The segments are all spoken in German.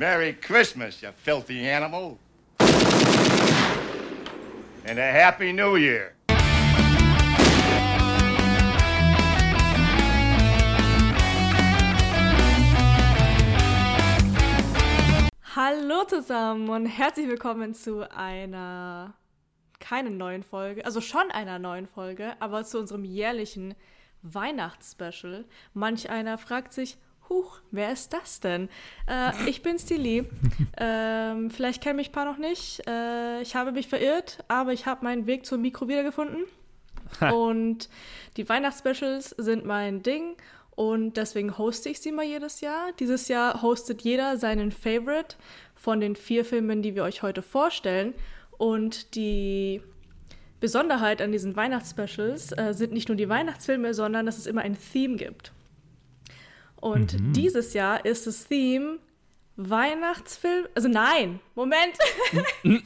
Merry Christmas, you filthy animal. And a Happy New Year. Hallo zusammen und herzlich willkommen zu einer keine neuen Folge, also schon einer neuen Folge, aber zu unserem jährlichen Weihnachtsspecial. Manch einer fragt sich, Huch, wer ist das denn? Äh, ich bin's, die Lee. ähm, vielleicht kennen mich ein paar noch nicht. Äh, ich habe mich verirrt, aber ich habe meinen Weg zum Mikro wiedergefunden. und die Weihnachtsspecials sind mein Ding und deswegen hoste ich sie mal jedes Jahr. Dieses Jahr hostet jeder seinen Favorite von den vier Filmen, die wir euch heute vorstellen. Und die Besonderheit an diesen Weihnachtsspecials äh, sind nicht nur die Weihnachtsfilme, sondern dass es immer ein Theme gibt. Und mhm. dieses Jahr ist das Theme Weihnachtsfilm. Also nein, Moment.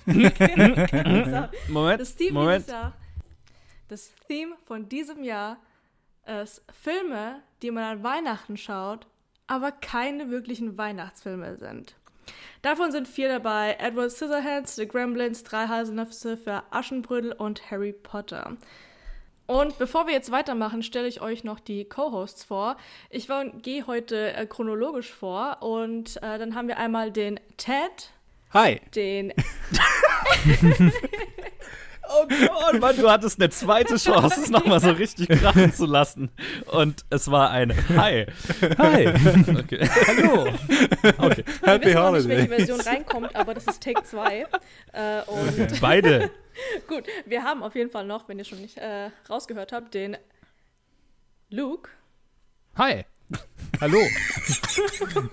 Moment. Das Theme Moment. Jahr, das Theme von diesem Jahr ist Filme, die man an Weihnachten schaut, aber keine wirklichen Weihnachtsfilme sind. Davon sind vier dabei: Edward Scissorhands, The Gremlins, Drei Haselnüsse für Aschenbrödel und Harry Potter. Und bevor wir jetzt weitermachen, stelle ich euch noch die Co-Hosts vor. Ich gehe heute äh, chronologisch vor und äh, dann haben wir einmal den Ted. Hi. Den. oh Gott, Mann, du hattest eine zweite Chance, es nochmal so richtig krachen zu lassen. Und es war ein Hi. Hi. Okay. Hallo. Okay. Happy wir wissen Holiday. nicht, welche Version reinkommt, aber das ist Take 2. Äh. Beide. Gut, wir haben auf jeden Fall noch, wenn ihr schon nicht äh, rausgehört habt, den Luke. Hi. Hallo.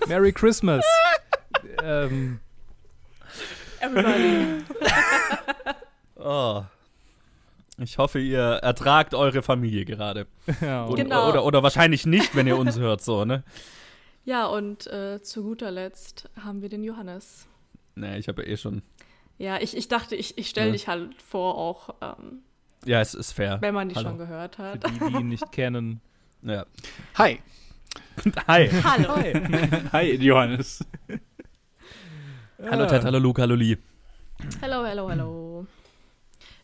Merry Christmas. ähm. Everybody. Oh. Ich hoffe, ihr ertragt eure Familie gerade. Ja, oder, genau. oder, oder, wahrscheinlich nicht, wenn ihr uns hört, so, ne? Ja, und äh, zu guter Letzt haben wir den Johannes. Nee, ich habe ja eh schon ja, ich, ich dachte, ich, ich stelle ja. dich halt vor, auch. Ähm, ja, es ist fair. Wenn man dich Hallo. schon gehört hat. Für die, die ihn nicht kennen. Ja. Hi. Hi. Hallo. Hi. Hi, Johannes. Hallo Ted, hallo Luke, hallo Lee. Hallo, hallo, hallo.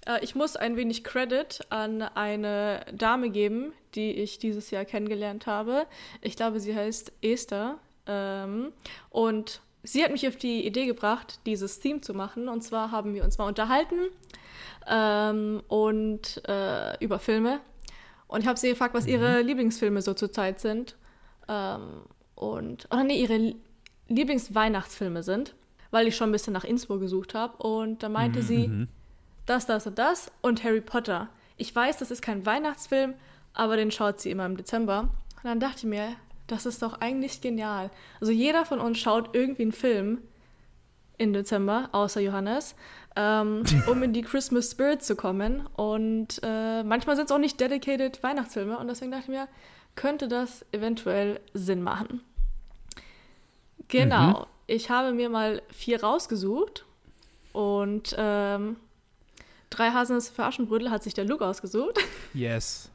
Äh, ich muss ein wenig Credit an eine Dame geben, die ich dieses Jahr kennengelernt habe. Ich glaube, sie heißt Esther. Ähm, und sie hat mich auf die Idee gebracht, dieses Theme zu machen. Und zwar haben wir uns mal unterhalten ähm, und äh, über Filme. Und ich habe sie gefragt, was mhm. ihre Lieblingsfilme so zurzeit sind. Ähm, und, oder nee, ihre Lieblingsweihnachtsfilme sind, weil ich schon ein bisschen nach Inspo gesucht habe. Und da meinte mhm. sie, mhm. Das, das und das und Harry Potter. Ich weiß, das ist kein Weihnachtsfilm, aber den schaut sie immer im Dezember. Und dann dachte ich mir, das ist doch eigentlich genial. Also jeder von uns schaut irgendwie einen Film im Dezember, außer Johannes, ähm, um in die Christmas Spirit zu kommen. Und äh, manchmal sind es auch nicht dedicated Weihnachtsfilme. Und deswegen dachte ich mir, könnte das eventuell Sinn machen. Genau. Mhm. Ich habe mir mal vier rausgesucht. Und ähm, drei Haselnüsse für Aschenbrödel hat sich der Luke ausgesucht. Yes.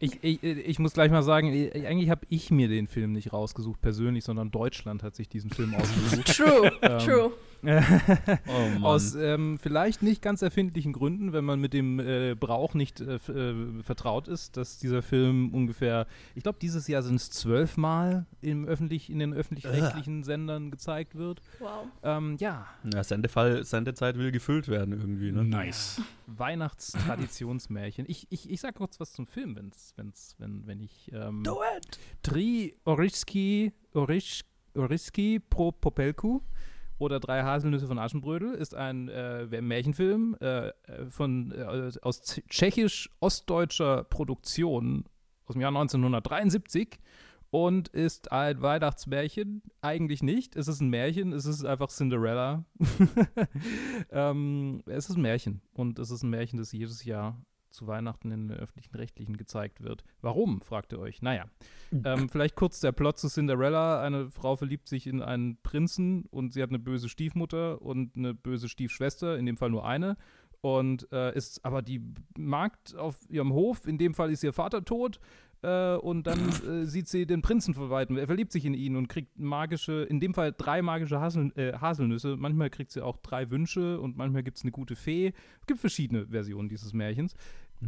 Ich, ich, ich, muss gleich mal sagen, eigentlich habe ich mir den Film nicht rausgesucht persönlich, sondern Deutschland hat sich diesen Film ausgesucht. True, ähm, true. oh Aus ähm, vielleicht nicht ganz erfindlichen Gründen, wenn man mit dem äh, Brauch nicht äh, äh, vertraut ist, dass dieser Film ungefähr, ich glaube, dieses Jahr sind es zwölfmal im öffentlich, in den öffentlich-rechtlichen Sendern gezeigt wird. Wow. Ähm, ja. ja Sendefall, Sendezeit will gefüllt werden irgendwie. Ne? Nice. Weihnachtstraditionsmärchen. Ich, ich, ich sag kurz was zum Film, wenn's, wenn's, wenn, wenn ich. Ähm, Do it! Tri Oriski, Oriski pro Popelku oder Drei Haselnüsse von Aschenbrödel ist ein äh, Märchenfilm äh, von, äh, aus tschechisch-ostdeutscher Produktion aus dem Jahr 1973 und ist ein Weihnachtsmärchen. Eigentlich nicht. Es ist ein Märchen, es ist einfach Cinderella. ähm, es ist ein Märchen und es ist ein Märchen, das jedes Jahr zu Weihnachten in den öffentlichen Rechtlichen gezeigt wird. Warum, fragt ihr euch. Naja, ähm, vielleicht kurz der Plot zu Cinderella. Eine Frau verliebt sich in einen Prinzen und sie hat eine böse Stiefmutter und eine böse Stiefschwester, in dem Fall nur eine. Und äh, ist aber die Magd auf ihrem Hof, in dem Fall ist ihr Vater tot. Äh, und dann äh, sieht sie den Prinzen Weitem. Er verliebt sich in ihn und kriegt magische, in dem Fall drei magische Hasel, äh, Haselnüsse. Manchmal kriegt sie auch drei Wünsche und manchmal gibt es eine gute Fee. Es gibt verschiedene Versionen dieses Märchens.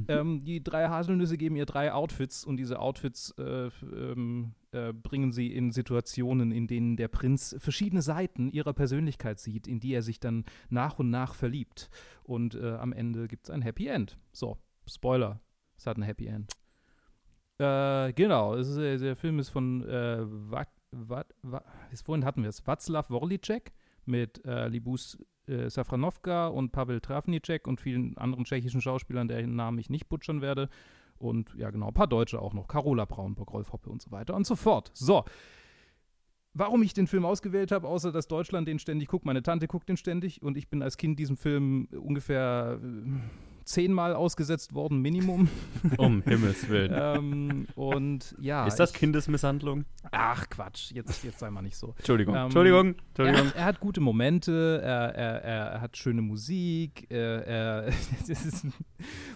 Ähm, die drei Haselnüsse geben ihr drei Outfits und diese Outfits äh, ähm, äh, bringen sie in Situationen, in denen der Prinz verschiedene Seiten ihrer Persönlichkeit sieht, in die er sich dann nach und nach verliebt. Und äh, am Ende gibt es ein Happy End. So, Spoiler, es hat ein Happy End. Äh, genau, ist, äh, der Film ist von äh, Wat, Wat, Wat, vorhin hatten wir es, Václav Worlicek mit äh, Libus äh, Safranowka und Pavel Travnicek und vielen anderen tschechischen Schauspielern, deren Namen ich nicht butchern werde. Und ja, genau, ein paar Deutsche auch noch. Carola Braunburg, Rolf Hoppe und so weiter und so fort. So. Warum ich den Film ausgewählt habe, außer dass Deutschland den ständig guckt, meine Tante guckt den ständig und ich bin als Kind diesem Film ungefähr äh, zehnmal ausgesetzt worden, Minimum. Um Himmels Willen. ähm, und ja. ist das ich- Kindesmisshandlung? Ach Quatsch, jetzt, jetzt sei mal nicht so. Entschuldigung. Ähm, Entschuldigung. Entschuldigung. Er, er hat gute Momente, er, er, er hat schöne Musik, er, ist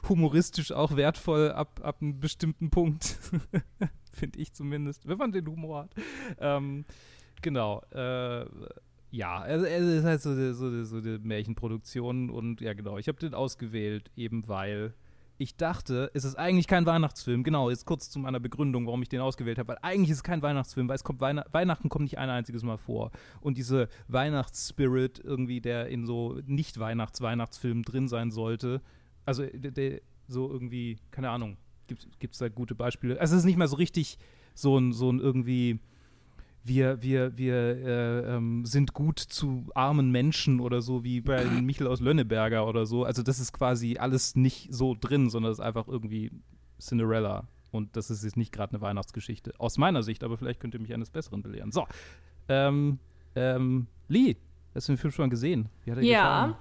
humoristisch auch wertvoll ab, ab einem bestimmten Punkt. Finde ich zumindest, wenn man den Humor hat. Ähm, genau. Äh, ja, also es ist halt so eine so, so Märchenproduktion und ja, genau. Ich habe den ausgewählt, eben weil ich dachte, es ist eigentlich kein Weihnachtsfilm. Genau, jetzt kurz zu meiner Begründung, warum ich den ausgewählt habe. Weil eigentlich ist es kein Weihnachtsfilm, weil es kommt Weihn Weihnachten kommt nicht ein einziges Mal vor. Und diese Weihnachtsspirit irgendwie, der in so Nicht-Weihnachts-Weihnachtsfilmen drin sein sollte, also der, der so irgendwie, keine Ahnung, gibt es da gute Beispiele. Also es ist nicht mal so richtig so ein, so ein irgendwie wir, wir, wir äh, ähm, sind gut zu armen Menschen oder so wie bei Michel aus Lönneberger oder so. Also das ist quasi alles nicht so drin, sondern es ist einfach irgendwie Cinderella. Und das ist jetzt nicht gerade eine Weihnachtsgeschichte. Aus meiner Sicht, aber vielleicht könnt ihr mich eines Besseren belehren. So. Ähm, ähm, Lee, hast du den Film schon mal gesehen? Wie hat er Ja, gefallen?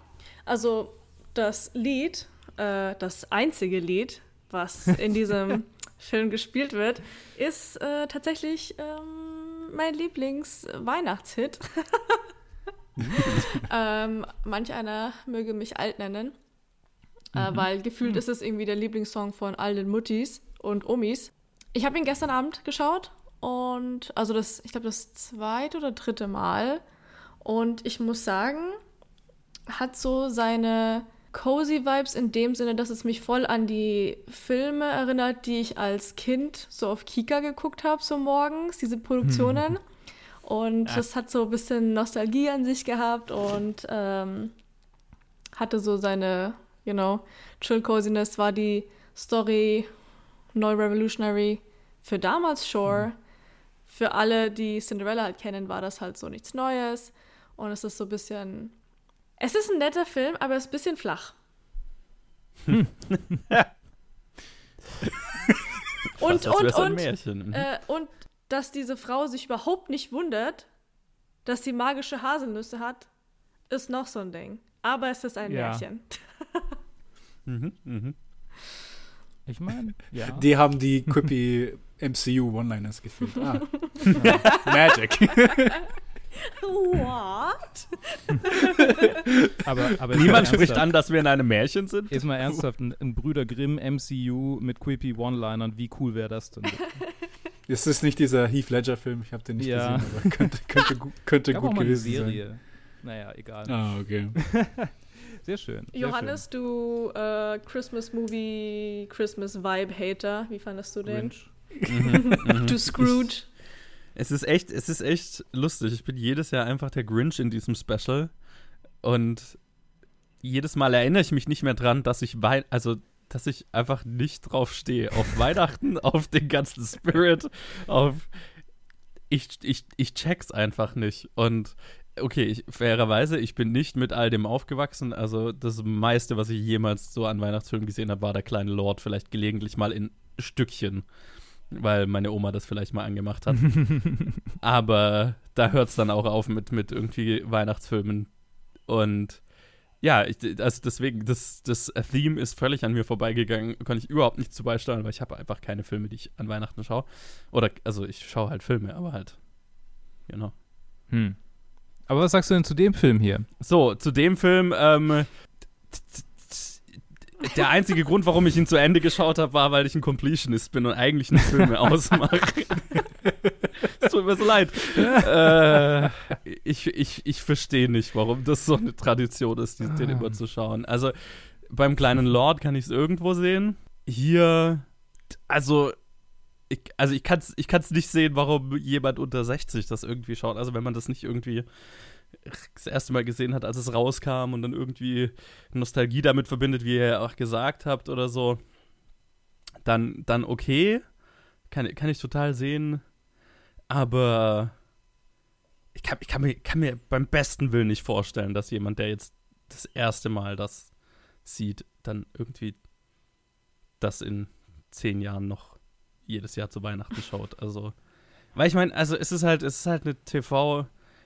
also das Lied, äh, das einzige Lied, was in diesem Film gespielt wird, ist äh, tatsächlich ähm, mein Lieblings-Weihnachtshit. ähm, manch einer möge mich alt nennen, äh, weil gefühlt ist es irgendwie der Lieblingssong von all den Muttis und Omis. Ich habe ihn gestern Abend geschaut und also das, ich glaube das zweite oder dritte Mal und ich muss sagen, hat so seine cozy Vibes in dem Sinne, dass es mich voll an die Filme erinnert, die ich als Kind so auf Kika geguckt habe, so morgens, diese Produktionen. Und das hat so ein bisschen Nostalgie an sich gehabt und ähm, hatte so seine, you know, Chill Coziness war die Story neu revolutionary für damals Shore. Für alle, die Cinderella halt kennen, war das halt so nichts Neues. Und es ist so ein bisschen. Es ist ein netter Film, aber es ist ein bisschen flach. und, als und, und. Mhm. äh, und dass diese Frau sich überhaupt nicht wundert, dass sie magische Haselnüsse hat, ist noch so ein Ding. Aber es ist ein Ja. Märchen. Mhm, mhm. Ich meine, ja. Die haben die quippy MCU One-Liners gefühlt. Ah. Magic. What? aber, aber Niemand spricht an, dass wir in einem Märchen sind. Jetzt mal ernsthaft, ein, ein Brüder Grimm MCU mit quippy One-Linern, wie cool wäre das denn? Es ist nicht dieser Heath Ledger-Film, ich habe den nicht Ja. gesehen, aber könnte, könnte, könnte auch gut gewesen sein. Serie. Naja, egal. Ah, okay. Sehr schön. Sehr Johannes, du äh, Christmas Movie, Christmas Vibe Hater, wie fandest du den? Grinch. Du Scrooge. Es ist echt, es ist echt lustig. Ich bin jedes Jahr einfach der Grinch in diesem Special. Und jedes Mal erinnere ich mich nicht mehr dran, dass ich Wei also dass ich einfach nicht drauf stehe. Auf Weihnachten, auf den ganzen Spirit, auf. Ich, ich, ich check's einfach nicht. Und okay, ich, fairerweise, ich bin nicht mit all dem aufgewachsen. Also das meiste, was ich jemals so an Weihnachtsfilmen gesehen habe, war der kleine Lord, vielleicht gelegentlich mal in Stückchen. Weil meine Oma das vielleicht mal angemacht hat. Aber da hört es dann auch auf mit, mit irgendwie Weihnachtsfilmen. Und ja, ich, also deswegen, das, das Theme ist völlig an mir vorbeigegangen. Kann ich überhaupt nicht zu beisteuern, weil ich habe einfach keine Filme, die ich an Weihnachten schaue. Oder, also ich schaue halt Filme, aber halt, genau. Hm. Aber was sagst du denn zu dem Film hier? So, zu dem Film, ähm, der einzige Grund, warum ich ihn zu Ende geschaut habe, war, weil ich ein Completionist bin und eigentlich nicht Filme ausmache. Es tut mir so leid. äh, ich ich, ich verstehe nicht, warum das so eine Tradition ist, den, den immer zu schauen. Also beim kleinen Lord kann ich es irgendwo sehen. Hier, also ich, also ich kann es ich kann's nicht sehen, warum jemand unter 60 das irgendwie schaut. Also wenn man das nicht irgendwie das erste Mal gesehen hat, als es rauskam und dann irgendwie Nostalgie damit verbindet, wie ihr auch gesagt habt oder so, dann, dann okay. Kann, kann ich total sehen. Aber ich kann, ich kann, mir, kann mir beim besten Willen nicht vorstellen, dass jemand, der jetzt das erste Mal das sieht, dann irgendwie das in zehn Jahren noch jedes Jahr zu Weihnachten schaut. Also, weil ich meine, also es ist halt, es ist halt eine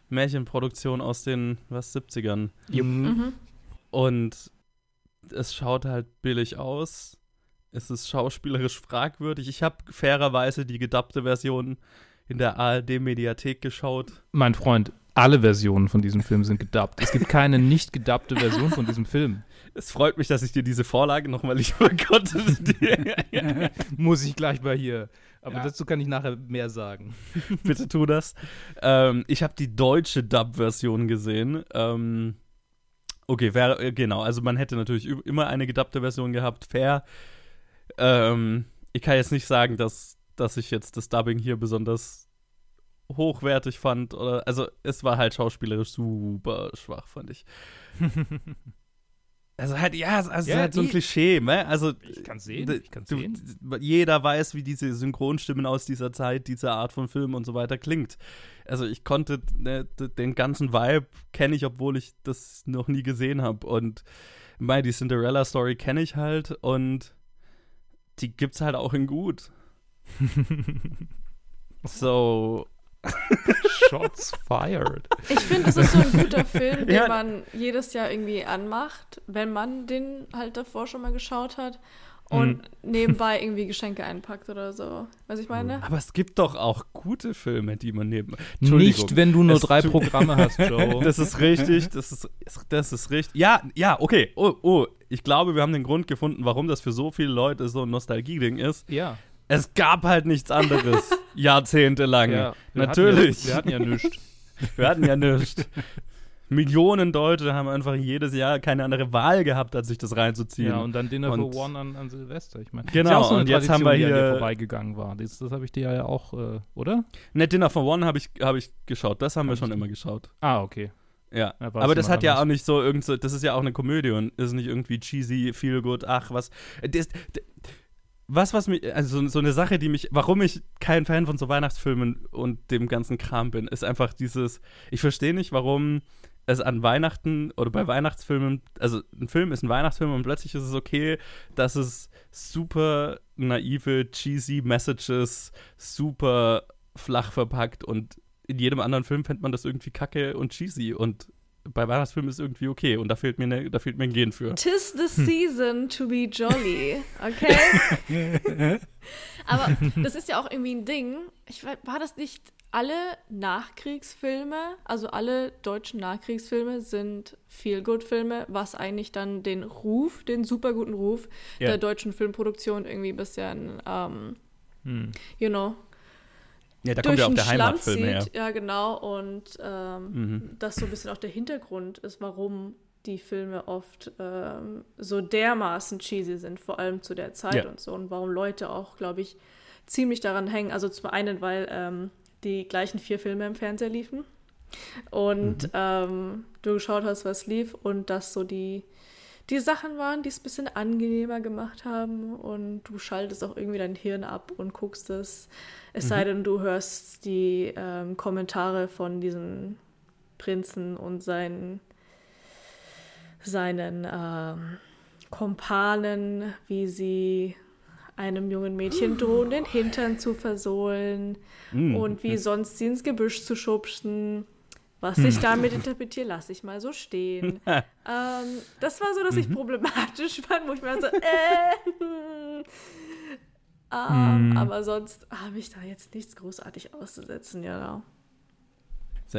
TV-Märchenproduktion aus den, was, 70ern. Mhm. Und es schaut halt billig aus. Es ist schauspielerisch fragwürdig. Ich habe fairerweise die gedappte Version in der ARD-Mediathek geschaut. Mein Freund, alle Versionen von diesem Film sind gedubbt. Es gibt keine nicht gedubbte Version von diesem Film. Es freut mich, dass ich dir diese Vorlage nochmal liefern konnte. Muss ich gleich mal hier. Aber Ja. dazu kann ich nachher mehr sagen. Bitte tu das. Ähm, ich habe die deutsche Dub-Version gesehen. Ähm, okay, wär, äh, genau. Also man hätte natürlich immer eine gedubbte Version gehabt. Fair. Ähm, ich kann jetzt nicht sagen, dass, dass ich jetzt das Dubbing hier besonders hochwertig fand. Oder, also es war halt schauspielerisch super schwach, fand ich. Also halt, ja, also es ist Ja, halt so ein Klischee, ne? Also Ich kann's sehen, ich kann's du, sehen. Jeder weiß, wie diese Synchronstimmen aus dieser Zeit, dieser Art von Film und so weiter klingt. Also ich konnte ne, den ganzen Vibe kenne ich, obwohl ich das noch nie gesehen habe. Und mei, die Cinderella Story kenne ich halt und die gibt's halt auch in gut. So, Shots fired. Ich finde, es ist so ein guter Film, den Ja. man jedes Jahr irgendwie anmacht, wenn man den halt davor schon mal geschaut hat und nebenbei irgendwie Geschenke einpackt oder so. Was ich meine? aber es gibt doch auch gute Filme, die man neben. Nicht, wenn du nur Es drei Programme hast, Joe. Das ist richtig, das ist, das ist richtig. Ja, ja, okay. Oh, oh, ich glaube, wir haben den Grund gefunden, warum das für so viele Leute so ein Nostalgie-Ding ist. ja. Es gab halt nichts anderes jahrzehntelang. ja. Wir Natürlich. Hatten ja, wir hatten ja nichts. Wir hatten ja nichts. Millionen Deutsche haben einfach jedes Jahr keine andere Wahl gehabt, als sich das reinzuziehen. Ja, und dann Dinner Und- for One an, an Silvester. Ich meine, Genau, ja so und jetzt haben wir die an hier- vorbeigegangen war. Das, das habe ich dir ja auch, äh, oder? Ne, Dinner for One habe ich, hab ich geschaut. Das haben wir Hab schon ich immer geschaut. Ah, okay. Ja, war's aber das hat ja auch nicht so irgend so, das ist ja auch eine Komödie und ist nicht irgendwie cheesy, feel good, ach was. Das, d- was, was mich, also so, so eine Sache, die mich, warum ich kein Fan von so Weihnachtsfilmen und dem ganzen Kram bin, ist einfach dieses, ich verstehe nicht, warum es an Weihnachten oder bei Weihnachtsfilmen, also ein Film ist ein Weihnachtsfilm und plötzlich ist es okay, dass es super naive, cheesy Messages, super flach verpackt und in jedem anderen Film fände man das irgendwie kacke und cheesy und bei Weihnachtsfilmen ist es irgendwie okay und da fehlt mir, ne, da fehlt mir ein Gen für. Tis the season to be jolly, okay? Aber das ist ja auch irgendwie ein Ding. Ich war das nicht alle Nachkriegsfilme, also alle deutschen Nachkriegsfilme sind Feel-Good-Filme, was eigentlich dann den Ruf, den super guten Ruf Ja. der deutschen Filmproduktion irgendwie ein bisschen, ähm, Hm. you know, Ja, da durch kommt ja auch der Heimatfilm her. Ja, genau. Und ähm, Mhm. das so ein bisschen auch der Hintergrund ist, warum die Filme oft ähm, so dermaßen cheesy sind, vor allem zu der Zeit Ja. und so. Und warum Leute auch, glaube ich, ziemlich daran hängen. Also zum einen, weil ähm, die gleichen vier Filme im Fernseher liefen und ähm, du geschaut hast, was lief und das so die, die Sachen waren, die es ein bisschen angenehmer gemacht haben und du schaltest auch irgendwie dein Hirn ab und guckst es. Es sei denn, du hörst die ähm, Kommentare von diesen Prinzen und seinen, seinen ähm, Kompanen, wie sie einem jungen Mädchen drohen, den Hintern zu versohlen Mm. und wie sonst sie ins Gebüsch zu schubsen. Was ich damit interpretiere, lasse ich mal so stehen. ähm, das war so, dass ich problematisch fand, wo ich mir so, äh, ähm, Aber sonst habe ich da jetzt nichts großartig auszusetzen, ja. Sehr,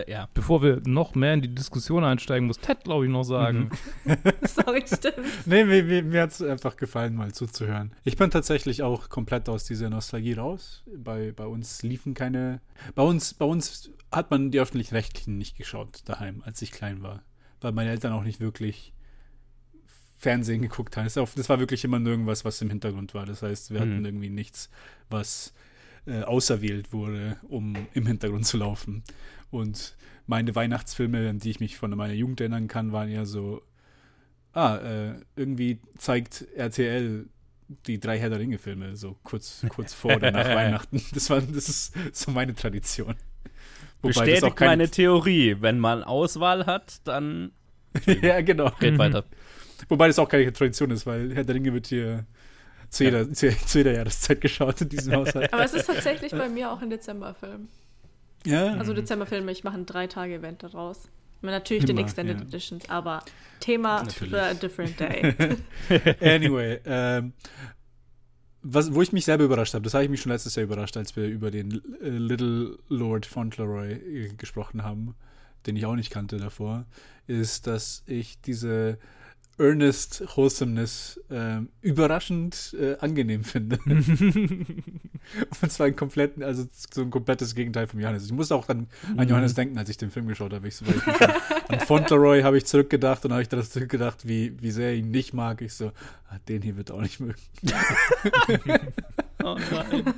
ja. Bevor wir noch mehr in die Diskussion einsteigen, muss Ted, glaube ich, noch sagen. Sorry, stimmt. Nee, mir, mir, hat es einfach gefallen, mal zuzuhören. Ich bin tatsächlich auch komplett aus dieser Nostalgie raus. Bei, bei uns liefen keine. Bei uns, bei uns hat man die öffentlich-rechtlichen nicht geschaut daheim, als ich klein war. Weil meine Eltern auch nicht wirklich Fernsehen geguckt haben. Das, war wirklich immer nur irgendwas, was im Hintergrund war. Das heißt, wir hatten Mhm. irgendwie nichts, was äh, auserwählt wurde, um im Hintergrund zu laufen. Und meine Weihnachtsfilme, an die ich mich von meiner Jugend erinnern kann, waren ja so ah, äh, irgendwie zeigt RTL die drei Herr der Ringe-Filme so kurz, kurz vor oder nach Weihnachten. Das, war, das ist so meine Tradition. Bestätigt meine Theorie. Wenn man Auswahl hat, dann ja, genau. red weiter. Wobei das auch keine Tradition ist, weil Herr der Ringe wird hier zu jeder, zu, zu jeder Jahreszeit geschaut in diesem Haushalt. Aber es ist tatsächlich bei mir auch ein Dezemberfilm. Ja, Also Dezemberfilme, ich mache ein Drei-Tage-Event daraus. Natürlich den Immer, Extended ja. Editions, aber Thema Natürlich. für a different day. anyway, ähm, was, wo ich mich selber überrascht habe, das habe ich mich schon letztes Jahr überrascht, als wir über den äh, Little Lord Fauntleroy äh, gesprochen haben, den ich auch nicht kannte davor, ist, dass ich diese Earnest Wholesomeness ähm, überraschend äh, angenehm finde. Und zwar ein kompletten, also so ein komplettes Gegenteil von Johannes. Ich muss auch an, an Johannes denken, als ich den Film geschaut habe. Ich so, ich an, Fauntleroy habe ich zurückgedacht und habe ich daran zurückgedacht, wie, wie sehr er ihn nicht mag. Ich so, ah, den hier wird er auch nicht mögen. Oh nein.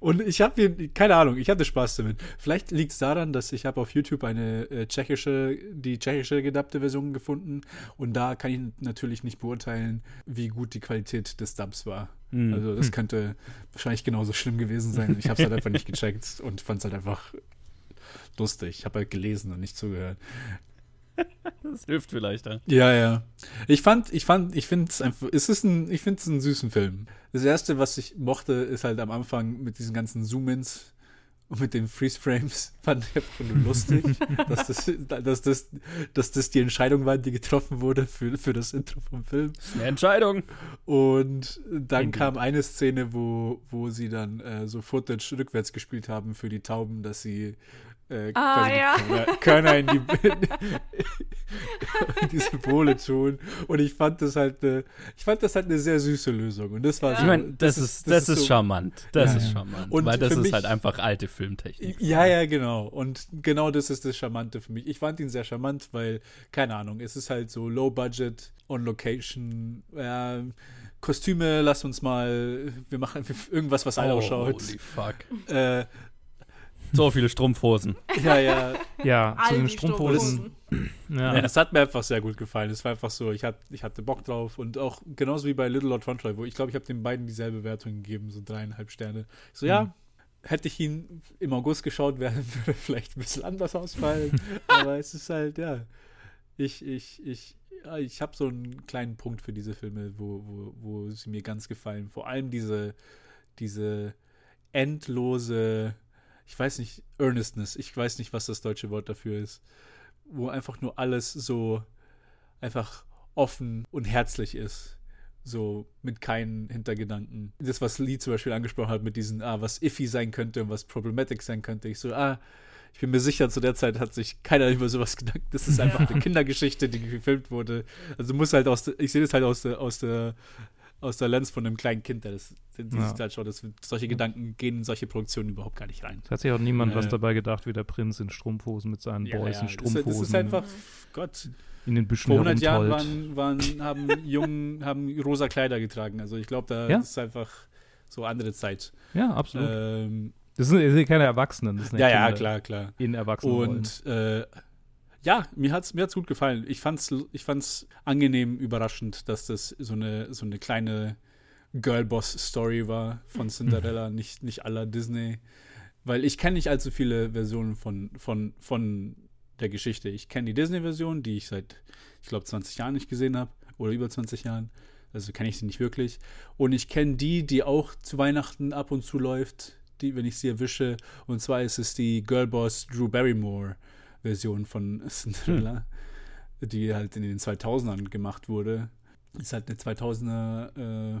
Und ich habe hier, keine Ahnung, ich hatte Spaß damit. Vielleicht liegt es daran, dass ich habe auf YouTube eine äh, tschechische, die tschechische gedubbte Version gefunden und da kann ich natürlich nicht beurteilen, wie gut die Qualität des Dubs war. Hm. Also das könnte wahrscheinlich genauso schlimm gewesen sein. Ich habe es halt einfach nicht gecheckt und fand es halt einfach lustig. Ich habe halt gelesen und nicht zugehört. Das hilft vielleicht. Ja. Ja, ja. Ich fand, ich fand, ich finde es einfach, es ist ein, ich finde es einen süßen Film. Das erste, was ich mochte, ist halt am Anfang mit diesen ganzen Zoom-ins und mit den Freeze-Frames. Fand ich einfach nur lustig, dass das, dass das, dass das die Entscheidung war, die getroffen wurde für, für das Intro vom Film. Das ist eine Entscheidung. Und dann Indeed. kam eine Szene, wo, wo sie dann äh, so Footage rückwärts gespielt haben für die Tauben, dass sie äh, Ah, quasi die ja. Körner, Körner in die in diese Bohle tun. Und ich fand das halt eine, ich fand das halt eine sehr süße Lösung. Und das war Ja. so, Ich meine, das, ist, das, ist, so- charmant. Das Ja, ist ja. charmant. Und weil das ist mich- halt einfach alte Filmtechnik. Ja, ja, genau. Und genau das ist das Charmante für mich. Ich fand ihn sehr charmant, weil, keine Ahnung, es ist halt so low budget, on location, ja, Kostüme, lass uns mal, wir machen irgendwas, was alle ausschaut. Holy fuck. Äh, So viele Strumpfhosen. ja, ja. Ja, zu All den die Strumpfhosen. Ja. Ja, das hat mir einfach sehr gut gefallen. Es war einfach so, ich, hat, ich hatte Bock drauf und auch genauso wie bei Little Lord Fauntleroy, wo ich glaube, ich habe den beiden dieselbe Wertung gegeben, so dreieinhalb Sterne. So, ja, hätte ich ihn im August geschaut, wäre würde vielleicht ein bisschen anders ausfallen. Aber es ist halt, ja, ich, ich, ich, ja, ich habe so einen kleinen Punkt für diese Filme, wo, wo, wo sie mir ganz gefallen. Vor allem diese, diese endlose, ich weiß nicht, Earnestness, ich weiß nicht, was das deutsche Wort dafür ist, wo einfach nur alles so einfach offen und herzlich ist. So mit keinen Hintergedanken. Das, was Lee zum Beispiel angesprochen hat, mit diesen, ah, was iffy sein könnte und was problematic sein könnte. Ich so, ah, ich bin mir sicher, zu der Zeit hat sich keiner über sowas gedacht. Das ist einfach eine Kindergeschichte, die gefilmt wurde. Also muss halt aus der, ich sehe das halt aus der, aus der, aus der Lens von einem kleinen Kind, der das, der Ja. sich halt schaut. Das, solche Gedanken gehen in solche Produktionen überhaupt gar nicht rein. Es hat sich auch niemand Äh. was dabei gedacht, wie der Prinz in Strumpfhosen mit seinen Boys in das, ist- Strumpfhosen das ist einfach, Gott, in den Büschen vor 100 Jahren waren, waren, haben Jungen haben rosa Kleider getragen. Also ich glaube, da Ja. ist einfach so andere Zeit. Ja, absolut. Ähm, das sind, das sind keine Erwachsenen, das sind ja, ja, klar, klar. in Erwachsenen. Und äh, ja, mir hat's mir hat's gut gefallen. Ich fand's ich fand's angenehm überraschend, dass das so eine so eine kleine Girlboss Story war von Cinderella, nicht nicht aller Disney, weil ich kenne nicht allzu viele Versionen von von von der Geschichte. Ich kenne die Disney Version, die ich seit ich glaube 20 Jahren nicht gesehen habe oder über 20 Jahren. Also kenne ich sie nicht wirklich. Und ich kenne die, die auch zu Weihnachten ab und zu läuft, die, wenn ich sie erwische. Und zwar ist es die Girlboss Drew Barrymore Version von Cinderella, die halt in den 2000ern gemacht wurde. Ist halt eine 2000er äh,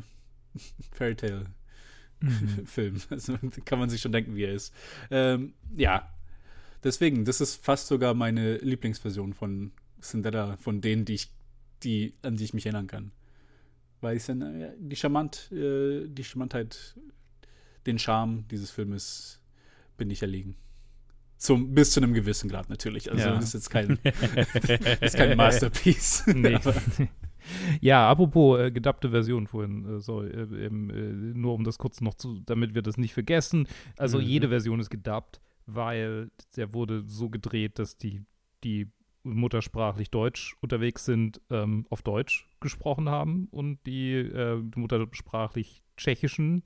Fairy Tale Mhm. Film. Also kann man sich schon denken, wie er ist. Ähm, ja, Deswegen, das ist fast sogar meine Lieblingsversion von Cinderella, von denen, die ich, die, an die ich mich erinnern kann. Weil ich dann, äh, die Charmant, äh, die Charmantheit, den Charme dieses Filmes bin ich erlegen. Zum, bis zu einem gewissen Grad natürlich. Also Ja. das ist jetzt kein, ist kein Masterpiece. Nee. Ja, apropos äh, gedappte Version vorhin, äh, sorry, äh, äh, nur um das kurz noch zu, damit wir das nicht vergessen. Also Mhm. jede Version ist gedubbt, weil der wurde so gedreht, dass die, die muttersprachlich Deutsch unterwegs sind, ähm, auf Deutsch gesprochen haben und die äh, muttersprachlich Tschechischen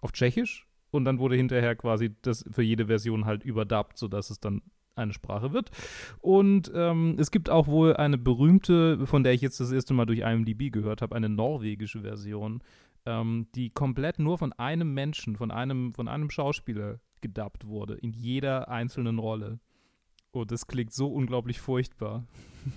auf Tschechisch. Und dann wurde hinterher quasi das für jede Version halt überdubbt, sodass es dann eine Sprache wird. Und ähm, es gibt auch wohl eine berühmte, von der ich jetzt das erste Mal durch IMDb gehört habe, eine norwegische Version, ähm, die komplett nur von einem Menschen, von einem, von einem Schauspieler gedubbt wurde, in jeder einzelnen Rolle. Und das klingt so unglaublich furchtbar.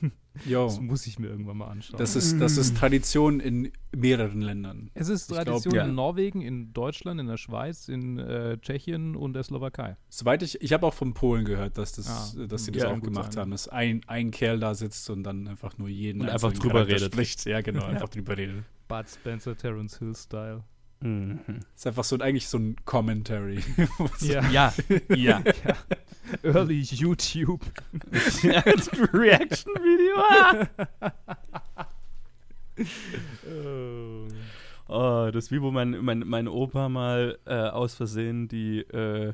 Jo, Das muss ich mir irgendwann mal anschauen. das ist, das ist Tradition in mehreren Ländern. es ist ich glaub, Tradition ja. in Norwegen, in Deutschland, in der Schweiz, in äh, Tschechien und der Slowakei. Soweit ich, ich habe auch von Polen gehört, dass, das, Ah, dass sie hm, das ja, auch gemacht sein. haben, dass ein, ein Kerl da sitzt und dann einfach nur jeden Und einfach drüber Charakter redet. Spricht. Ja, genau, einfach drüber redet. Bud Spencer, Terence Hill Style. Mhm. Ist einfach so eigentlich so ein Commentary. Ja. Ja, ja. Early YouTube. Reaction-Video. Oh, das ist wie, wo mein, mein, mein Opa mal äh, aus Versehen die äh,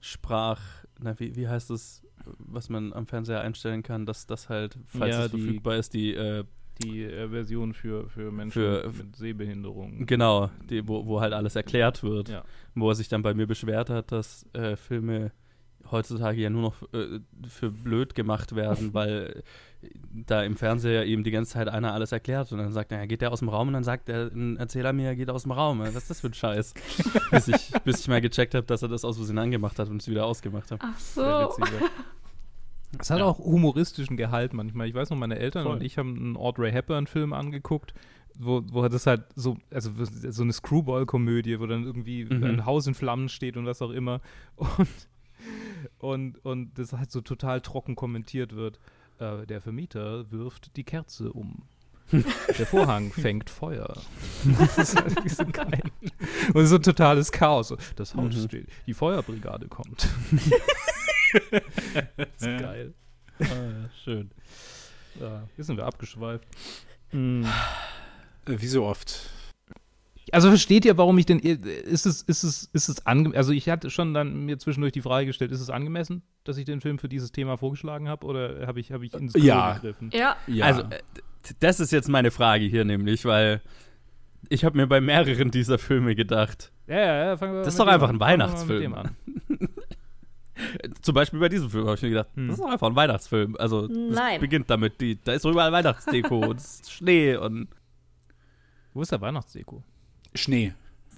Sprach, na, wie, wie heißt das, was man am Fernseher einstellen kann, dass das halt, falls Ja, es die- verfügbar ist, die, äh, Die äh, Version für, für Menschen Für- mit Sehbehinderung. genau, die, wo, wo halt alles erklärt wird, Ja. wo er sich dann bei mir beschwert hat, dass äh, Filme heutzutage ja nur noch äh, für blöd gemacht werden, weil da im Fernseher ihm die ganze Zeit einer alles erklärt und dann sagt er, ja, geht der aus dem Raum und dann sagt der ein Erzähler mir, er geht aus dem Raum. Was ist das für ein Scheiß? bis, ich, bis ich mal gecheckt habe, dass er das aus Versehen angemacht hat und es wieder ausgemacht hat. Ach so. Es hat Ja. auch humoristischen Gehalt manchmal. Ich weiß noch, meine Eltern Voll. und ich haben einen Audrey Hepburn-Film angeguckt, wo, wo das halt so, also so eine Screwball-Komödie, wo dann irgendwie Mhm. ein Haus in Flammen steht und was auch immer. Und, und, und das halt so total trocken kommentiert wird. Äh, der Vermieter wirft die Kerze um. Der Vorhang fängt Feuer. Das ist halt so geil. Und so ein totales Chaos. Das Haus Mhm. steht. Die Feuerbrigade kommt. das ist geil. Ah, ja, schön. Ja, hier sind wir abgeschweift. Äh, Wie so oft. Also versteht ihr, warum ich denn ist es ist es ist es ange also ich hatte schon dann mir zwischendurch die Frage gestellt, ist es angemessen, dass ich den Film für dieses Thema vorgeschlagen habe oder habe ich habe ich ins Klo Ja. gegriffen? Ja, Ja. Also, äh, das ist jetzt meine Frage hier nämlich, weil ich habe mir bei mehreren dieser Filme gedacht, Ja, ja, ja, fangen wir Das ist doch einfach an. ein Weihnachtsfilm. dem an. äh, zum Beispiel bei diesem Film habe ich mir gedacht, Hm. das ist doch einfach ein Weihnachtsfilm. Also, Nein. beginnt damit, die, da ist doch überall Weihnachtsdeko und Schnee und Wo ist der Weihnachtsdeko? Schnee.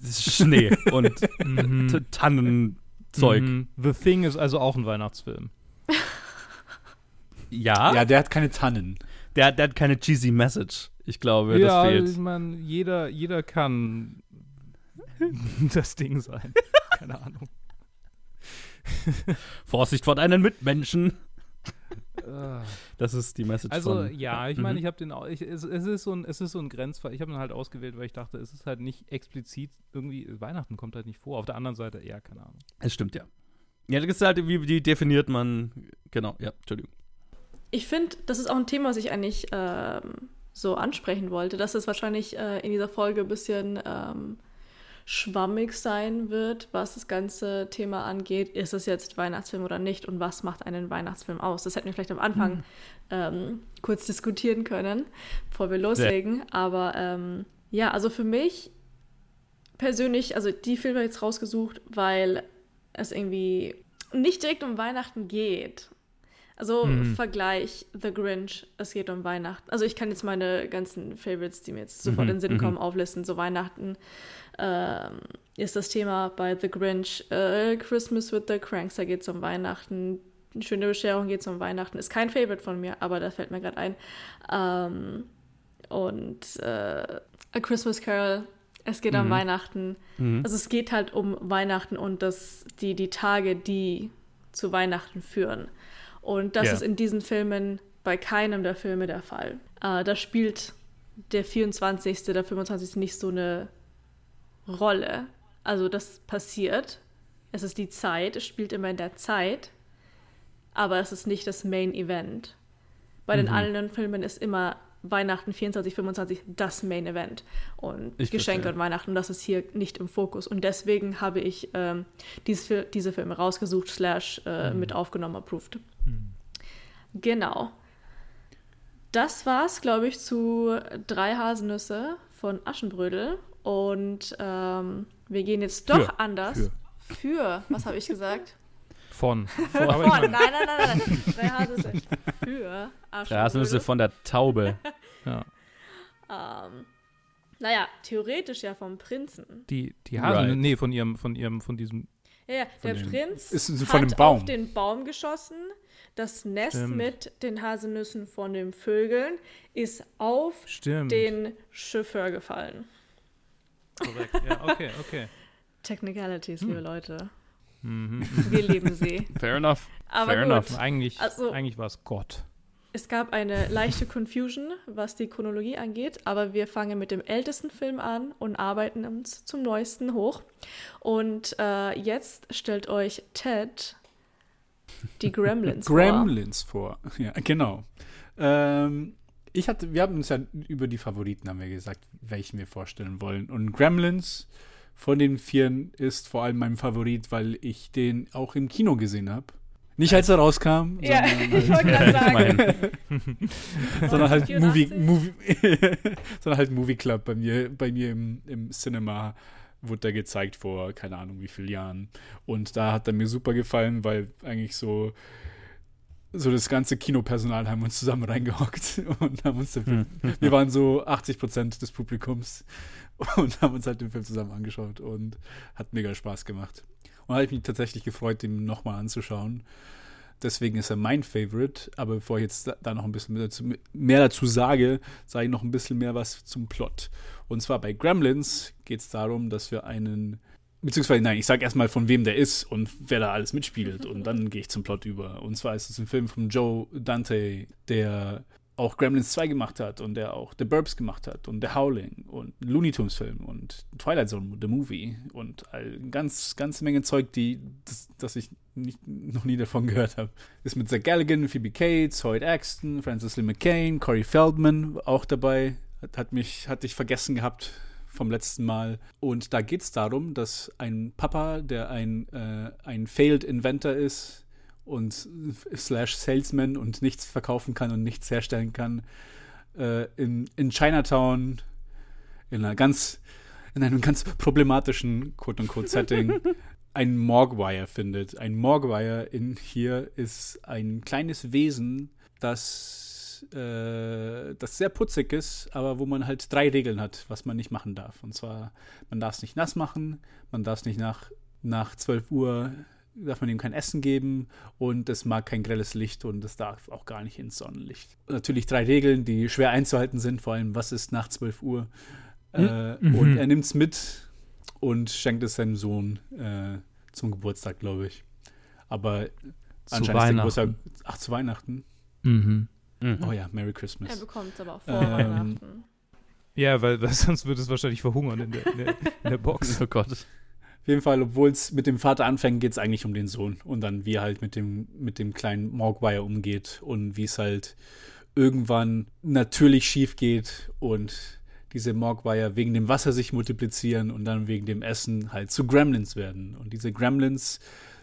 Schnee und Mhm. Tannenzeug. Mhm. The Thing ist also auch ein Weihnachtsfilm. Ja, Ja, der hat keine Tannen. der, der hat keine cheesy Message. Ich glaube, das ich fehlt. meine, jeder, jeder kann das Ding sein. Keine Ahnung. Vorsicht vor deinen Mitmenschen. Ah. Das ist die Message Also von. ja, ich meine, Mhm. ich habe den, au- ich, es, es ist so ein, es ist so ein Grenzfall. Ich habe ihn halt ausgewählt, weil ich dachte, es ist halt nicht explizit irgendwie Weihnachten kommt halt nicht vor. Auf der anderen Seite eher keine Ahnung. Es stimmt, ja. Ja, das ist halt, wie, wie definiert man. Genau, ja, Entschuldigung. ich finde, das ist auch ein Thema, was ich eigentlich ähm, so ansprechen wollte, dass es wahrscheinlich äh, in dieser Folge ein bisschen ähm, schwammig sein wird, was das ganze Thema angeht. Ist es jetzt Weihnachtsfilm oder nicht und was macht einen Weihnachtsfilm aus? Das hätten wir vielleicht am Anfang ähm, kurz diskutieren können, bevor wir loslegen. Aber ähm, ja, also für mich persönlich, also die Filme jetzt rausgesucht, weil es irgendwie nicht direkt um Weihnachten geht. Also Mhm. Vergleich The Grinch, es geht um Weihnachten. Also ich kann jetzt meine ganzen Favorites, die mir jetzt sofort Mhm, in den Sinn mhm. kommen, auflisten. So Weihnachten ähm, ist das Thema bei The Grinch. Äh, Christmas with the Cranks, da geht es um Weihnachten. Eine schöne Bescherung geht es um Weihnachten. Ist kein Favorite von mir, aber da fällt mir gerade ein. Ähm, und äh, A Christmas Carol, es geht um Mhm. Weihnachten. Mhm. Also es geht halt um Weihnachten und das, die, die Tage, die zu Weihnachten führen. Und das Ja. ist in diesen Filmen bei keinem der Filme der Fall. Äh, da spielt der 24., der 25. nicht so eine Rolle. Also das passiert. Es ist die Zeit, es spielt immer in der Zeit, aber es ist nicht das Main Event. Bei den anderen Filmen ist immer Weihnachten 24, 25 das Main Event. Und Ich Geschenke verstehe. und Weihnachten, das ist hier nicht im Fokus. Und deswegen habe ich ähm, dieses, Fil- diese Filme rausgesucht, slash äh, mit aufgenommen, approved. Genau. Das war's, glaube ich, zu drei Haselnüsse von Aschenbrödel. Und ähm, wir gehen jetzt doch Für. anders. Für. Für. Was habe ich gesagt? Von. Von. Ich Nein, mein, nein, nein, nein, nein. Drei Haselnüsse für Aschenbrödel. Rasenüsse von der Taube. ja. Ähm, naja, theoretisch ja vom Prinzen. Die, die Haselnüsse, Right. nee, von ihrem, von ihrem, von diesem, Ja, ja, der dem- Prinz Ist hat von dem Baum. auf den Baum geschossen. Das Nest Stimmt. mit den Haselnüssen von den Vögeln ist auf stimmt. den Chauffeur gefallen. Korrekt. Ja, okay, okay. Technicalities, Hm. liebe Leute. Mhm. Wir lieben sie. Fair enough. Aber Fair gut, enough. Eigentlich, Also- eigentlich war es Gott. es gab eine leichte Confusion, was die Chronologie angeht, aber wir fangen mit dem ältesten Film an und arbeiten uns zum neuesten hoch. Und äh, jetzt stellt euch Ted die Gremlins vor. Gremlins vor. Ja, genau. Ähm, ich hatte, wir haben uns ja über die Favoriten haben wir gesagt, welchen wir vorstellen wollen. Und Gremlins von den Vieren ist vor allem mein Favorit, weil ich den auch im Kino gesehen habe. Nicht als er rauskam, Ja, sondern, ich wollte gerade sagen. Immerhin. sondern halt Movie, 1984? Movie sondern halt Movie Club bei mir, bei mir im, im Cinema wurde der gezeigt vor keine Ahnung wie vielen Jahren. Und da hat er mir super gefallen, weil eigentlich so so das ganze Kinopersonal haben uns zusammen reingehockt und haben uns den Film, wir waren so 80 Prozent des Publikums und haben uns halt den Film zusammen angeschaut und hat mega Spaß gemacht. Und habe ich mich tatsächlich gefreut, den nochmal anzuschauen. Deswegen ist er mein Favorite. Aber bevor ich jetzt da, da noch ein bisschen mehr dazu, mehr dazu sage, sage ich noch ein bisschen mehr was zum Plot. Und zwar bei Gremlins geht es darum, dass wir einen, beziehungsweise nein, ich sage erstmal von wem der ist und wer da alles mitspielt. Und dann gehe ich zum Plot über. Und zwar ist es ein Film von Joe Dante, der auch Gremlins 2 gemacht hat und der auch The Burbs gemacht hat und The Howling und Looney Tunes Film und Twilight Zone, The Movie und all, ganz, ganz Menge Zeug, die, das, das ich nicht, noch nie davon gehört habe. Ist mit Zach Galligan, Phoebe Cates, Hoyt Axton, Francis Lee McCain, Corey Feldman auch dabei. Hat, hat mich, hatte ich vergessen gehabt vom letzten Mal. Und da geht es darum, dass ein Papa, der ein, äh, ein Failed Inventor ist, und slash Salesman und nichts verkaufen kann und nichts herstellen kann, äh, in, in Chinatown, in einer ganz, in einem ganz problematischen Quote-unquote-Setting, ein Morgwire findet. Ein Morgwire in hier ist ein kleines Wesen, das, äh, das sehr putzig ist, aber wo man halt drei Regeln hat, was man nicht machen darf. Und zwar, man darf es nicht nass machen, man darf es nicht nach, nach 12 Uhr darf man ihm kein Essen geben und es mag kein grelles Licht und es darf auch gar nicht ins Sonnenlicht. Natürlich drei Regeln, die schwer einzuhalten sind, vor allem was ist nach 12 Uhr. Äh, Mhm. Und er nimmt es mit und schenkt es seinem Sohn äh, zum Geburtstag, glaube ich. Aber Zu anscheinend ist der Weihnachten. Geburtstag. Ach, zu Weihnachten. Mhm. Mhm. Oh ja, Merry Er Christmas. bekommt es aber auch vor Ähm, Weihnachten. Ja, weil, weil sonst würde es wahrscheinlich verhungern in der, in der, in der Box. Oh Gott. Auf jeden Fall, obwohl es mit dem Vater anfängt, geht es eigentlich um den Sohn und dann wie er halt mit dem, mit dem kleinen Mogwire umgeht und wie es halt irgendwann natürlich schief geht und diese Mogwire wegen dem Wasser sich multiplizieren und dann wegen dem Essen halt zu Gremlins werden. Und diese Gremlins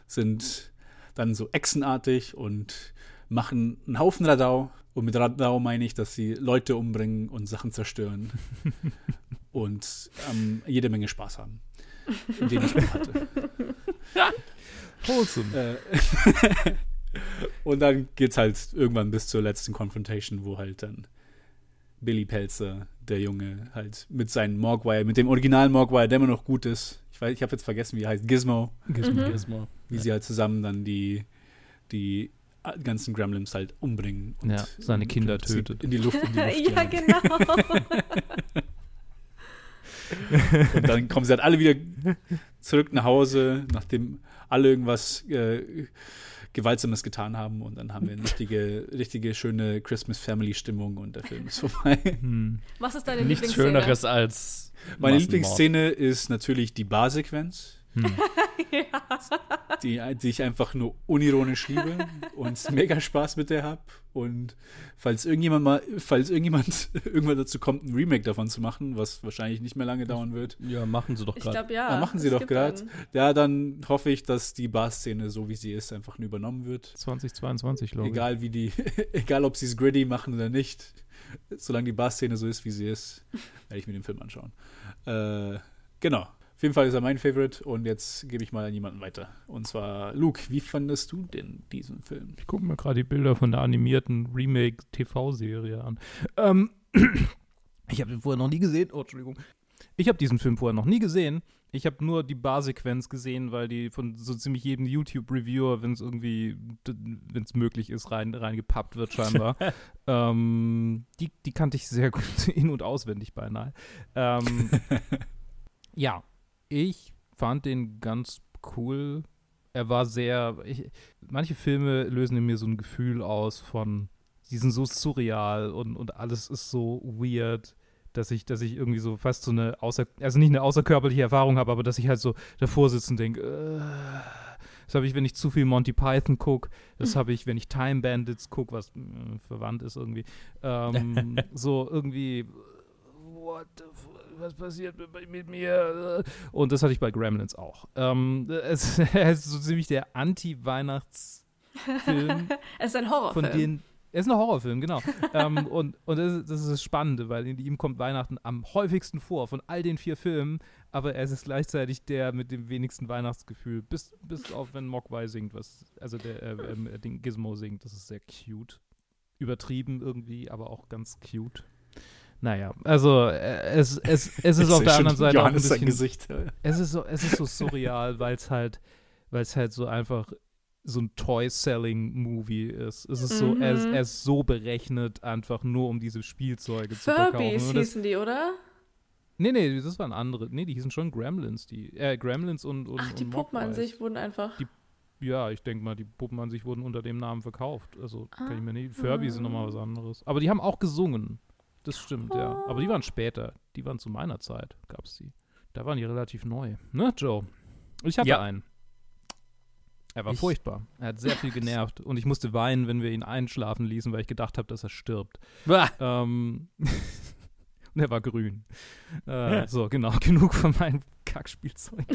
sind dann so echsenartig und machen einen Haufen Radau. Und mit Radau meine ich, dass sie Leute umbringen und Sachen zerstören. und ähm, jede Menge Spaß haben. Den ich mal hatte. Wholesome. Äh, und dann geht's halt irgendwann bis zur letzten Confrontation, wo halt dann Billy Pelzer, der Junge, halt mit seinem Mogwire, mit dem originalen Mogwire, der immer noch gut ist. Ich weiß, ich habe jetzt vergessen, wie er heißt, Gizmo, Gizmo. Mhm. Gizmo. wie sie halt zusammen dann die, die ganzen Gremlins halt umbringen und Ja, seine Kinder tötet. In die Luft, in die Luft ja, genau. Und dann kommen sie halt alle wieder zurück nach Hause, nachdem alle irgendwas äh, Gewaltsames getan haben und dann haben wir eine richtige, richtige schöne Christmas-Family-Stimmung und der Film ist vorbei. Hm. Was ist deine Nichts Lieblingsszene? Schöneres als. Meine Massenmord. Lieblingsszene ist natürlich die Barsequenz. Hm. die, die ich einfach nur unironisch liebe und mega Spaß mit der habe. Und falls irgendjemand mal, falls irgendjemand irgendwann dazu kommt, ein Remake davon zu machen, was wahrscheinlich nicht mehr lange dauern wird, Ja, machen sie doch Ich gerade. glaube, ja. ah, machen sie es doch gerade. Ja, dann hoffe ich, dass die Bar-Szene, so wie sie ist, einfach nur übernommen wird. 2022, glaube ich. Egal wie die, egal ob sie es gritty machen oder nicht, solange die Bar-Szene so ist, wie sie ist, werde ich mir den Film anschauen. Äh, genau. Auf jeden Fall ist er mein Favorite und jetzt gebe ich mal an jemanden weiter. Und zwar, Luke, wie fandest du denn diesen Film? Ich gucke mir gerade die Bilder von der animierten Remake-TV-Serie an. Ähm, ich habe den vorher noch nie gesehen. Oh, Entschuldigung. Ich habe diesen Film vorher noch nie gesehen. Ich habe nur die Barsequenz gesehen, weil die von so ziemlich jedem YouTube-Reviewer, wenn es irgendwie, wenn es möglich ist, rein, reingepappt wird scheinbar. ähm, die, die kannte ich sehr gut in- und auswendig beinahe. Ähm, ja, ich fand den ganz cool. Er war sehr. Ich, manche Filme lösen in mir so ein Gefühl aus von, die sind so surreal und, und alles ist so weird, dass ich, dass ich irgendwie so fast so eine außer, also nicht eine außerkörperliche Erfahrung habe, aber dass ich halt so davor sitze und denke, äh, das habe ich, wenn ich zu viel Monty Python gucke, das habe ich, wenn ich Time Bandits gucke, was äh, verwandt ist irgendwie. Ähm, so irgendwie, what the f- was passiert mit, mir? Und das hatte ich bei Gremlins auch. Ähm, es, es ist so ziemlich der Anti-Weihnachtsfilm Es ist ein Horrorfilm. von denen. Er ist ein Horrorfilm, genau. ähm, und und das, ist- das ist das Spannende, weil in ihm kommt Weihnachten am häufigsten vor von all den vier Filmen, aber er ist gleichzeitig der mit dem wenigsten Weihnachtsgefühl, bis, bis auf wenn Mogwai singt, was, also der äh, ähm, äh, den Gizmo singt, das ist sehr cute. Übertrieben irgendwie, aber auch ganz cute. Naja, also äh, es, es, es ist auf der anderen Seite auch ein Johannes sein bisschen Gesicht. es ist so, es ist so surreal, weil es halt, weil es halt so einfach so ein Toy-Selling-Movie ist. Es ist so, er ist, Mhm. er ist so berechnet, einfach nur um diese Spielzeuge zu verkaufen. Furbies das, hießen die, oder? nee, nee, das waren andere. Nee, die hießen schon Gremlins, die, äh, Gremlins und, und Ach, die und Puppen an sich wurden einfach. Die- Ja, ich denke mal, die Puppen an sich wurden unter dem Namen verkauft. Also kann ich mir nicht. Ah. Furbies sind nochmal was anderes. Aber die haben auch gesungen. Das stimmt, ja. Aber die waren später. Die waren zu meiner Zeit, gab's die. Da waren die relativ neu. Ne, Joe? Ich hatte Ja. einen. Er war Ich- furchtbar. Er hat sehr viel genervt. Und ich musste weinen, wenn wir ihn einschlafen ließen, weil ich gedacht habe, dass er stirbt. Ähm, und er war grün. Äh, so, genau, genug von meinem Kackspielzeug.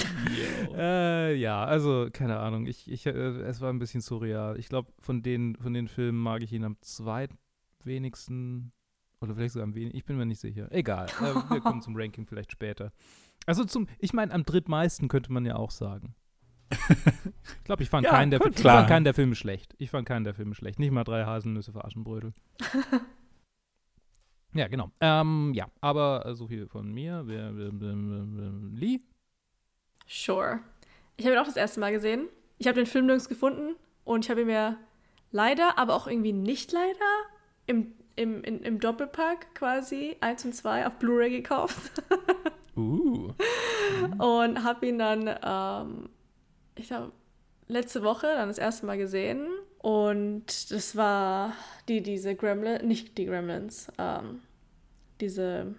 Äh, ja, also, keine Ahnung. Ich, ich, äh, es war ein bisschen surreal. Ich glaube, von den, von den Filmen mag ich ihn am zweitwenigsten. Oder vielleicht sogar am wenigsten. Ich bin mir nicht sicher. Egal. Äh, wir kommen zum Ranking vielleicht später. Also zum, ich meine, am drittmeisten könnte man ja auch sagen. Ich glaube, ich fand Ja, keinen der ich fand keinen der Filme schlecht. Ich fand keinen der Filme schlecht. Nicht mal drei Haselnüsse für Aschenbrödel. ja, genau. Ähm, ja, aber äh, so viel von mir. Wer, wer, wer, wer, wer, Lee? Sure. Ich habe ihn auch das erste Mal gesehen. Ich habe den Film nirgends gefunden und ich habe ihn mir leider, aber auch irgendwie nicht leider im, im, in, im Doppelpack quasi 1 und 2 auf Blu-ray gekauft Uh. und habe ihn dann, ähm, ich glaube, letzte Woche dann das erste Mal gesehen und das war die, diese Gremlins, nicht die Gremlins, ähm, diese,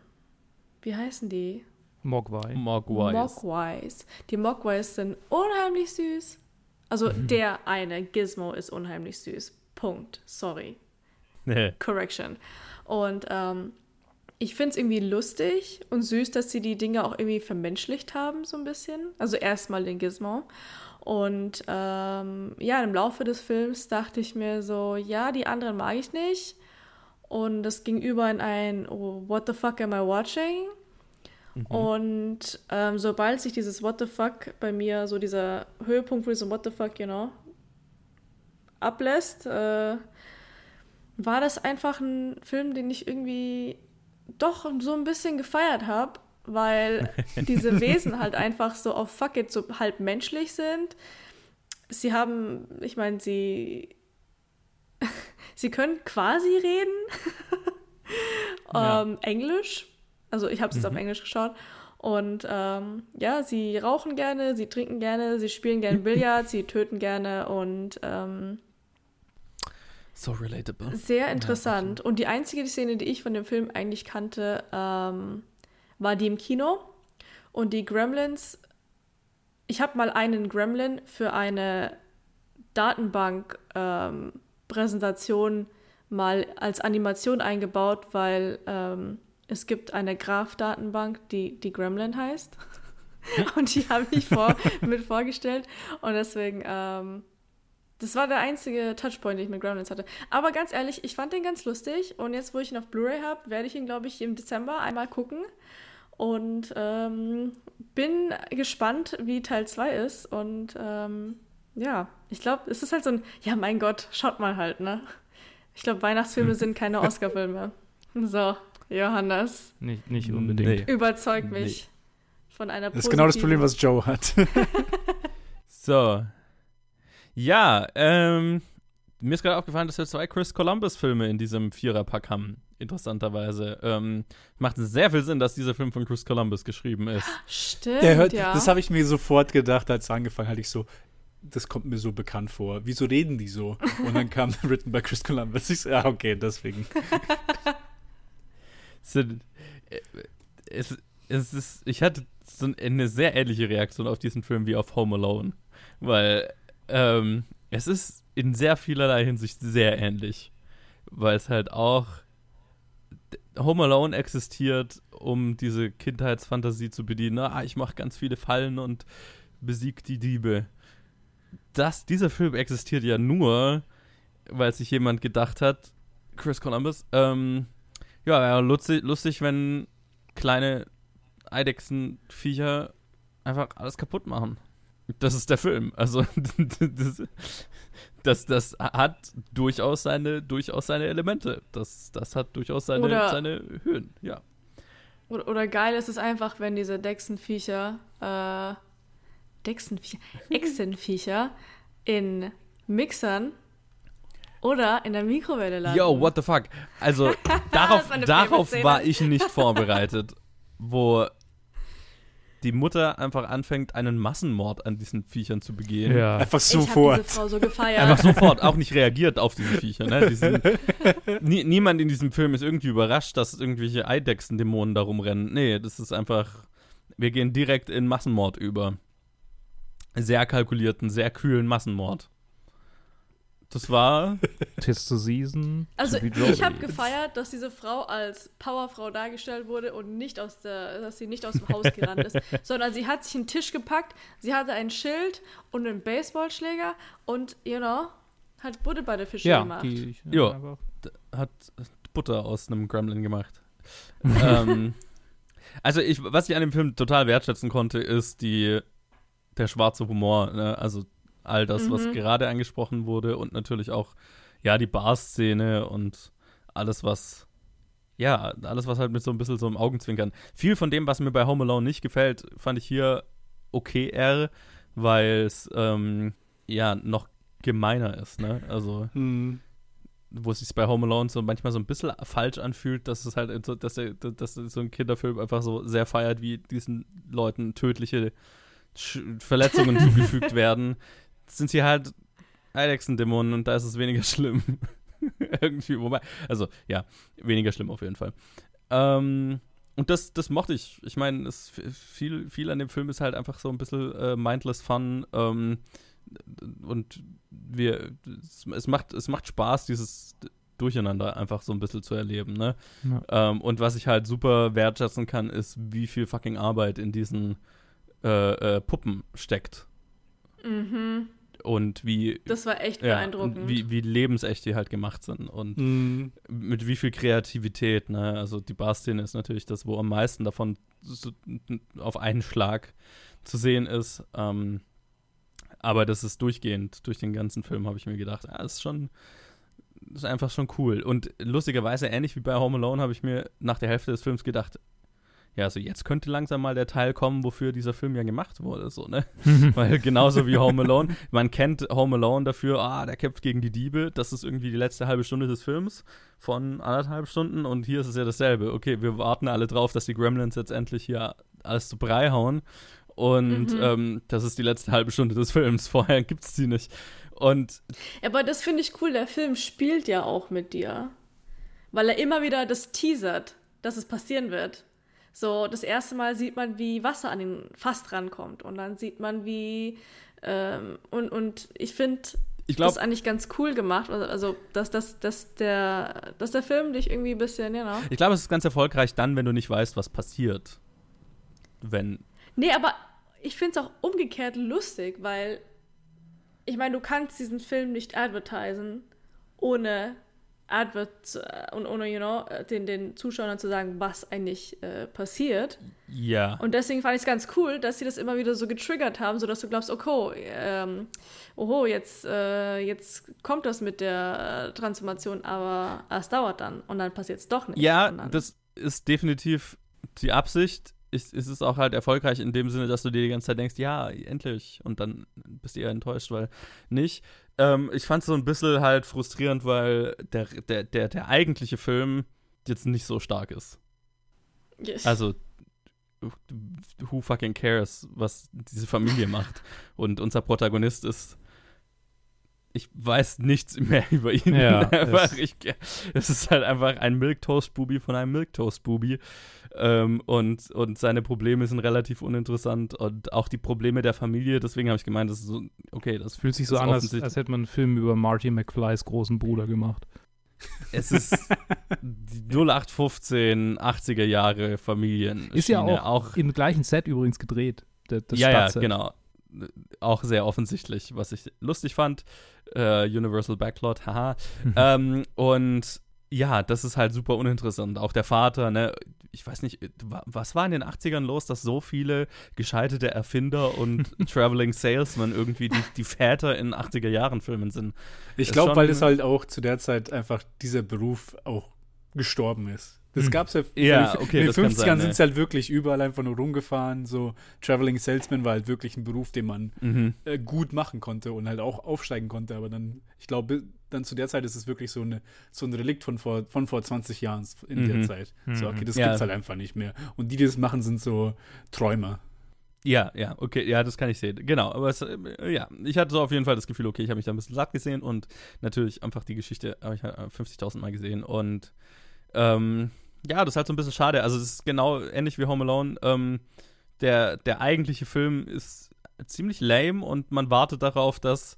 wie heißen die? Mogwai. Mogwais. Mogwais. Die Mogwais sind unheimlich süß. Also Mhm. der eine Gizmo ist unheimlich süß. Punkt. Sorry. Nee. Correction. Und ähm, ich finde es irgendwie lustig und süß, dass sie die Dinge auch irgendwie vermenschlicht haben, so ein bisschen. Also erstmal den Gizmo. Und ähm, ja, im Laufe des Films dachte ich mir so, ja, die anderen mag ich nicht. Und das ging über in ein, oh, what the fuck am I watching? Und ähm, sobald sich dieses What the fuck bei mir, so dieser Höhepunkt von diesem What the fuck, you know, ablässt, äh, war das einfach ein Film, den ich irgendwie doch so ein bisschen gefeiert habe, weil diese Wesen halt einfach so auf Fuck it, so halb menschlich sind. Sie haben, ich meine, sie, sie können quasi reden, Ja. ähm, Englisch. Also ich habe es jetzt auf Englisch geschaut. Und ähm, ja, sie rauchen gerne, sie trinken gerne, sie spielen gerne Billard, sie töten gerne und ähm, So relatable. sehr interessant. Und die einzige Szene, die ich von dem Film eigentlich kannte, ähm, war die im Kino. Und die Gremlins, ich habe mal einen Gremlin für eine Datenbank-Präsentation mal als Animation eingebaut, weil ähm, es gibt eine Graph-Datenbank, die, die Gremlin heißt. Und die habe ich vor, mit vorgestellt. Und deswegen, ähm, das war der einzige Touchpoint, den ich mit Gremlins hatte. Aber ganz ehrlich, ich fand den ganz lustig. Und jetzt, wo ich ihn auf Blu-ray habe, werde ich ihn, glaube ich, im Dezember einmal gucken. Und ähm, bin gespannt, wie Teil 2 ist. Und ähm, ja, ich glaube, es ist halt so ein, ja, mein Gott, schaut mal halt, ne? Ich glaube, Weihnachtsfilme sind keine Oscar-Filme. So, Johannes, Nicht, nicht unbedingt. Nee. überzeug mich von einer Das ist genau das Problem, was Joe hat. So. Ja, ähm, mir ist gerade aufgefallen, dass wir zwei Chris Columbus-Filme in diesem Viererpack haben. Interessanterweise. Ähm, macht sehr viel Sinn, dass dieser Film von Chris Columbus geschrieben ist. Stimmt, Der hört, ja. Das habe ich mir sofort gedacht, als es angefangen hat. Ich so, das kommt mir so bekannt vor. Wieso reden die so? Und dann kam Written by Chris Columbus. Ich so, ja, okay, deswegen. Sind, äh, es, es ist, ich hatte so eine sehr ähnliche Reaktion auf diesen Film wie auf Home Alone. Weil ähm, es ist in sehr vielerlei Hinsicht sehr ähnlich. Weil es halt auch Home Alone existiert, um diese Kindheitsfantasie zu bedienen. Ah, ich mache ganz viele Fallen und besieg die Diebe. Das, dieser Film existiert ja nur, weil sich jemand gedacht hat, Chris Columbus, ähm, ja, wäre lustig, lustig, wenn kleine Eidechsenviecher einfach alles kaputt machen. Das ist der Film. Also, das, das, das hat durchaus seine, durchaus seine Elemente. Das, das hat durchaus seine, Oder- seine Höhen, ja. Oder, oder geil ist es einfach, wenn diese Dechsenviecher, äh, Dechsenviecher, Echsenviecher in Mixern oder in der Mikrowelle landen. Yo, what the fuck? Also, darauf, darauf war ich nicht vorbereitet, wo die Mutter einfach anfängt, einen Massenmord an diesen Viechern zu begehen. Ja. Einfach Ich sofort. diese Frau so gefeiert. Einfach sofort auch nicht reagiert auf diese Viecher. Ne? Die sind, nie, niemand in diesem Film ist irgendwie überrascht, dass irgendwelche Eidechsen-Dämonen da rumrennen. Nee, das ist einfach. Wir gehen direkt in Massenmord über. Sehr kalkulierten, sehr kühlen Massenmord. Das war. Tis the season. Also ich habe gefeiert, dass diese Frau als Powerfrau dargestellt wurde und nicht aus der, dass sie nicht aus dem Haus gerannt ist, sondern sie hat sich einen Tisch gepackt, sie hatte ein Schild und einen Baseballschläger und, you know, hat Butter bei der Fische Ja, gemacht. die, Ja. hat Butter aus einem Gremlin gemacht. ähm, also ich, was ich an dem Film total wertschätzen konnte, ist die der schwarze Humor. Ne? Also all das, was Mhm. gerade angesprochen wurde und natürlich auch ja die Bar-Szene und alles was ja alles was halt mit so ein bisschen so einem Augenzwinkern. Viel von dem, was mir bei Home Alone nicht gefällt, fand ich hier okay eher, weil es ähm, ja noch gemeiner ist. Ne? Also Hm. wo es sich bei Home Alone so manchmal so ein bisschen falsch anfühlt, dass es halt so, dass, der, dass so ein Kinderfilm einfach so sehr feiert, wie diesen Leuten tödliche Sch Verletzungen zugefügt werden. Sind hier halt Eidechsendämonen und da ist es weniger schlimm. Irgendwie, wobei, also ja, weniger schlimm auf jeden Fall. Ähm, und das, das mochte ich. Ich meine, es viel, viel an dem Film ist halt einfach so ein bisschen äh, mindless fun. Ähm, und wir, es, es, macht, es macht Spaß, dieses Durcheinander einfach so ein bisschen zu erleben, ne? Ja. Ähm, und was ich halt super wertschätzen kann, ist, wie viel fucking Arbeit in diesen äh, äh, Puppen steckt. Mhm. Und wie, Das war echt ja, beeindruckend. wie, wie lebensecht die halt gemacht sind. Und Hm. mit wie viel Kreativität, ne? Also die Bar-Szene ist natürlich das, wo am meisten davon so auf einen Schlag zu sehen ist. Ähm, aber das ist durchgehend, durch den ganzen Film habe ich mir gedacht, ah, das ist schon, das ist einfach schon cool. Und lustigerweise, ähnlich wie bei Home Alone, habe ich mir nach der Hälfte des Films gedacht, ja, also jetzt könnte langsam mal der Teil kommen, wofür dieser Film ja gemacht wurde, so, ne? Weil genauso wie Home Alone, man kennt Home Alone dafür, ah, der kämpft gegen die Diebe, das ist irgendwie die letzte halbe Stunde des Films von anderthalb Stunden und hier ist es ja dasselbe. Okay, wir warten alle drauf, dass die Gremlins jetzt endlich hier alles zu Brei hauen und Mhm. ähm, das ist die letzte halbe Stunde des Films, vorher gibt's die nicht. Und Aber das finde ich cool, der Film spielt ja auch mit dir. Weil er immer wieder das teasert, dass es passieren wird. So, das erste Mal sieht man, wie Wasser an den Fass rankommt. Und dann sieht man, wie. Ähm, und, und ich finde ich das glaube, eigentlich ganz cool gemacht. Also, Also, dass, dass, dass, der, dass der Film dich irgendwie ein bisschen, genau. ich glaube, es ist ganz erfolgreich dann, wenn du nicht weißt, was passiert. Wenn Nee, aber ich finde es auch umgekehrt lustig, weil ich meine, du kannst diesen Film nicht advertisen, ohne Advert äh, und ohne, you know, äh, den, den Zuschauern zu sagen, was eigentlich äh, passiert. ja. Und deswegen fand ich es ganz cool, dass sie das immer wieder so getriggert haben, sodass du glaubst, okay, ähm, oho, jetzt, äh, jetzt kommt das mit der Transformation, aber es dauert dann und dann passiert es doch nicht. Ja, das ist definitiv die Absicht. Ich, es ist auch halt erfolgreich in dem Sinne, dass du dir die ganze Zeit denkst, ja, endlich. Und dann bist du eher enttäuscht, weil nicht. Ähm, ich fand es so ein bisschen halt frustrierend, weil der, der, der, der eigentliche Film jetzt nicht so stark ist. Yes. Also, who fucking cares, was diese Familie macht? Und unser Protagonist ist. Ich weiß nichts mehr über ihn. Ja, einfach, es- ich, es ist halt einfach ein Milktoast-Bubi von einem Milktoast-Bubi. Ähm, und, und seine Probleme sind relativ uninteressant. Und auch die Probleme der Familie, deswegen habe ich gemeint, das ist so, okay, das Fühlt sich so an, als, als hätte man einen Film über Marty McFlys großen Bruder gemacht. Es ist die 0815 80er Jahre Familien. Ist ja auch, im gleichen Set übrigens gedreht. Das, das ja, ja, Stadtset. genau. Auch sehr offensichtlich, was ich lustig fand. Äh, Universal Backlot, haha. ähm, und ja, das ist halt super uninteressant. Auch der Vater, ne? Ich weiß nicht, wa- was war in den 80ern los, dass so viele gescheiterte Erfinder und Traveling Salesmen irgendwie die, die Väter in 80er-Jahren-Filmen sind? Ich glaube, weil es halt auch zu der Zeit einfach dieser Beruf auch gestorben ist. Das Hm. gab's ja, Ja, den- okay, in den das kann 50ern sein, sind ja. sie halt wirklich überall einfach nur rumgefahren. So Traveling Salesman war halt wirklich ein Beruf, den man Mhm. äh, gut machen konnte und halt auch aufsteigen konnte. Aber dann, ich glaube, dann zu der Zeit ist es wirklich so, eine, so ein Relikt von vor, von vor 20 Jahren in Mhm. der Zeit. So, okay, das Ja. gibt's halt einfach nicht mehr. Und die, die das machen, sind so Träumer. Ja, ja, okay, ja, das kann ich sehen. Genau, aber es, äh, ja, ich hatte so auf jeden Fall das Gefühl, okay, ich habe mich da ein bisschen satt gesehen und natürlich einfach die Geschichte habe ich halt 50.000 Mal gesehen und ähm, ja, das ist halt so ein bisschen schade. Also, es ist genau ähnlich wie Home Alone. Ähm, der, der eigentliche Film ist ziemlich lame und man wartet darauf, dass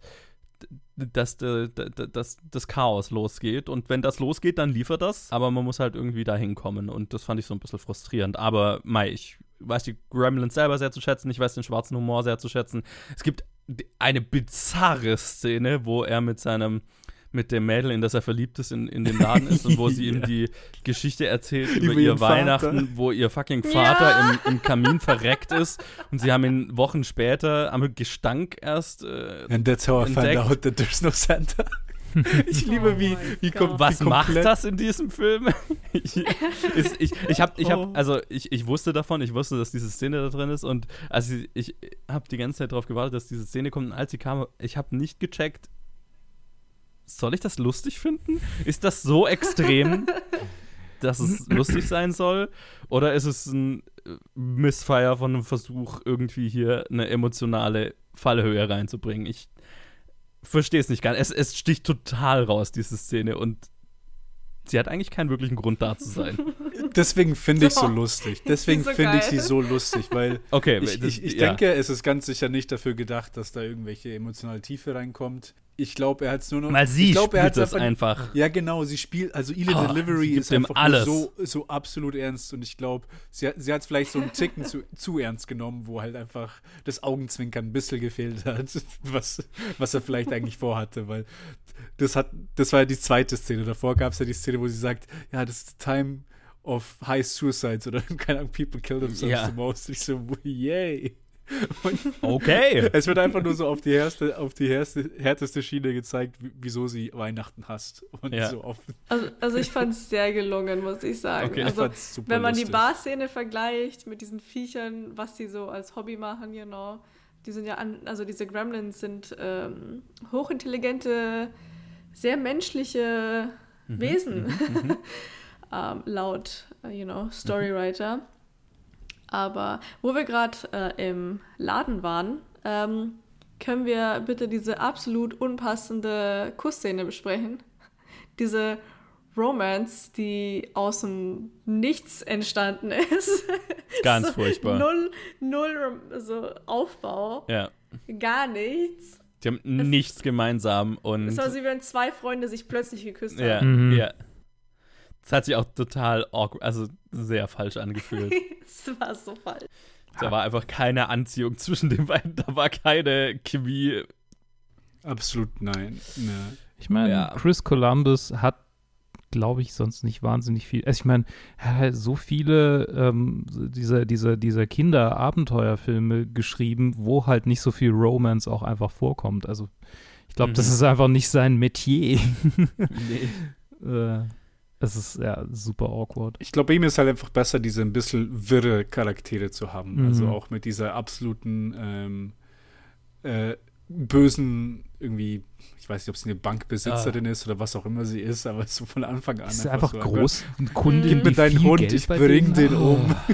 dass, de- dass das Chaos losgeht. Und wenn das losgeht, dann liefert das. Aber man muss halt irgendwie da hinkommen. Und das fand ich so ein bisschen frustrierend. Aber Mai, ich weiß die Gremlins selber sehr zu schätzen. Ich weiß den schwarzen Humor sehr zu schätzen. Es gibt eine bizarre Szene, wo er mit seinem mit dem Mädel, in das er verliebt ist, in, in dem Laden ist und wo sie ihm Ja. die Geschichte erzählt über, Über ihr ihren Vater. Weihnachten, wo ihr fucking Vater im, im Kamin verreckt ist und sie haben ihn Wochen später am Gestank erst äh, And that's how I found Entdeckt. out that there's no Santa. ich liebe, Oh wie, wie, kom Was wie macht das in diesem Film? ich ist, ich, ich habe, ich Oh. hab, also ich, ich wusste davon, ich wusste, dass diese Szene da drin ist und also ich, ich habe die ganze Zeit darauf gewartet, dass diese Szene kommt und als sie kam, ich habe nicht gecheckt, soll ich das lustig finden? Ist das so extrem, dass es lustig sein soll? Oder ist es ein äh, Missfire von einem Versuch, irgendwie hier eine emotionale Fallhöhe reinzubringen? Ich verstehe es nicht ganz. Es, es sticht total raus, diese Szene. Und sie hat eigentlich keinen wirklichen Grund da zu sein. Deswegen finde ich So. so lustig. Deswegen So finde ich sie so lustig, weil Okay, ich, das- ich, ich ja. denke, es ist ganz sicher nicht dafür gedacht, dass da irgendwelche emotionale Tiefe reinkommt. Ich glaube, er hat es nur noch. Weil sie ich glaub, er spielt das einfach. Ja, genau, sie spielt, also ihre Oh, Delivery ist ihm einfach so, so absolut ernst und ich glaube, sie, hat- sie hat es vielleicht so einen Ticken zu, zu ernst genommen, wo halt einfach das Augenzwinkern ein bisschen gefehlt hat, was, was er vielleicht eigentlich vorhatte, weil das hat, das war ja die zweite Szene. Davor gab es ja die Szene, wo sie sagt, ja, das ist the time of high suicides oder keine Ahnung, people kill themselves Ja. the most. Ich so, yay. Okay. Es wird einfach nur so auf die, härste, auf die härste, härteste Schiene gezeigt, wie- wieso sie Weihnachten hasst. Und Ja. so oft. Also, also ich fand es sehr gelungen, muss ich sagen. Okay. Ich also, super wenn man die lustig. Barszene vergleicht mit diesen Viechern, was sie so als Hobby machen, genau. Die sind ja an, also diese Gremlins sind ähm, hochintelligente, sehr menschliche Mhm. Wesen, ähm, laut, äh, you know, Storywriter. Aber wo wir gerade äh, im Laden waren, ähm, können wir bitte diese absolut unpassende Kussszene besprechen? Diese Romance, die aus dem Nichts entstanden ist. Ganz so furchtbar. Null, null so Aufbau, Ja. gar nichts. Die haben nichts gemeinsam und. Es war so, wie wenn zwei Freunde sich plötzlich geküsst ja, haben. Mhm. ja. Es hat sich auch total awkward, also sehr falsch angefühlt. Es war so falsch. da war einfach keine Anziehung zwischen den beiden, da war keine Chemie. Absolut nein. Ne. Ich meine, Ja. Chris Columbus hat, glaube ich, sonst nicht wahnsinnig viel. Also ich meine, er hat halt so viele ähm, dieser, dieser, dieser Kinder-Abenteuerfilme geschrieben, wo halt nicht so viel Romance auch einfach vorkommt. Also ich glaube, das Mhm. ist einfach nicht sein Metier. Nee. äh, es ist ja super awkward. Ich glaube, ihm ist halt einfach besser, diese ein bisschen wirre Charaktere zu haben. Mhm. Also auch mit dieser absoluten ähm, äh, bösen, irgendwie, ich weiß nicht, ob sie eine Bankbesitzerin ist oder was auch immer sie ist, aber so von Anfang an. Ist einfach so groß. Ein Kunde, Gib mir deinen viel Hund, Geld ich bring den hat. um.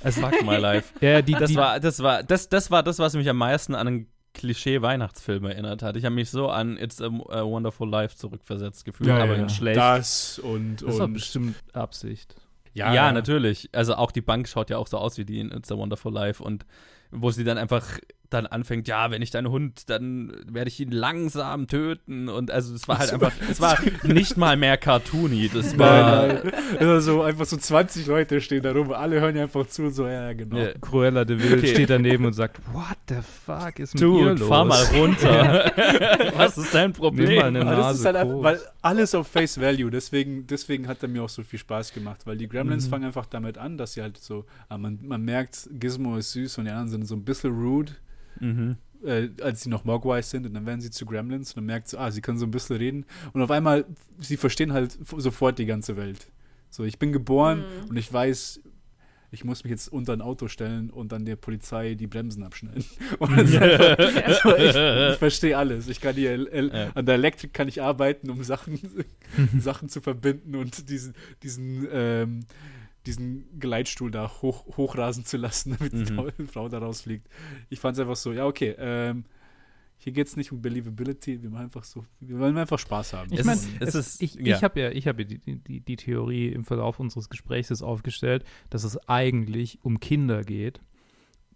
Also, Fuck my life. ja, die, Das die, war, das war, das, das war das, was mich am meisten an einen Klischee-Weihnachtsfilm erinnert hat. Ich habe mich so an It's a, a Wonderful Life zurückversetzt gefühlt, aber in schlecht. Das und, das war und bestimmt Absicht. Ja, natürlich. Also auch die Bank schaut ja auch so aus wie die in It's a Wonderful Life und wo sie dann einfach dann anfängt, ja, wenn ich deinen Hund, dann werde ich ihn langsam töten und also es war halt einfach, es war nicht mal mehr cartoony, das war Nein, nein. Also einfach so 20 Leute stehen da rum, alle hören ja einfach zu und so, ja, genau. Ja. Cruella de Vil Okay. steht daneben und sagt, what the fuck ist mit ihr Dude, los? fahr mal runter. Was ist dein Problem? Nimm mal eine Aber das ist Nase halt einfach, weil alles auf Face Value, deswegen, deswegen hat er mir auch so viel Spaß gemacht, weil die Gremlins Mhm. fangen einfach damit an, dass sie halt so, ah, man, man merkt, Gizmo ist süß und die anderen sind so ein bisschen rude, Mhm. äh, als sie noch Mogwai sind und dann werden sie zu Gremlins und dann merkt sie, ah, sie können so ein bisschen reden und auf einmal, sie verstehen halt sofort die ganze Welt. So, ich bin geboren Mhm. und ich weiß, ich muss mich jetzt unter ein Auto stellen und dann der Polizei die Bremsen abschneiden. Einfach, also ich, ich verstehe alles. Ich kann El El Ja. an der Elektrik kann ich arbeiten, um Sachen, Sachen zu verbinden und diesen, diesen, ähm, diesen Gleitstuhl da hoch, hochrasen zu lassen, damit die Mhm. Frau, Frau da rausfliegt. Ich fand es einfach so, ja, okay, ähm, hier geht es nicht um Believability, wir machen einfach so, wir wollen einfach Spaß haben. Ich meine, ich, ja. ich habe ja, ich hab ja die, die, die Theorie im Verlauf unseres Gesprächs aufgestellt, dass es eigentlich um Kinder geht,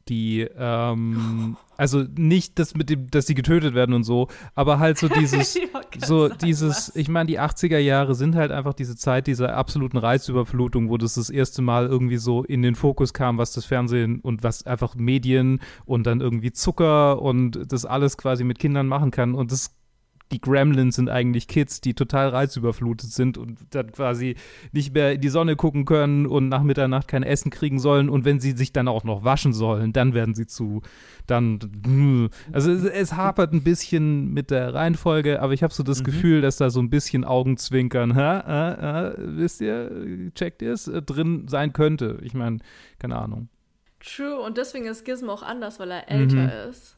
die, ähm, also nicht das mit dem, dass sie getötet werden und so, aber halt so dieses, so dieses, was? ich meine, die 80er Jahre sind halt einfach diese Zeit dieser absoluten Reizüberflutung, wo das das erste Mal irgendwie so in den Fokus kam, was das Fernsehen und was einfach Medien und dann irgendwie Zucker und das alles quasi mit Kindern machen kann und das die Gremlins sind eigentlich Kids, die total reizüberflutet sind und dann quasi nicht mehr in die Sonne gucken können und nach Mitternacht kein Essen kriegen sollen. Und wenn sie sich dann auch noch waschen sollen, dann werden sie zu, dann, also es, es hapert ein bisschen mit der Reihenfolge, aber ich habe so das Mhm. Gefühl, dass da so ein bisschen Augenzwinkern, hä, äh, äh, wisst ihr, checkt ihr es, äh, drin sein könnte. Ich meine, keine Ahnung. True, und deswegen ist Gizmo auch anders, weil er Mhm. älter ist.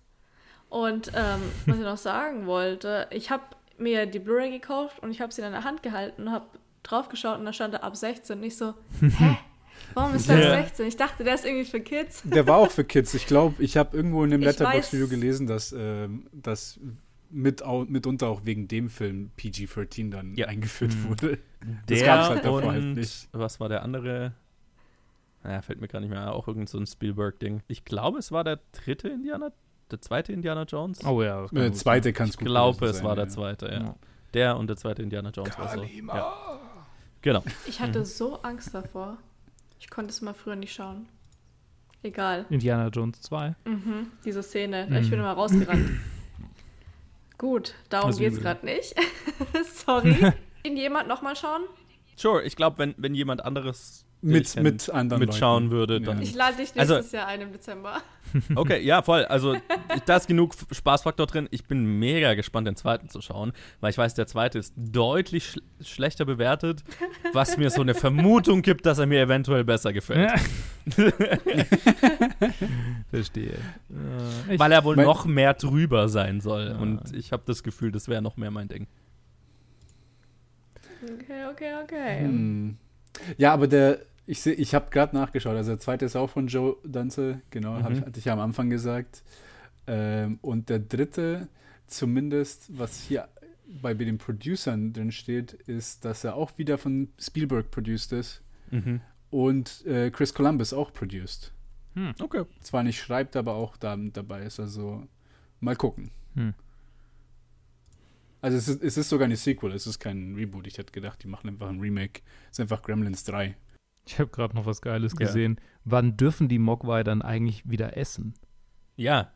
Und ähm, was ich noch sagen wollte, ich habe mir die Blu-ray gekauft und ich habe sie in der Hand gehalten und habe draufgeschaut und da stand er ab 16. Und ich so, hä? Warum ist der Ja. 16? Ich dachte, der ist irgendwie für Kids. Der war auch für Kids. Ich glaube, ich habe irgendwo in dem weiß- gelesen, dass ähm, das mit, au- mitunter auch wegen dem Film PG-13 dann Ja. eingeführt Mhm. wurde. Das Der gab's halt davor und halt nicht. was war der andere? Naja, fällt mir gar nicht mehr. Auch irgend so ein Spielberg-Ding. Ich glaube, es war der dritte Indiana, der zweite Indiana Jones. Oh ja. Der gut zweite ich kann es gut glaube, gewesen es sein, war der zweite, ja. Ja. Der und der zweite Indiana Jones war so. Ja. Genau. Ich hatte so Angst davor. Ich konnte es mal früher nicht schauen. Egal. Indiana Jones 2. Mhm, diese Szene. Mhm. Ich bin immer rausgerannt. Gut, darum Also geht's übel. gerade nicht. Sorry. Will jemand nochmal schauen? Sure, ich glaube, wenn, wenn jemand anderes Mit- mit anderen mitschauen Leuten. würde, Ja. dann. Ich lade dich Also- nächstes Jahr ein im Dezember. Okay, ja, voll. Also, da ist genug Spaßfaktor drin. Ich bin mega gespannt, den zweiten zu schauen, weil ich weiß, der zweite ist deutlich schl schlechter bewertet, was mir so eine Vermutung gibt, dass er mir eventuell besser gefällt. Verstehe. Äh, ich, Weil er wohl mein- noch mehr drüber sein soll. Ja. Und ich habe das Gefühl, das wäre noch mehr mein Ding. Okay, okay, okay. Hm. Ja, aber der, ich, seh- ich habe gerade nachgeschaut, also der zweite ist auch von Joe Danze, genau, Mhm. hatte ich ja am Anfang gesagt. Ähm, und der dritte, zumindest, was hier bei den Producern drin steht, ist, dass er auch wieder von Spielberg produced ist Mhm. und äh, Chris Columbus auch produced. hm. Okay. Zwar nicht schreibt, aber auch da dabei ist, also mal gucken. Hm. Also es ist, es ist sogar eine Sequel, es ist kein Reboot. Ich hätte gedacht, die machen einfach ein Remake. Es ist einfach Gremlins 3. Ich habe gerade noch was Geiles Ja. gesehen. Wann dürfen die Mogwai dann eigentlich wieder essen? Ja,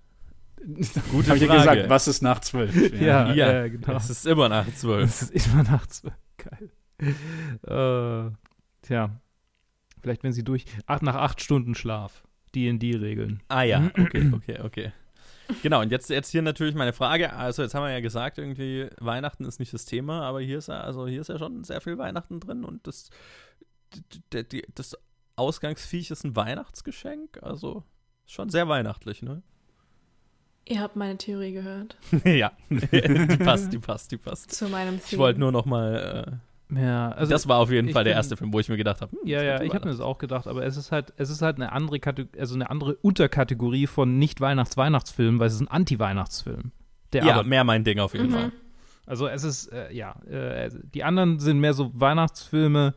Gute Habe ich ja Frage. gesagt, was ist nach 12? Ja, ja, äh, genau. es ist immer nach zwölf. Das ist immer nachts. Geil. Äh, tja, vielleicht wenn sie durch. Ach, nach acht Stunden Schlaf. D&D-Regeln. Ah ja, okay, okay, okay. Genau, und jetzt, jetzt hier natürlich meine Frage. Also, jetzt haben wir ja gesagt, irgendwie, Weihnachten ist nicht das Thema, aber hier ist ja, also hier ist ja schon sehr viel Weihnachten drin und das, das Ausgangsviech ist ein Weihnachtsgeschenk. Also schon sehr weihnachtlich, ne? Ihr habt meine Theorie gehört. ja, die passt, die passt, die passt. Zu meinem Ich Theme. wollte nur noch mal, Ja, äh, also das war auf jeden ich Fall der bin- erste Film, wo ich mir gedacht habe, hm, Ja, ja, ich habe mir das auch gedacht, aber es ist halt, es ist halt eine andere Kategorie, also eine andere Unterkategorie von Nicht-Weihnachts-Weihnachtsfilm, weil es ist ein Anti-Weihnachtsfilm. Der Ja, aber, mehr mein Ding auf jeden Mhm. Fall. also es ist, äh, ja, äh, die anderen sind mehr so Weihnachtsfilme,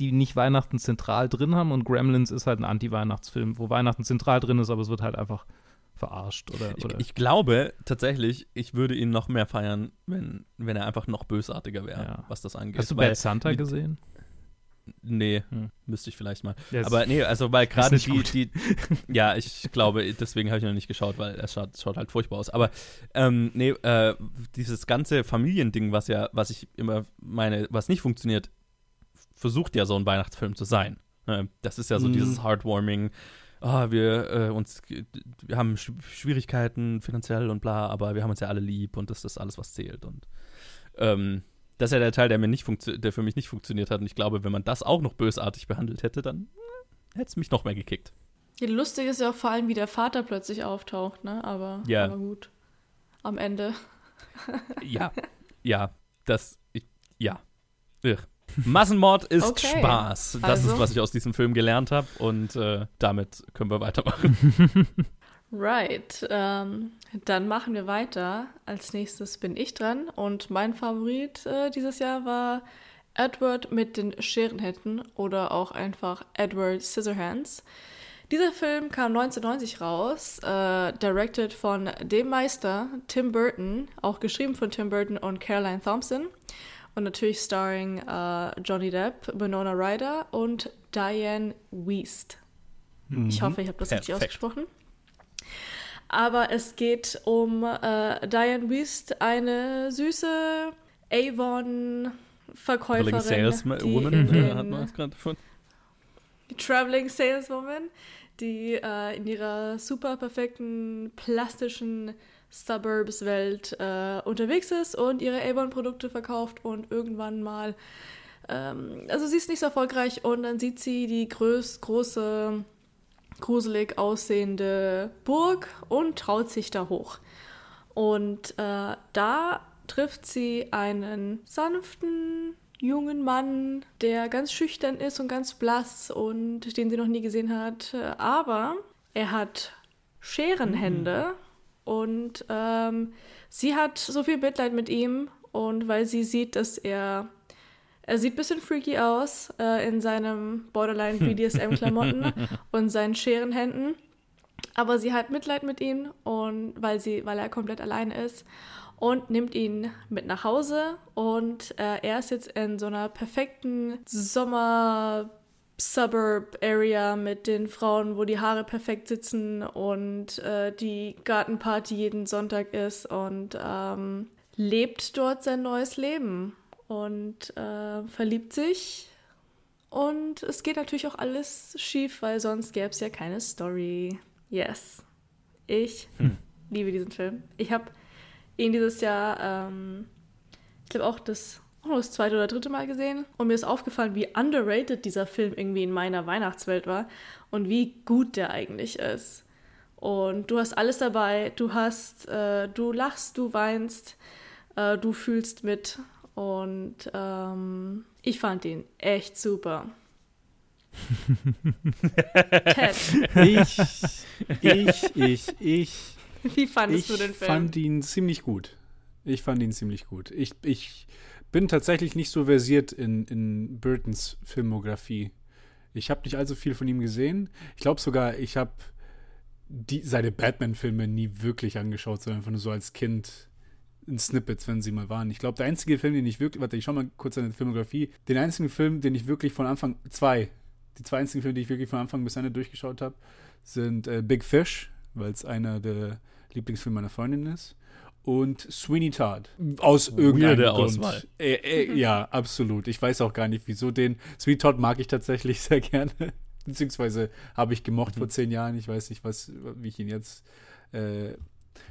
die nicht Weihnachten zentral drin haben und Gremlins ist halt ein Anti-Weihnachtsfilm, wo Weihnachten zentral drin ist, aber es wird halt einfach verarscht oder, Ich, oder ich glaube tatsächlich, ich würde ihn noch mehr feiern, wenn, wenn er einfach noch bösartiger wäre, Ja. was das angeht. Hast du Bad Santa mit- gesehen? Nee, Hm. müsste ich vielleicht mal. Ist- Aber nee, also weil gerade die, die, ja, ich glaube, deswegen habe ich noch nicht geschaut, weil es schaut, schaut halt furchtbar aus. Aber ähm, nee, äh, dieses ganze Familiending, was ja, was ich immer meine, was nicht funktioniert, versucht ja so ein Weihnachtsfilm zu sein. Äh, das ist ja so Mhm. dieses Heartwarming. Ah, wir äh, uns, wir haben Sch Schwierigkeiten finanziell und bla, aber wir haben uns ja alle lieb und das ist alles, was zählt. Und ähm, das ist ja der Teil, der mir nicht der für mich nicht funktioniert hat. Und ich glaube, wenn man das auch noch bösartig behandelt hätte, dann hätte es mich noch mehr gekickt. Ja, lustig ist ja auch vor allem, wie der Vater plötzlich auftaucht, ne? Aber, Ja. aber gut. Am Ende. Ja, ja, das, ich, ja. Irr. Massenmord ist Okay. Spaß. Das Also. ist, was ich aus diesem Film gelernt habe. Und äh, damit können wir weitermachen. Right. Ähm, dann machen wir weiter. Als nächstes bin ich dran. Und mein Favorit äh, dieses Jahr war Edward mit den Scherenhänden oder auch einfach Edward Scissorhands. Dieser Film kam 1990 raus, äh, directed von dem Meister Tim Burton, auch geschrieben von Tim Burton und Caroline Thompson. Und natürlich starring äh, Johnny Depp, Winona Ryder und Diane Wiest. Ich hoffe, ich habe das richtig Perfekt. ausgesprochen. Aber es geht um äh, Diane Wiest, eine süße Avon-Verkäuferin. Saleswoman, die in hat den- man es gerade gefunden. die Traveling Saleswoman, die äh, in ihrer super perfekten plastischen Suburbs-Welt äh, unterwegs ist und ihre Avon-Produkte verkauft und irgendwann mal, ähm, also sie ist nicht so erfolgreich und dann sieht sie die größ große, gruselig aussehende Burg und traut sich da hoch. Und äh, da trifft sie einen sanften, jungen Mann, der ganz schüchtern ist und ganz blass und den sie noch nie gesehen hat. Äh, Aber er hat Scherenhände und ähm, sie hat so viel Mitleid mit ihm und weil sie sieht, dass er er sieht ein bisschen freaky aus äh, in seinem Borderline BDSM-Klamotten und seinen Scherenhänden. Aber sie hat Mitleid mit ihm und weil sie, weil er komplett allein ist und nimmt ihn mit nach Hause und äh, er ist jetzt in so einer perfekten Sommer Suburb Area mit den Frauen, wo die Haare perfekt sitzen und äh, die Gartenparty jeden Sonntag ist und ähm, lebt dort sein neues Leben und äh, verliebt sich Und es geht natürlich auch alles schief, weil sonst gäbe es ja keine Story. Yes. Ich Hm. liebe diesen Film. Ich habe ihn dieses Jahr, ähm, ich glaube auch das, auch das zweite oder dritte Mal gesehen. Und mir ist aufgefallen, wie underrated dieser Film irgendwie in meiner Weihnachtswelt war und wie gut der eigentlich ist. Und du hast alles dabei. Du hast, äh, du lachst, du weinst, äh, du fühlst mit. Und ähm, ich fand ihn echt super. Ted, Ich, ich, ich, ich, wie fandest ich du den Film? fand ihn ziemlich gut. Ich fand ihn ziemlich gut. Ich, ich bin tatsächlich nicht so versiert in, in Burtons Filmografie. Ich habe nicht allzu viel von ihm gesehen. Ich glaube sogar, ich habe die, seine Batman-Filme nie wirklich angeschaut, sondern einfach nur so als Kind in Snippets, wenn sie mal waren. Ich glaube, der einzige Film, den ich wirklich, warte, ich schau mal kurz seine Filmografie, den einzigen Film, den ich wirklich von Anfang, zwei, die zwei einzigen Filme, die ich wirklich von Anfang bis Ende durchgeschaut habe, sind äh, Big Fish, weil es einer der Lieblingsfilme meiner Freundin ist, und Sweeney Todd. Aus irgendeinem Weirde Grund. Auswahl. Äh, äh, ja, absolut. Ich weiß auch gar nicht, wieso den. Sweeney Todd mag ich tatsächlich sehr gerne. Beziehungsweise habe ich gemocht vor zehn Jahren. Ich weiß nicht, was, wie ich ihn jetzt äh,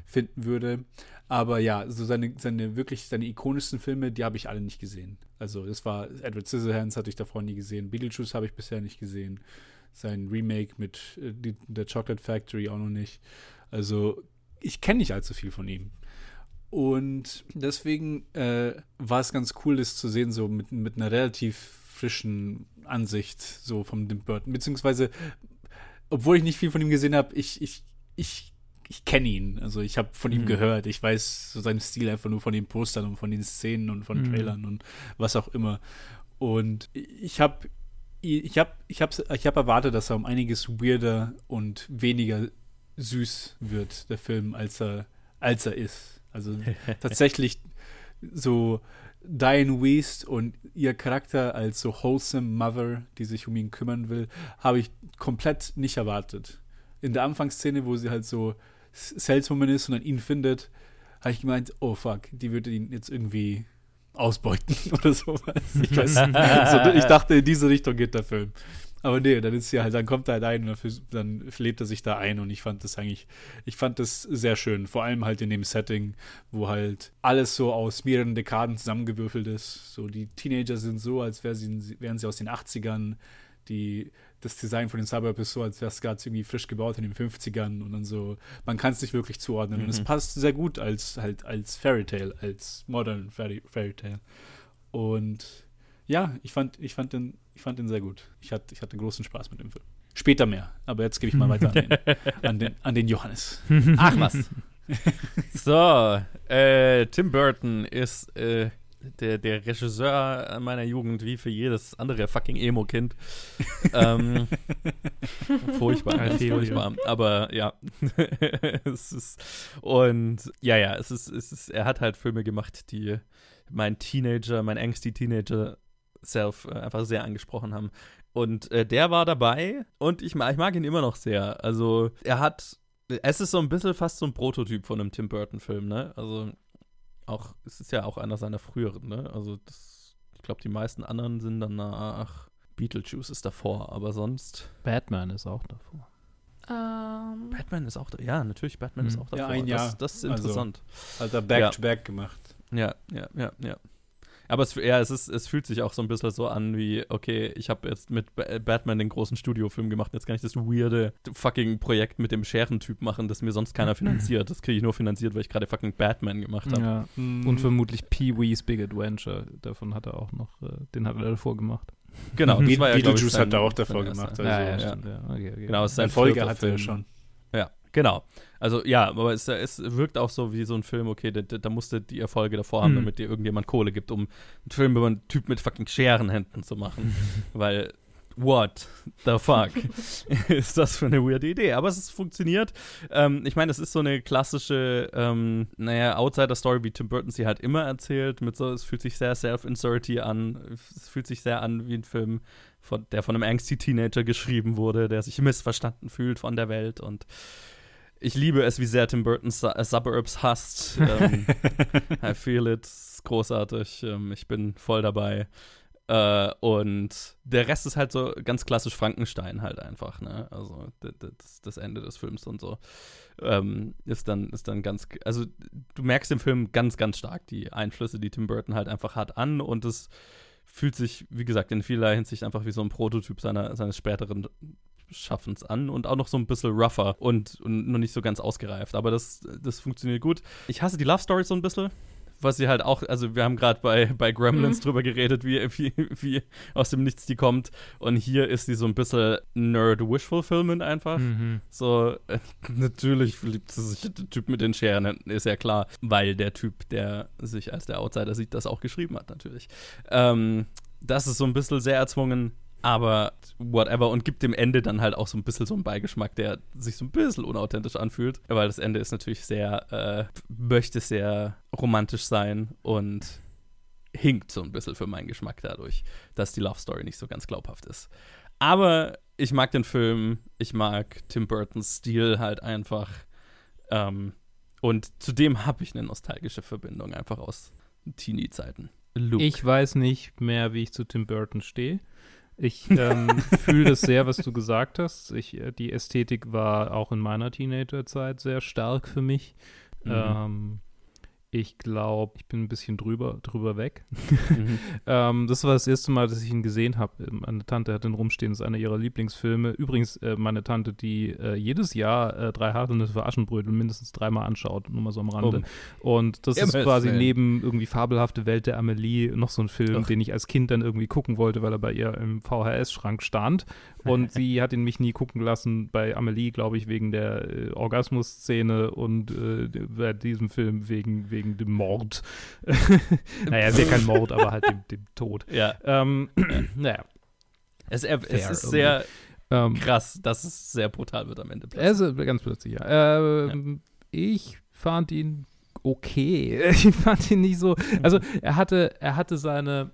finden würde. Aber ja, so seine, seine wirklich, seine ikonischsten Filme, die habe ich alle nicht gesehen. Also das war Edward Scissorhands hatte ich davor nie gesehen. Beetlejuice habe ich bisher nicht gesehen. Sein Remake mit äh, die, der Chocolate Factory auch noch nicht. Also ich kenne nicht allzu viel von ihm. Und deswegen äh, war es ganz cool, das zu sehen, so mit, mit einer relativ frischen Ansicht, so vom Tim Burton. Beziehungsweise, obwohl ich nicht viel von ihm gesehen habe, ich, ich, ich, ich kenne ihn. Also ich habe von ihm Mhm. gehört. Ich weiß so seinen Stil einfach nur von den Postern und von den Szenen und von Mhm. Trailern und was auch immer. Und ich habe ich habe ich hab, ich hab erwartet, dass er um einiges weirder und weniger süß wird, der Film, als er, als er ist. Also tatsächlich so Diane Weist und ihr Charakter als so wholesome Mother, die sich um ihn kümmern will, habe ich komplett nicht erwartet. In der Anfangsszene, wo sie halt so Saleswoman ist und dann ihn findet, habe ich gemeint, oh fuck, die würde ihn jetzt irgendwie ausbeuten oder sowas. Ich weiß nicht. so, ich dachte, in diese Richtung geht der Film. Aber nee, dann ist ja halt, dann kommt er halt ein und dann lebt er sich da ein und ich fand das eigentlich, ich fand das sehr schön. Vor allem halt in dem Setting, wo halt alles so aus mehreren Dekaden zusammengewürfelt ist. So die Teenager sind so, als wär sie, wären sie aus den 80ern. Die, das Design von den Suburbs ist so, als wäre es gerade irgendwie frisch gebaut in den 50ern und dann so, man kann es nicht wirklich zuordnen. Und es Mhm. passt sehr gut als halt als Fairy Tale, als modern Fairy, Fairy Tale. Und ja, ich fand, ich fand den, ich fand den sehr gut. Ich hatte, ich hatte großen Spaß mit dem Film. Später mehr, aber jetzt gebe ich mal weiter an den, an den, an den Johannes. Ach was. so, äh, Tim Burton ist äh, der, der Regisseur meiner Jugend, wie für jedes andere fucking Emo-Kind. ähm, furchtbar, ganz furchtbar. Aber ja, es ist und ja, ja, es ist, es ist, er hat halt Filme gemacht, die mein Teenager, mein angsty Teenager Self äh, einfach sehr angesprochen haben. Und äh, der war dabei und ich, ich mag ihn immer noch sehr. Also er hat, es ist so ein bisschen fast so ein Prototyp von einem Tim Burton-Film, ne? Also auch, es ist ja auch einer seiner früheren, ne? Also das, ich glaube, die meisten anderen sind danach, Beetlejuice ist davor, aber sonst, Batman ist auch davor. Ähm, Batman ist auch, da, ja, natürlich, Batman ist Mhm. auch davor. Ja, ein Jahr. Das, das ist Also- interessant. Hat er Back-to-Back gemacht. Ja, ja, ja, ja. Aber es, ja, es, ist, es fühlt sich auch so ein bisschen so an wie, okay, ich habe jetzt mit Ba- Batman den großen Studiofilm gemacht, jetzt kann ich das weirde fucking Projekt mit dem Scherentyp machen, das mir sonst keiner finanziert. Das kriege ich nur finanziert, weil ich gerade fucking Batman gemacht habe. Ja. Mhm. Und vermutlich Pee-Wee's Big Adventure. Davon hat er auch noch, äh, den hat er davor gemacht. Genau, das war ja, Beetlejuice sein- hat er auch davor gemacht. ja, Also, ja, ja. Ja. Okay, okay. Genau, es ist sein Eine Folge hatte er schon. Ja, genau. Also ja, aber es, es wirkt auch so wie so ein Film, okay, da, da musste die Erfolge davor haben, Mhm. damit dir irgendjemand Kohle gibt, um einen Film über einen Typ mit fucking Scherenhänden zu machen. Weil, what the fuck ist das für eine weirde Idee? Aber es ist funktioniert. Ähm, ich meine, es ist so eine klassische, ähm, naja, Outsider-Story, wie Tim Burton sie halt immer erzählt. Mit so, es fühlt sich sehr self-inserty an. Es fühlt sich sehr an wie ein Film, von, der von einem angsty Teenager geschrieben wurde, der sich missverstanden fühlt von der Welt und ich liebe es, wie sehr Tim Burton Su äh, Suburbs hasst. Ähm, I feel it. Ist großartig. Ähm, ich bin voll dabei. Äh, und der Rest ist halt so ganz klassisch Frankenstein halt einfach, ne? Also das, das Ende des Films und so ähm, ist dann ist dann ganz, also du merkst im Film ganz ganz stark die Einflüsse, die Tim Burton halt einfach hat an und es fühlt sich, wie gesagt, in vielerlei Hinsicht einfach wie so ein Prototyp seiner, seines späteren Schaffens an und auch noch so ein bisschen rougher und, und noch nicht so ganz ausgereift. Aber das, das funktioniert gut. Ich hasse die Love Story so ein bisschen was sie halt auch, also wir haben gerade bei, bei Gremlins mhm. drüber geredet, wie, wie, wie aus dem Nichts die kommt. Und hier ist sie so ein bisschen Nerd-Wishful-Filmen einfach. Mhm. So, äh, natürlich verliebt sie sich der Typ mit den Scheren, ist ja klar, weil der Typ, der sich als der Outsider sieht, das auch geschrieben hat, natürlich. Ähm, das ist so ein bisschen sehr erzwungen aber whatever und gibt dem Ende dann halt auch so ein bisschen so einen Beigeschmack, der sich so ein bisschen unauthentisch anfühlt, weil das Ende ist natürlich sehr, äh, möchte sehr romantisch sein und hinkt so ein bisschen für meinen Geschmack dadurch, dass die Love Story nicht so ganz glaubhaft ist. Aber ich mag den Film, ich mag Tim Burtons Stil halt einfach. Ähm, und zudem habe ich eine nostalgische Verbindung einfach aus Teenie-Zeiten. Ich weiß nicht mehr, wie ich zu Tim Burton stehe. Ich ähm, fühle das sehr, was du gesagt hast. Ich, äh, die Ästhetik war auch in meiner Teenagerzeit sehr stark für mich. Mhm. Ähm, ich glaube, ich bin ein bisschen drüber, drüber weg. Mhm. ähm, das war das erste Mal, dass ich ihn gesehen habe. Meine Tante hat ihn rumstehen, das ist einer ihrer Lieblingsfilme. Übrigens, äh, meine Tante, die äh, jedes Jahr äh, drei Haselnüsse für Aschenbrödel mindestens dreimal anschaut, nur mal so am Rande. Oh. Und das Immer ist quasi neben irgendwie Fabelhafte Welt der Amelie noch so ein Film, Ach. den ich als Kind dann irgendwie gucken wollte, weil er bei ihr im VHS-Schrank stand. Und sie hat ihn mich nie gucken lassen bei Amelie, glaube ich, wegen der äh, Orgasmus-Szene und äh, bei diesem Film wegen, wegen dem Mord. naja, ist ja kein Mord, aber halt dem, dem Tod. Ja. Ähm, naja. Es, es ist irgendwie. sehr ähm, krass, dass es sehr brutal wird am Ende. Also ganz plötzlich, ja. Ähm, ja. Ich fand ihn okay. Ich fand ihn nicht so. Also er hatte, er hatte seine.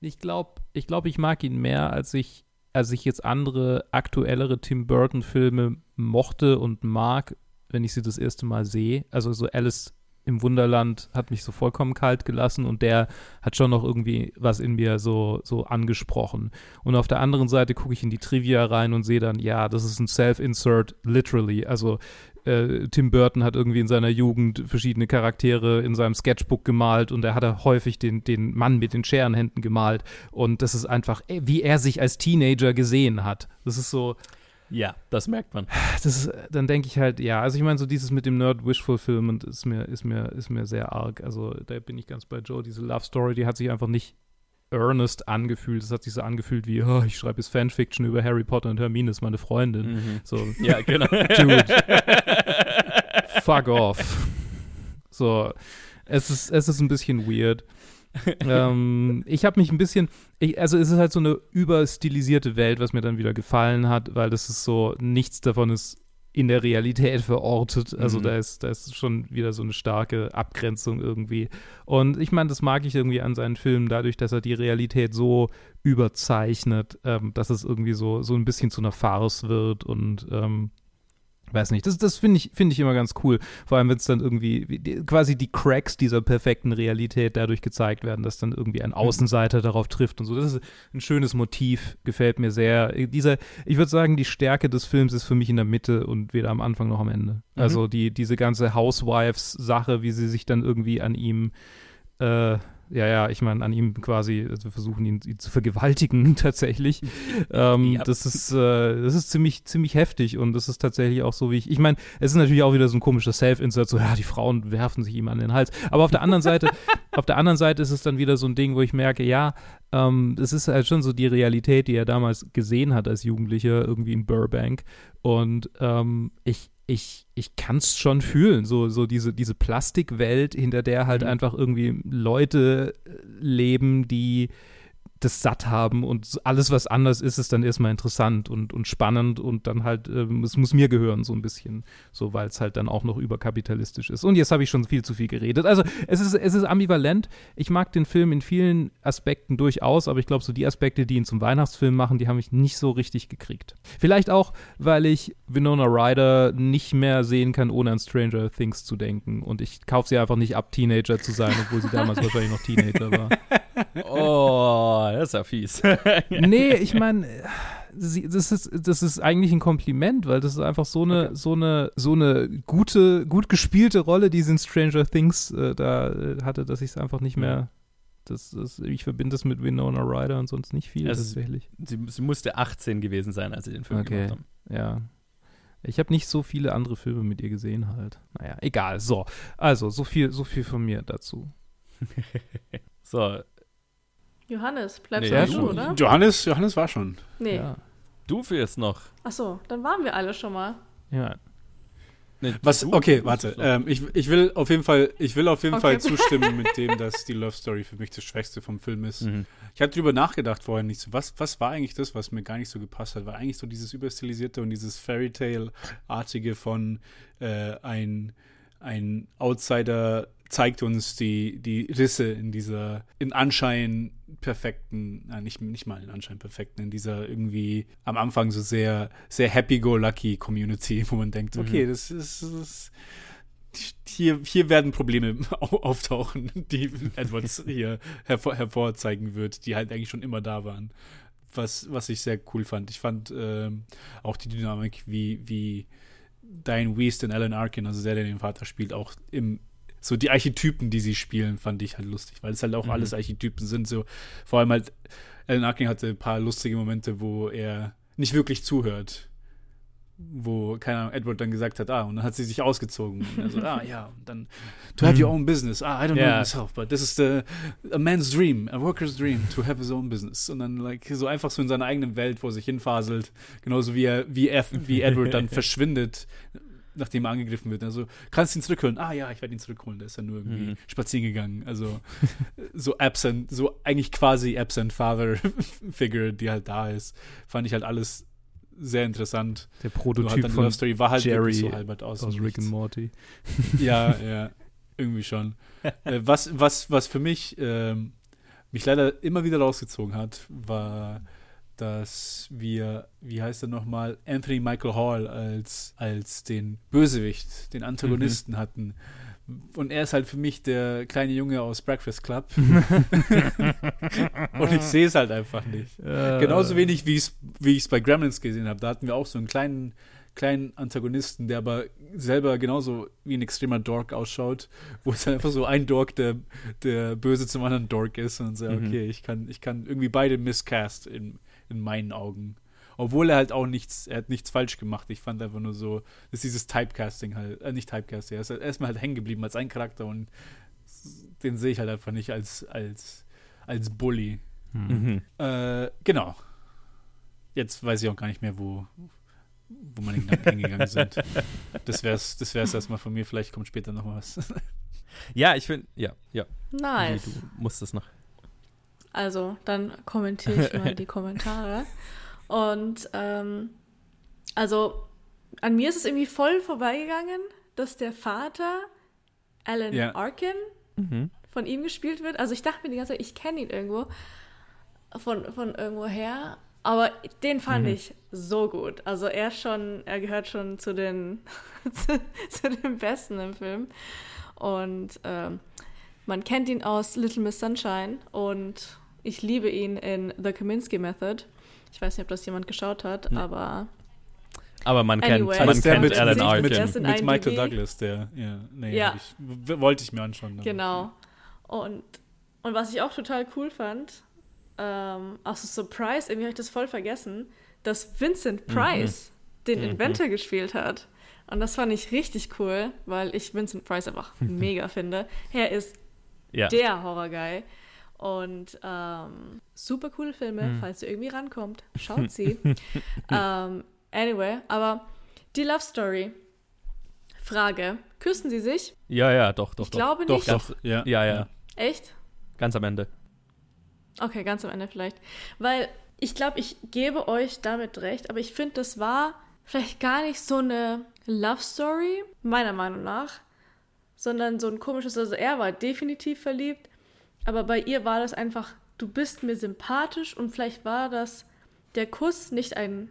Ich glaube, ich glaube, ich mag ihn mehr, als ich als ich jetzt andere aktuellere Tim Burton Filme mochte und mag, wenn ich sie das erste Mal sehe. Also so Alice im Wunderland hat mich so vollkommen kalt gelassen und der hat schon noch irgendwie was in mir so, so angesprochen. Und auf der anderen Seite gucke ich in die Trivia rein und sehe dann, ja, das ist ein Self-Insert, literally. Also äh, Tim Burton hat irgendwie in seiner Jugend verschiedene Charaktere in seinem Sketchbook gemalt und er hat häufig den, den Mann mit den Scherenhänden gemalt. Und das ist einfach, wie er sich als Teenager gesehen hat. Das ist so. Ja, das merkt man. Das ist, dann denke ich halt, ja, also ich meine, so dieses mit dem Nerd-Wish-Fulfillment ist mir, ist, mir, ist mir sehr arg. Also da bin ich ganz bei Joe. Diese Love-Story, die hat sich einfach nicht earnest angefühlt. Es hat sich so angefühlt wie, oh, ich schreibe jetzt Fanfiction über Harry Potter und Hermine ist meine Freundin. Mhm. So, ja, genau. Dude. Fuck off. So, es ist, es ist ein bisschen weird. ähm, ich habe mich ein bisschen, ich, also es ist halt so eine überstilisierte Welt, was mir dann wieder gefallen hat, weil das ist so, nichts davon ist in der Realität verortet. Also mhm. da ist, da ist schon wieder so eine starke Abgrenzung irgendwie. Und ich meine, das mag ich irgendwie an seinen Filmen, dadurch, dass er die Realität so überzeichnet, ähm, dass es irgendwie so, so ein bisschen zu einer Farce wird und ähm, weiß nicht, das, das finde ich, find ich immer ganz cool. Vor allem, wenn es dann irgendwie quasi die Cracks dieser perfekten Realität dadurch gezeigt werden, dass dann irgendwie ein mhm. Außenseiter darauf trifft und so. Das ist ein schönes Motiv, gefällt mir sehr. Dieser, ich würde sagen, die Stärke des Films ist für mich in der Mitte und weder am Anfang noch am Ende. Mhm. Also die, diese ganze Housewives-Sache, wie sie sich dann irgendwie an ihm äh, ja, ja, ich meine, an ihm quasi, also wir versuchen ihn, ihn zu vergewaltigen tatsächlich. ähm, ja. Das ist, äh, das ist ziemlich, ziemlich heftig und das ist tatsächlich auch so, wie ich, ich meine, es ist natürlich auch wieder so ein komischer Self-Insert, so, ja, die Frauen werfen sich ihm an den Hals. Aber auf der anderen Seite, auf der anderen Seite ist es dann wieder so ein Ding, wo ich merke, ja, ähm, es ist halt schon so die Realität, die er damals gesehen hat als Jugendlicher, irgendwie in Burbank. Und ähm, ich, ich, ich kann es schon fühlen, so, so diese, diese Plastikwelt, hinter der halt mhm. einfach irgendwie Leute äh, leben, die das satt haben und alles, was anders ist, ist dann erstmal interessant und, und spannend und dann halt, ähm, es muss mir gehören, so ein bisschen, so weil es halt dann auch noch überkapitalistisch ist. Und jetzt habe ich schon viel zu viel geredet. Also es ist, es ist ambivalent. Ich mag den Film in vielen Aspekten durchaus, aber ich glaube, so die Aspekte, die ihn zum Weihnachtsfilm machen, die haben mich nicht so richtig gekriegt. Vielleicht auch, weil ich Winona Ryder nicht mehr sehen kann, ohne an Stranger Things zu denken. Und ich kaufe sie einfach nicht ab, Teenager zu sein, obwohl sie damals wahrscheinlich noch Teenager war. Oh, Oh, das ist ja fies. nee, ich meine, das ist, das ist eigentlich ein Kompliment, weil das ist einfach so eine, okay. so eine, so eine gute, gut gespielte Rolle, die sie in Stranger Things äh, da äh, hatte, dass ich es einfach nicht mehr. Das, das, ich verbinde das mit Winona Ryder und sonst nicht viel also tatsächlich. Sie, sie, musste 18 gewesen sein, als sie den Film okay. gemacht haben. Ja. Ich habe nicht so viele andere Filme mit ihr gesehen halt. Naja, egal. So, also so viel, so viel von mir dazu. so, Johannes, bleibst Nee, du oder? Johannes, Johannes war schon. Nee. Ja. du fehlst noch. Achso, dann waren wir alle schon mal. ja. Nee, Was, du- okay, warte. Ähm, ich, ich will auf jeden Fall, ich will auf jeden Okay. Fall zustimmen mit dem, dass die Love Story für mich das Schwächste vom Film ist. Mhm. Ich hatte drüber nachgedacht vorher nicht so, was, was war eigentlich das, was mir gar nicht so gepasst hat? War eigentlich so dieses überstilisierte und dieses Fairy Tale-artige von äh, ein, ein Outsider zeigt uns die, die Risse in dieser in Anschein perfekten, nein, nicht, nicht mal in Anschein perfekten, in dieser irgendwie am Anfang so sehr, sehr happy-go-lucky Community, wo man denkt, okay, das ist, das ist hier, hier werden Probleme au- auftauchen, die Edwards hier hervor, hervorzeigen wird, die halt eigentlich schon immer da waren. Was, was ich sehr cool fand. Ich fand ähm, auch die Dynamik, wie, wie Diane Weist und Alan Arkin, also der, der den Vater spielt, auch im so die Archetypen, die sie spielen, fand ich halt lustig, weil es halt auch Mhm. alles Archetypen sind. So vor allem halt Alan Arkin hatte ein paar lustige Momente, wo er nicht wirklich zuhört. Wo, keine Ahnung, Edward dann gesagt hat, ah, und dann hat sie sich ausgezogen. Und er so, ah, ja, und dann, to have your own business. Ah, I don't know Ja. myself, but this is the, a man's dream, a worker's dream, to have his own business. Und dann, like, so einfach so in seiner eigenen Welt vor sich hinfaselt. Genauso wie er, wie er, wie Edward dann verschwindet, nachdem er angegriffen wird. Also, kannst du ihn zurückholen? Ah, ja, ich werde ihn zurückholen. Der ist ja nur irgendwie Mhm. spazieren gegangen. Also, so absent, so eigentlich quasi absent Father Figure, die halt da ist. Fand ich halt alles sehr interessant. Der halt Prototyp die von Love Story war halt Jerry so halbert aus. aus Rick and. Morty. Ja, ja, irgendwie schon. äh, was, was, was für mich ähm, mich leider immer wieder rausgezogen hat, war, dass wir, wie heißt er nochmal, Anthony Michael Hall als, als den Bösewicht, den Antagonisten hatten. Und er ist halt für mich der kleine Junge aus Breakfast Club. Und ich sehe es halt einfach nicht. Äh, Genauso wenig, wie wie ich es bei Gremlins gesehen habe. Da hatten wir auch so einen kleinen, kleinen Antagonisten, der aber selber genauso wie ein extremer Dork ausschaut, wo es einfach so ein Dork, der, der böse zum anderen Dork ist und so, Mhm. okay, ich kann, ich kann irgendwie beide miscast in, in meinen Augen. Obwohl er halt auch nichts, er hat nichts falsch gemacht. Ich fand einfach nur so, dass dieses Typecasting halt, äh, nicht Typecasting, er ist halt erstmal halt hängen geblieben als ein Charakter und den sehe ich halt einfach nicht als, als, als Bully. Mhm. Äh, genau. Jetzt weiß ich auch gar nicht mehr, wo, wo meine Gedanken hingegangen sind. Das wär's, das wär's erstmal von mir. Vielleicht kommt später noch mal was. Ja, ich finde, ja, ja. Nice. Du musst es noch. Also, dann kommentiere ich mal die Kommentare. Und ähm, also, an mir ist es irgendwie voll vorbeigegangen, dass der Vater, Alan Ja. Arkin, Mhm. von ihm gespielt wird. Also ich dachte mir die ganze Zeit, ich kenne ihn irgendwo von, von irgendwo her. Aber den fand ich so gut. Also er schon, er gehört schon zu den, zu, zu den Besten im Film. Und ähm, man kennt ihn aus Little Miss Sunshine und ich liebe ihn in The Kaminsky Method. Ich weiß nicht, ob das jemand geschaut hat, Nee. aber Aber man Anyway. kennt, man kennt mit, Alan mit, Arkin. mit, mit Michael IMDb. Douglas, der, ja, nee, Ja. Ich, wollte ich mir anschauen. aber- Genau. Und, und was ich auch total cool fand, ähm, auch so Surprise, irgendwie habe ich das voll vergessen, dass Vincent Price den Mhm. Inventor gespielt hat. Und das fand ich richtig cool, weil ich Vincent Price einfach mega finde. Er ist Ja. der Horror-Guy. Und ähm, super coole Filme, Hm. falls ihr irgendwie rankommt. Schaut sie. ähm, anyway, aber die Love Story. Frage: Küssen sie sich? ja, ja, doch, doch, ich doch. glaube Doch, nicht. doch. Ja, Ja, ja, Echt? ganz am Ende. Okay, ganz am Ende vielleicht. Weil ich glaube, ich gebe euch damit recht, aber ich finde, das war vielleicht gar nicht so eine Love Story, meiner Meinung nach, sondern so ein komisches, also er war definitiv verliebt, aber bei ihr war das einfach, du bist mir sympathisch und vielleicht war das der Kuss nicht ein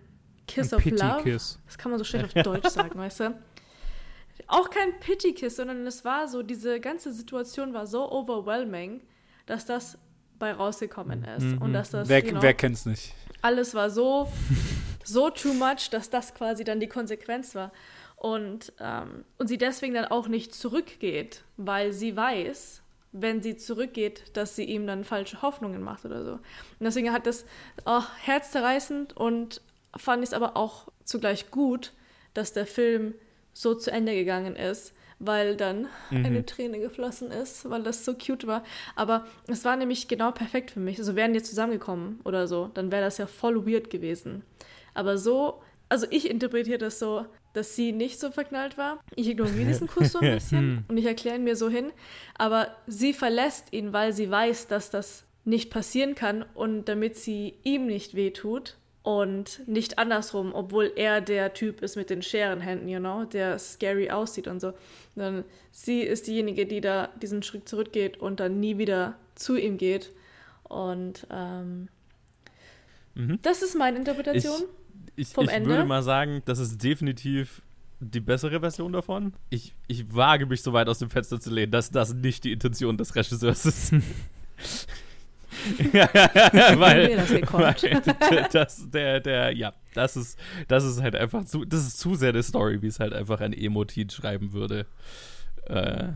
Kiss Ein of Love. Pity-Kiss. Das kann man so schlecht auf Deutsch sagen, weißt du? Auch kein Pity-Kiss, sondern es war so, diese ganze Situation war so overwhelming, dass das bei rausgekommen ist. Mhm. Und dass das Wer, you know, wer kennt's nicht? alles war so, so too much, dass das quasi dann die Konsequenz war. Und, ähm, und sie deswegen dann auch nicht zurückgeht, weil sie weiß, wenn sie zurückgeht, dass sie ihm dann falsche Hoffnungen macht oder so. Und deswegen hat das oh, herzzerreißend und fand ich es aber auch zugleich gut, dass der Film so zu Ende gegangen ist, weil dann eine Träne geflossen ist, weil das so cute war. Aber es war nämlich genau perfekt für mich. Also wären die zusammengekommen oder so, dann wäre das ja voll weird gewesen. Aber so, also ich interpretiere das so, dass sie nicht so verknallt war. Ich ignoriere diesen Kuss so ein bisschen und ich erkläre ihn mir so hin. Aber sie verlässt ihn, weil sie weiß, dass das nicht passieren kann und damit sie ihm nicht wehtut und nicht andersrum, obwohl er der Typ ist mit den Scherenhänden, you know, der scary aussieht und so. Dann sie ist diejenige, die da diesen Schritt zurückgeht und dann nie wieder zu ihm geht. Und ähm, Mhm. das ist meine Interpretation. Ich, Vom ich Ende? würde mal sagen, das ist definitiv die bessere Version davon. Ich, ich wage mich so weit aus dem Fenster zu lehnen, dass das nicht die Intention des Regisseurs ist. ja, weil, mir das gekonnt. weil das, der, der, ja, das ist, das ist halt einfach zu, das ist zu sehr eine Story, wie es halt einfach ein Emotin schreiben würde. Äh,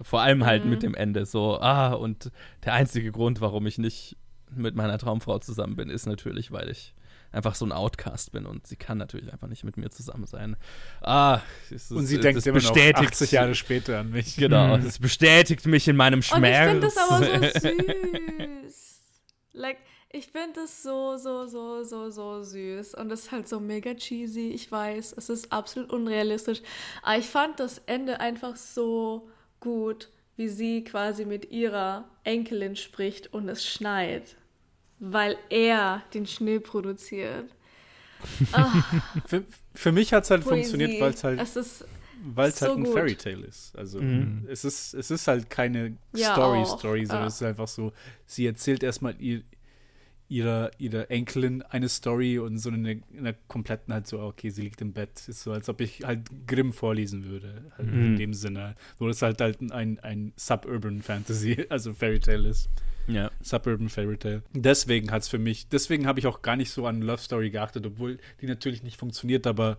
vor allem halt Mhm. mit dem Ende so, ah, und der einzige Grund, warum ich nicht mit meiner Traumfrau zusammen bin, ist natürlich, weil ich einfach so ein Outcast bin und sie kann natürlich einfach nicht mit mir zusammen sein. Ah, es ist, Und sie es denkt ist immer noch bestätigt, 80 Jahre später an mich. Genau, Mhm. es bestätigt mich in meinem Und ich Schmerz. finde das aber so süß. like, ich finde das so, so, so, so, so süß. Und das ist halt so mega cheesy. Ich weiß, es ist absolut unrealistisch. Aber ich fand das Ende einfach so gut, wie sie quasi mit ihrer Enkelin spricht und es schneit. Weil er den Schnee produziert. Für, für mich hat es halt Poesie. funktioniert, weil es halt, Es ist weil's halt so ein gut. Fairy Tale ist. Also Mhm. es ist es ist halt keine Ja, Story auch, Story, sondern ja. es ist einfach so, sie erzählt erstmal ihr, ihrer, ihrer Enkelin eine Story und so eine, in der kompletten halt so, okay, sie liegt im Bett. Ist so, als ob ich halt Grimm vorlesen würde, halt in Mhm. dem Sinne. Nur dass halt halt ein, ein Suburban Fantasy, also Fairy Tale ist. Ja. Suburban Fairy Tale. Deswegen hat es für mich, deswegen habe ich auch gar nicht so an Love Story geachtet, obwohl die natürlich nicht funktioniert, aber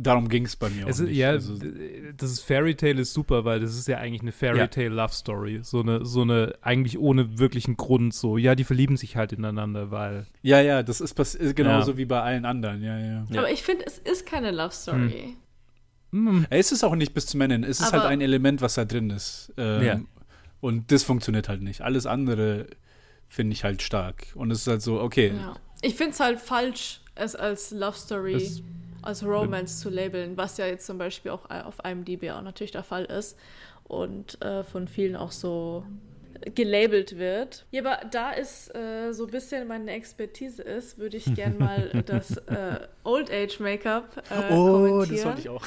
darum ging es bei mir auch Es ist, nicht. ja, also, das ist Fairy Tale ist super, weil das ist ja eigentlich eine Fairy Ja. Tale Love Story. So eine, so eine, eigentlich ohne wirklichen Grund so. Ja, die verlieben sich halt ineinander, weil. ja, ja, das ist, ist genauso Ja. wie bei allen anderen, ja, ja. Ja. Aber ich finde, es ist keine Love Story. Hm, Es ist auch nicht bis zum Ende, es ist Aber- halt ein Element, was da drin ist. Ähm, Ja. Und das funktioniert halt nicht. Alles andere finde ich halt stark. Und es ist halt so, okay, Ja. Ich finde es halt falsch, es als Love Story, Das- als Romance zu labeln, was ja jetzt zum Beispiel auch auf IMDb auch natürlich der Fall ist und äh, von vielen auch so gelabelt wird. Ja, aber da es äh, so ein bisschen meine Expertise ist, würde ich gern mal das äh, Old Age Make-up äh, oh, das kommentieren. wollte ich auch.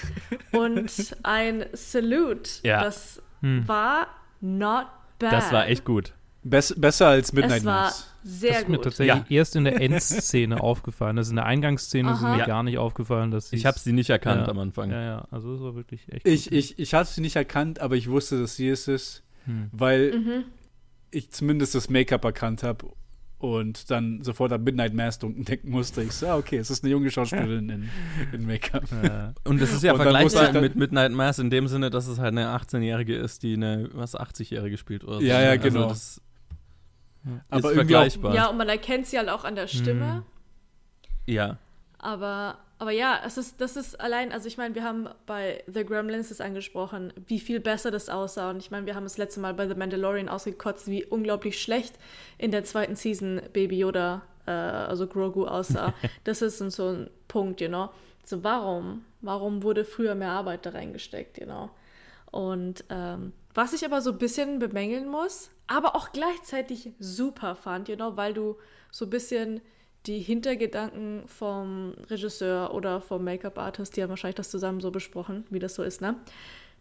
Und ein Salute, Ja. das Hm. war not bad. Das war echt gut. Bess besser als Midnight Es war Mass. sehr das ist mir gut. tatsächlich erst in der Endszene aufgefallen. Also in der Eingangsszene ist mir Ja. gar nicht aufgefallen, dass sie. Ich habe sie nicht erkannt Ja. am Anfang. Ja, ja, also es war wirklich echt. Ich, gut. ich, ich hatte sie nicht erkannt, aber ich wusste, dass sie es ist, Hm. weil Mhm. ich zumindest das Make-up erkannt habe und dann sofort an Midnight Mass denken musste. Ich so, ah, okay, es ist eine junge Schauspielerin in, in Make-up. Ja. Und das ist ja vergleichbar mit Midnight Mass in dem Sinne, dass es halt eine 18-Jährige ist, die eine was 80-Jährige spielt oder so. Ja, ja, Also genau. das Aber ist irgendwie auch- vergleichbar. Ja, und man erkennt sie halt auch an der Stimme. Hm. ja. Aber, aber ja, es ist, das ist allein, also ich meine, wir haben bei The Gremlins das angesprochen, wie viel besser das aussah. Und ich meine, wir haben das letzte Mal bei The Mandalorian ausgekotzt, wie unglaublich schlecht in der zweiten Season Baby Yoda, äh, also Grogu, aussah. das ist so ein Punkt, you know. So, warum? Warum wurde früher mehr Arbeit da reingesteckt, you know? Und ähm, was ich aber so ein bisschen bemängeln muss, aber auch gleichzeitig super fand, you know, weil du so ein bisschen die Hintergedanken vom Regisseur oder vom Make-up-Artist, die haben wahrscheinlich das zusammen so besprochen, wie das so ist, ne?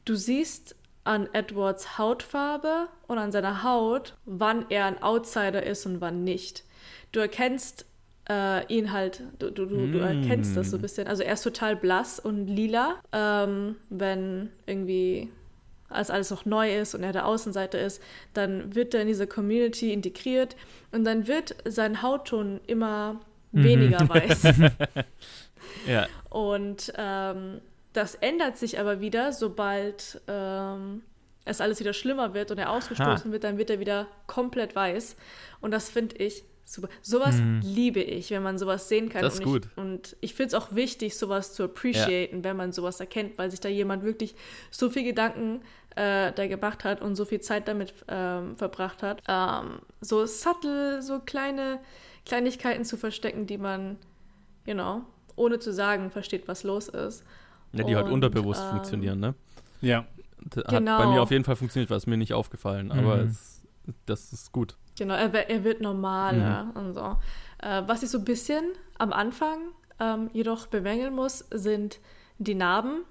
Du siehst an Edwards Hautfarbe und an seiner Haut, wann er ein Outsider ist und wann nicht. Du erkennst äh, ihn halt, du, du, du, du erkennst das so ein bisschen. Also er ist total blass und lila, ähm, wenn irgendwie als alles noch neu ist und er der Außenseiter ist, dann wird er in diese Community integriert und dann wird sein Hautton immer Mhm. weniger weiß. Ja. Und ähm, das ändert sich aber wieder, sobald ähm, es alles wieder schlimmer wird und er ausgestoßen wird, dann wird er wieder komplett weiß. Und das finde ich super. Sowas liebe ich, wenn man sowas sehen kann. Das ist und gut. Ich, und ich finde es auch wichtig, sowas zu appreciaten, wenn man sowas erkennt, weil sich da jemand wirklich so viel Gedanken äh, da gemacht hat und so viel Zeit damit ähm, verbracht hat. Ähm, so subtle, so kleine Kleinigkeiten zu verstecken, die man, you know, ohne zu sagen, versteht, was los ist. ja, die halt Und, unterbewusst ähm, funktionieren, ne? Ja. Das Hat Genau. bei mir auf jeden Fall funktioniert, was mir nicht aufgefallen, aber Mhm. es, das ist gut. Genau, er, er wird normaler Mhm. und so. Äh, was ich so ein bisschen am Anfang ähm, jedoch bemängeln muss, sind die Narben.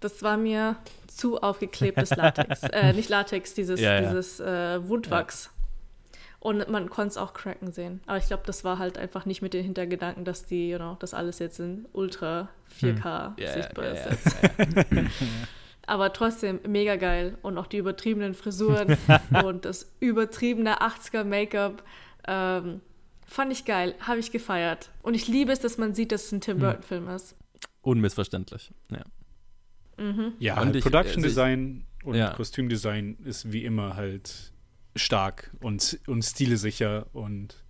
Das war mir zu aufgeklebtes Latex. äh, nicht Latex, dieses, Ja, ja. dieses äh, Wundwachs. Und man konnte es auch cracken sehen. Aber ich glaube, das war halt einfach nicht mit den Hintergedanken, dass die, you know, das alles jetzt in Ultra 4K Hm. Ja, sichtbar ja, ist. ja. Aber trotzdem mega geil. Und auch die übertriebenen Frisuren und das übertriebene 80er Make-up. Ähm, fand ich geil, habe ich gefeiert. Und ich liebe es, dass man sieht, dass es ein Hm. Tim Burton-Film ist. Unmissverständlich. Ja. Mhm. Ja, Und halt ich- Production also ich- Design und Ja. Kostümdesign ist wie immer halt stark und, und stilesicher und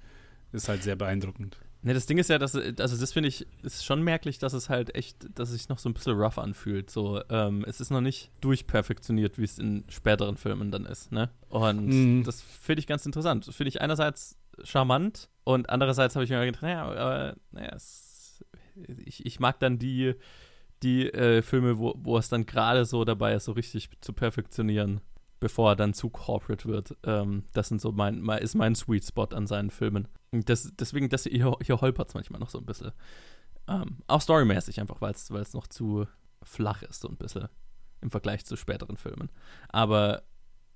ist halt sehr beeindruckend. Ne, das Ding ist ja, dass, also das finde ich, ist schon merklich, dass es halt echt, dass es sich noch so ein bisschen rough anfühlt. So, ähm, es ist noch nicht durchperfektioniert, wie es in späteren Filmen dann ist, ne? Und Mhm. das finde ich ganz interessant. Das finde ich einerseits charmant und andererseits habe ich mir gedacht, naja, aber, naja, es, ich, ich mag dann die, die äh, Filme, wo, wo es dann gerade so dabei ist, so richtig zu perfektionieren, bevor er dann zu corporate wird. Ähm, das sind so mein, ist mein Sweet Spot an seinen Filmen. Und Das, deswegen, das hier, hier holpert es manchmal noch so ein bisschen. Ähm, auch storymäßig einfach, weil es noch zu flach ist, so ein bisschen im Vergleich zu späteren Filmen. Aber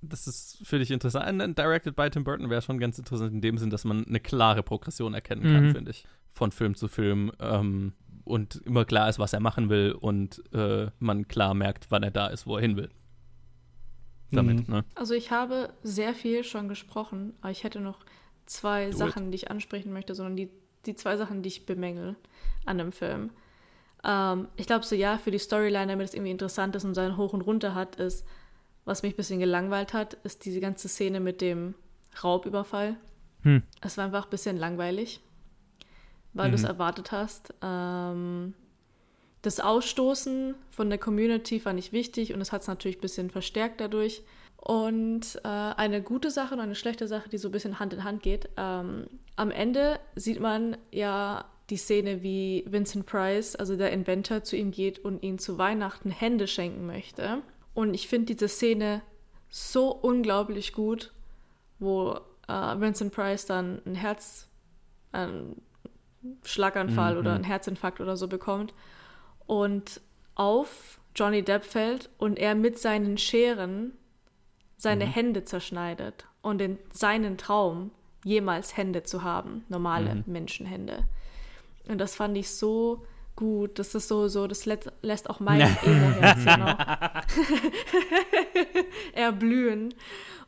das ist für dich interessant. Ein Directed by Tim Burton wäre schon ganz interessant in dem Sinn, dass man eine klare Progression erkennen kann, Mhm. finde ich. Von Film zu Film. Ähm, und immer klar ist, was er machen will und äh, man klar merkt, wann er da ist, wo er hin will. Damit, Mhm. ne? Also ich habe sehr viel schon gesprochen, aber ich hätte noch zwei Do it. Sachen, die ich ansprechen möchte, sondern die, die zwei Sachen, die ich bemängel an dem Film. Ähm, ich glaube so, ja, für die Storyline, damit es irgendwie interessant ist und seinen Hoch und Runter hat, ist, was mich ein bisschen gelangweilt hat, ist diese ganze Szene mit dem Raubüberfall. Hm. Es war einfach ein bisschen langweilig, weil du es erwartet hast. Ähm, das Ausstoßen von der Community fand ich wichtig und es hat es natürlich ein bisschen verstärkt dadurch. Und äh, eine gute Sache und eine schlechte Sache, die so ein bisschen Hand in Hand geht. Ähm, am Ende sieht man ja die Szene, wie Vincent Price, also der Inventor, zu ihm geht und ihm zu Weihnachten Hände schenken möchte. Und ich finde diese Szene so unglaublich gut, wo äh, Vincent Price dann ein Herz, einen Schlaganfall oder einen Herzinfarkt oder so bekommt und auf Johnny Depp fällt und er mit seinen Scheren seine Hände zerschneidet und in seinen Traum jemals Hände zu haben, normale Menschenhände. Und das fand ich so gut. Das ist so, so, das lässt, lässt auch mein Emo-Herz noch erblühen.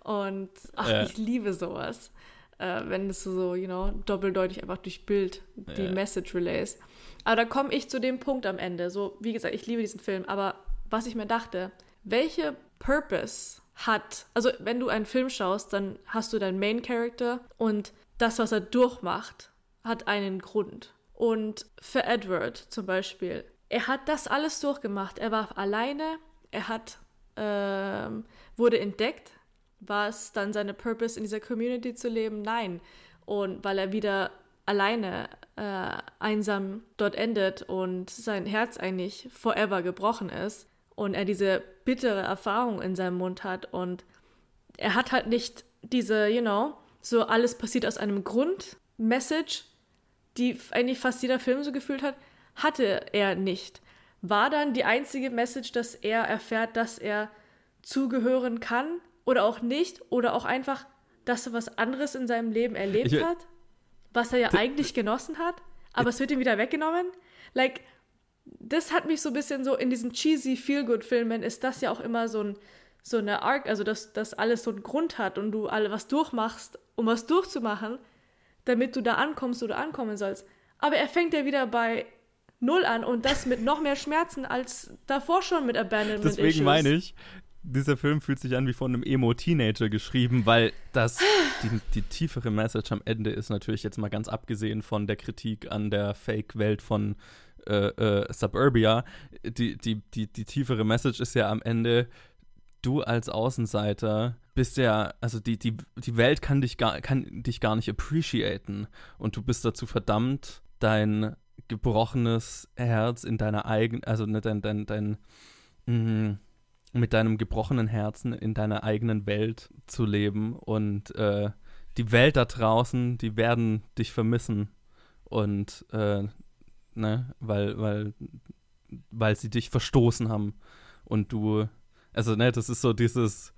Und ach, Ja. ich liebe sowas. Äh, wenn es so, you know, doppeldeutig einfach durch Bild die Ja. Message relays. Aber da komme ich zu dem Punkt am Ende. So, wie gesagt, ich liebe diesen Film, aber was ich mir dachte, welche Purpose hat, also wenn du einen Film schaust, dann hast du deinen Main Character und das, was er durchmacht, hat einen Grund. Und für Edward zum Beispiel, er hat das alles durchgemacht. Er war alleine, er hat, ähm, wurde entdeckt. War es dann seine Purpose, in dieser Community zu leben? Nein. Und weil er wieder alleine äh, einsam dort endet und sein Herz eigentlich forever gebrochen ist und er diese bittere Erfahrung in seinem Mund hat und er hat halt nicht diese, you know, so alles passiert aus einem Grund, Message, die eigentlich fast jeder Film so gefühlt hat, hatte er nicht. War dann die einzige Message, dass er erfährt, dass er zugehören kann oder auch nicht oder auch einfach, dass er was anderes in seinem Leben erlebt Ich- hat, was er ja eigentlich genossen hat, aber es wird ihm wieder weggenommen. Like, das hat mich so ein bisschen so in diesen cheesy Feel-Good-Filmen ist das ja auch immer so ein so eine Arc, also dass das alles so einen Grund hat und du alle was durchmachst, um was durchzumachen, damit du da ankommst oder ankommen sollst. Aber er fängt ja wieder bei Null an und das mit noch mehr Schmerzen als davor schon mit Abandonment Deswegen Issues. meine ich, dieser Film fühlt sich an wie von einem Emo-Teenager geschrieben, weil das die, die tiefere Message am Ende ist natürlich jetzt mal ganz abgesehen von der Kritik an der Fake-Welt von äh, äh, Suburbia. Die, die, die, die tiefere Message ist ja am Ende, du als Außenseiter bist ja, also die, die, die Welt kann dich, gar, kann dich gar nicht appreciaten und du bist dazu verdammt, dein gebrochenes Herz in deiner eigenen, also ne, dein, dein, dein, mh, mit deinem gebrochenen Herzen in deiner eigenen Welt zu leben und äh, die Welt da draußen, die werden dich vermissen und äh, ne, weil, weil, weil sie dich verstoßen haben und du, also ne, das ist so dieses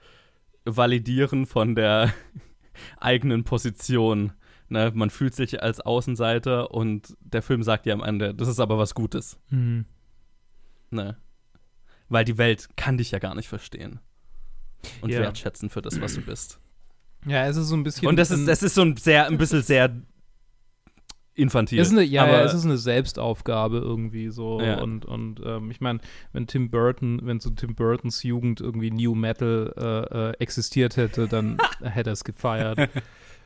Validieren von der eigenen Position. Ne, man fühlt sich als Außenseiter und der Film sagt ja am Ende, das ist aber was Gutes. Mhm. Ne? Weil die Welt kann dich ja gar nicht verstehen. Und Ja. wertschätzen für das, was du bist. Ja, es ist so ein bisschen. Und das ist, das ist so ein sehr, ein bisschen sehr infantil. Ist eine, ja, aber ja, es ist eine Selbstaufgabe irgendwie so. Ja. Und, und ähm, ich meine, wenn Tim Burton, wenn zu Tim Burtons Jugend irgendwie New Metal äh, äh, existiert hätte, dann hätte er es gefeiert.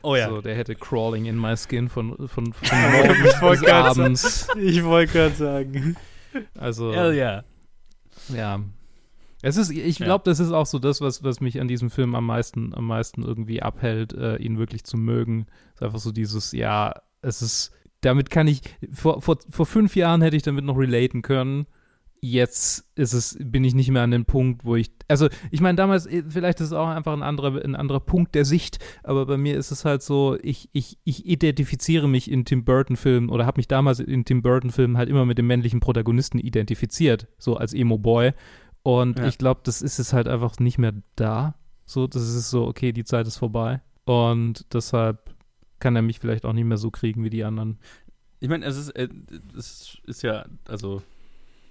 oh ja. So, der hätte Crawling in My Skin von, von, von morgens bis abends. Ich wollte gerade sagen. Also, Hell yeah. Ja. Es ist, ich Ja. glaube, das ist auch so das, was, was mich an diesem Film am meisten, am meisten irgendwie abhält, äh, ihn wirklich zu mögen. ist einfach so dieses, ja, es ist, damit kann ich, vor, vor, vor fünf Jahren hätte ich damit noch relaten können. Jetzt ist es, bin ich nicht mehr an dem Punkt, wo ich, also ich meine, damals, eh, vielleicht ist es auch einfach ein anderer, ein anderer Punkt der Sicht, aber bei mir ist es halt so, ich, ich, ich identifiziere mich in Tim Burton-Filmen oder habe mich damals in Tim Burton-Filmen halt immer mit dem männlichen Protagonisten identifiziert, so als Emo-Boy. Und Ja. ich glaube, das ist es halt einfach nicht mehr da. So, das ist so, okay, die Zeit ist vorbei. Und deshalb kann er mich vielleicht auch nicht mehr so kriegen wie die anderen. Ich meine, es ist, äh, es ist ja, also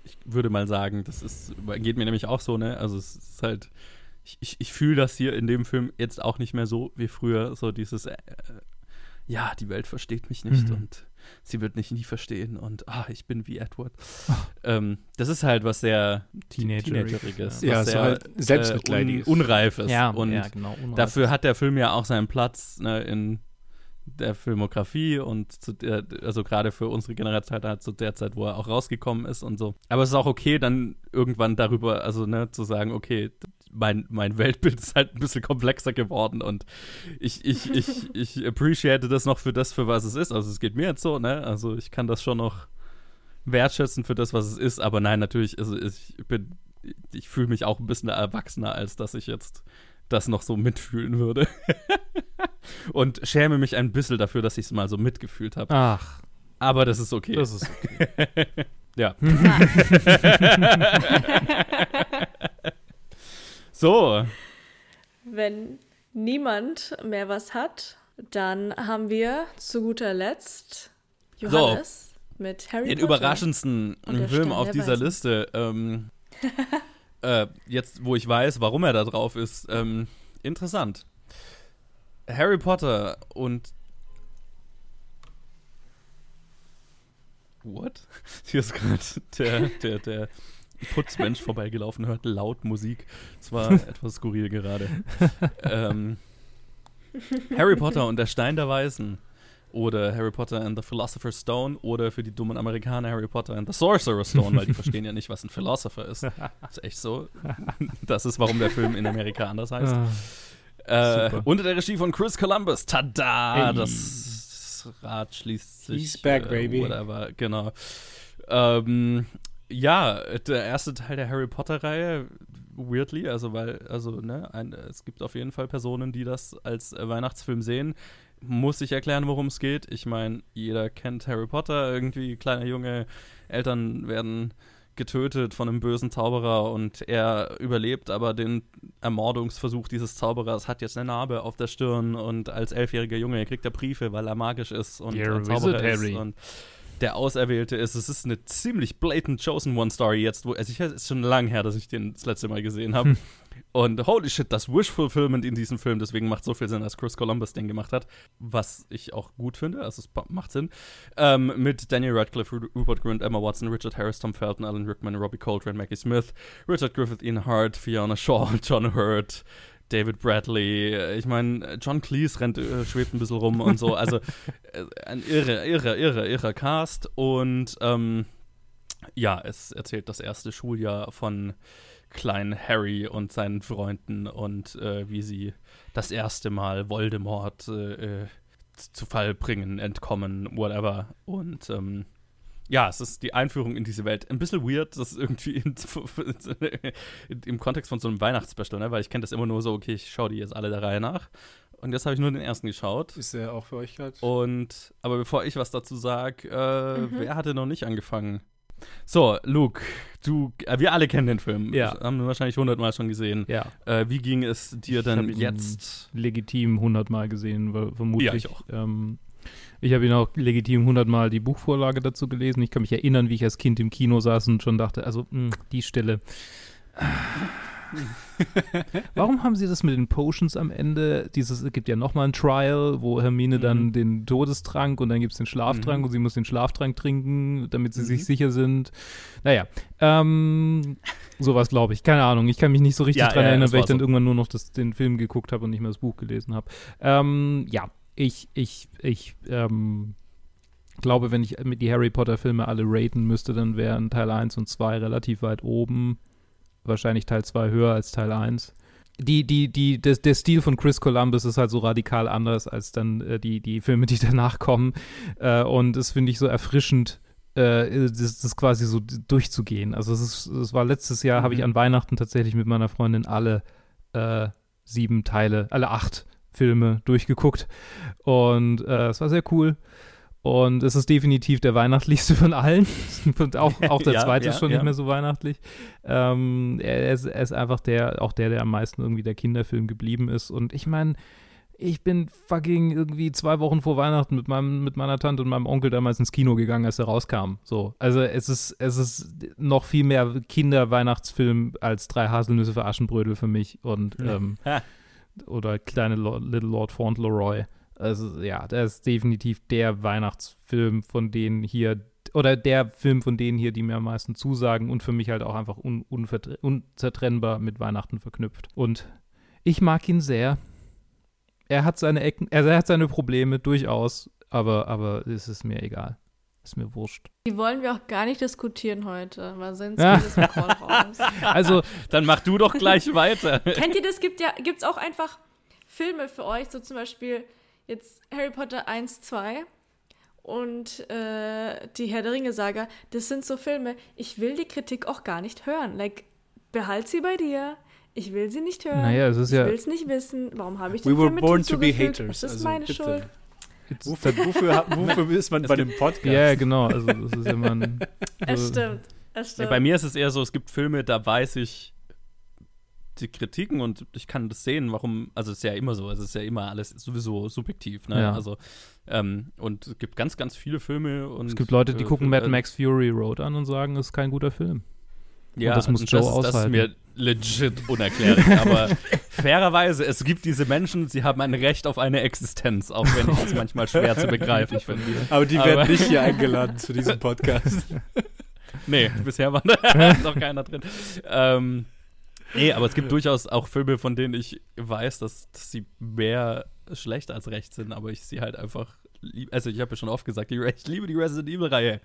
ich würde mal sagen, das ist, geht mir nämlich auch so, ne? Also es ist halt, ich, ich, ich fühle das hier in dem Film jetzt auch nicht mehr so wie früher, so dieses, äh, äh, ja, die Welt versteht mich nicht Mhm. und sie wird mich nie verstehen und ah, ich bin wie Edward. Ähm, das ist halt was sehr Teenagerig, Teenageriges, ja. Ja, was so sehr halt selbstmitleidiges. un, unreif ist. Ja, und ja, genau. unreif. Dafür hat der Film ja auch seinen Platz ne, in der Filmografie und zu der, also gerade für unsere Generation halt zu der Zeit, wo er auch rausgekommen ist und so. Aber es ist auch okay, dann irgendwann darüber, also ne, zu sagen, okay, mein, mein Weltbild ist halt ein bisschen komplexer geworden und ich, ich, ich, ich appreciate das noch für das, für was es ist. Also es geht mir jetzt so, ne? Also ich kann das schon noch wertschätzen für das, was es ist, aber nein, natürlich, also ich bin, ich fühle mich auch ein bisschen erwachsener, als dass ich jetzt das noch so mitfühlen würde. Und schäme mich ein bisschen dafür, dass ich es mal so mitgefühlt habe. Ach, Aber das ist okay. das ist ja. so, Wenn niemand mehr was hat, dann haben wir zu guter Letzt Johannes mit Harry den Potter. überraschendsten Film auf dieser. Liste. Ähm, äh, jetzt, wo ich weiß, warum er da drauf ist, ähm, interessant. Harry Potter und What? Hier ist gerade der, der, der Putzmensch vorbeigelaufen, hört laut Musik. Es war etwas skurril gerade. ähm, Harry Potter und der Stein der Weisen. Oder Harry Potter and the Philosopher's Stone. Oder für die dummen Amerikaner Harry Potter and the Sorcerer's Stone, weil die verstehen ja nicht, was ein Philosopher ist. ist echt so. Das ist, warum der Film in Amerika anders heißt. Ah, Äh, unter der Regie von Chris Columbus. Tada! Hey. Das Rad schließt sich. He's back, baby. Whatever, genau. Ähm, ja, der erste Teil der Harry Potter-Reihe, weirdly, also weil, also, ne, ein, es gibt auf jeden Fall Personen, die das als äh, Weihnachtsfilm sehen. Muss ich erklären, worum es geht? Ich meine, jeder kennt Harry Potter, irgendwie kleiner Junge, Eltern werden getötet von einem bösen Zauberer und er überlebt aber den Ermordungsversuch dieses Zauberers, hat jetzt eine Narbe auf der Stirn und als elfjähriger Junge kriegt er Briefe, weil er magisch ist und You're Zauberer ist und der Auserwählte ist. Es ist eine ziemlich blatant Chosen One Story jetzt, wo, also ich, es ist schon lange her, dass ich den das letzte Mal gesehen habe. Und holy shit, das Wish-Fulfillment in diesem Film, deswegen macht so viel Sinn, dass Chris Columbus den gemacht hat, was ich auch gut finde, also es macht Sinn. Ähm, mit Daniel Radcliffe, Rupert Grint, Emma Watson, Richard Harris, Tom Felton, Alan Rickman, Robbie Coltrane, Maggie Smith, Richard Griffith, Ian Hart, Fiona Shaw, John Hurt, David Bradley, ich meine, John Cleese rennt, äh, schwebt ein bisschen rum und so. Also äh, ein irre, irre, irre, irre Cast. Und ähm, ja, es erzählt das erste Schuljahr von kleinen Harry und seinen Freunden und äh, wie sie das erste Mal Voldemort äh, äh zu Fall bringen, entkommen, whatever. Und ähm, ja, es ist die Einführung in diese Welt. Ein bisschen weird, das ist irgendwie in, in, im Kontext von so einem Weihnachtsspecial, ne? weil ich kenne das immer nur so, okay, ich schaue die jetzt alle der Reihe nach. Und jetzt habe ich nur den ersten geschaut. Ist der auch für euch gerade? Und, aber bevor ich was dazu sage, äh, mhm. wer hatte noch nicht angefangen? So, Luke, du, äh, wir alle kennen den Film. Ja. Haben wir wahrscheinlich hundertmal schon gesehen. Ja. Äh, wie ging es dir ich denn jetzt? Legitim hundertmal gesehen, vermutlich. Ja, ich auch. Ähm, ich habe ihn auch legitim hundertmal die Buchvorlage dazu gelesen. Ich kann mich erinnern, wie ich als Kind im Kino saß und schon dachte, also mh, hm, die Stelle. Warum haben sie das mit den Potions am Ende? Dieses, es gibt ja nochmal ein Trial, wo Hermine mhm. dann den Todestrank und dann gibt es den Schlaftrank mhm. und sie muss den Schlaftrank trinken, damit sie mhm. sich sicher sind. Naja, ähm, sowas glaube ich. Keine Ahnung. Ich kann mich nicht so richtig ja, dran ja, erinnern, weil ich dann so. irgendwann nur noch das, den Film geguckt habe und nicht mehr das Buch gelesen habe. Ähm, ja, ich, ich, ich, ähm, glaube, wenn ich mit die Harry Potter Filme alle raten müsste, dann wären Teil 1 und 2 relativ weit oben. Wahrscheinlich Teil 2 höher als Teil 1. Die, die, die, des, der Stil von Chris Columbus ist halt so radikal anders als dann äh, die, die Filme, die danach kommen. Äh, und das finde ich so erfrischend, äh, das, das, quasi so durchzugehen. Also es, ist, es war letztes Jahr, mhm. habe ich an Weihnachten tatsächlich mit meiner Freundin alle äh, sieben Teile, alle acht Filme durchgeguckt. Und äh, es war sehr cool. Und es ist definitiv der weihnachtlichste von allen. Und auch, auch der ja, zweite ja, ist schon ja. nicht mehr so weihnachtlich. Ähm, er, ist, er, ist, einfach der, auch der, der am meisten irgendwie der Kinderfilm geblieben ist. Und ich meine, ich bin fucking irgendwie zwei Wochen vor Weihnachten mit, meinem, mit meiner Tante und meinem Onkel damals ins Kino gegangen, als er rauskam. So. Also es ist, es ist noch viel mehr Kinder-Weihnachtsfilm als drei Haselnüsse für Aschenbrödel für mich. Und ähm, oder kleine Lo Little Lord Fauntleroy. Also ja, der ist definitiv der Weihnachtsfilm, von denen hier, oder der Film von denen hier, die mir am meisten zusagen und für mich halt auch einfach un unzertrennbar mit Weihnachten verknüpft. Und ich mag ihn sehr. Er hat seine Ecken, er hat seine Probleme durchaus, aber, aber es ist mir egal. Ist mir wurscht. Die wollen wir auch gar nicht diskutieren heute, weil sonst ja. geht es raus. Also, dann mach du doch gleich weiter. Kennt ihr das? Gibt ja, gibt's auch einfach Filme für euch, so zum Beispiel jetzt Harry Potter 1, 2 und äh, die Herr der Ringe-Saga. Das sind so Filme, ich will die Kritik auch gar nicht hören. Like, behalt sie bei dir. Ich will sie nicht hören. Naja, es ist ich ja. will es nicht wissen. Warum habe ich den We were born to be haters. Das ist also, meine bitte. Schuld. Wofür, wofür, wofür ist man bei dem Podcast? Ja, genau. Also, das ist immer ein, Es stimmt. Es stimmt. Ja, bei mir ist es eher so, es gibt Filme, da weiß ich die Kritiken und ich kann das sehen, warum, also es ist ja immer so, es ist ja immer alles sowieso subjektiv, ne? Ja. Also, ähm, und es gibt ganz, ganz viele Filme und. Es gibt Leute, die äh, gucken Mad Max Fury Road an und sagen, es ist kein guter Film. Ja, und das muss Joe das, aushalten. Das ist mir legit unerklärlich. aber fairerweise, es gibt diese Menschen, sie haben ein Recht auf eine Existenz, auch wenn ich es manchmal schwer zu begreifen finde. Aber die werden aber nicht hier eingeladen zu diesem Podcast. nee, bisher war da noch keiner drin. Ähm, nee, aber es gibt durchaus auch Filme, von denen ich weiß, dass, dass sie mehr schlecht als recht sind, aber ich sie halt einfach, also ich habe ja schon oft gesagt, ich liebe die Resident Evil-Reihe.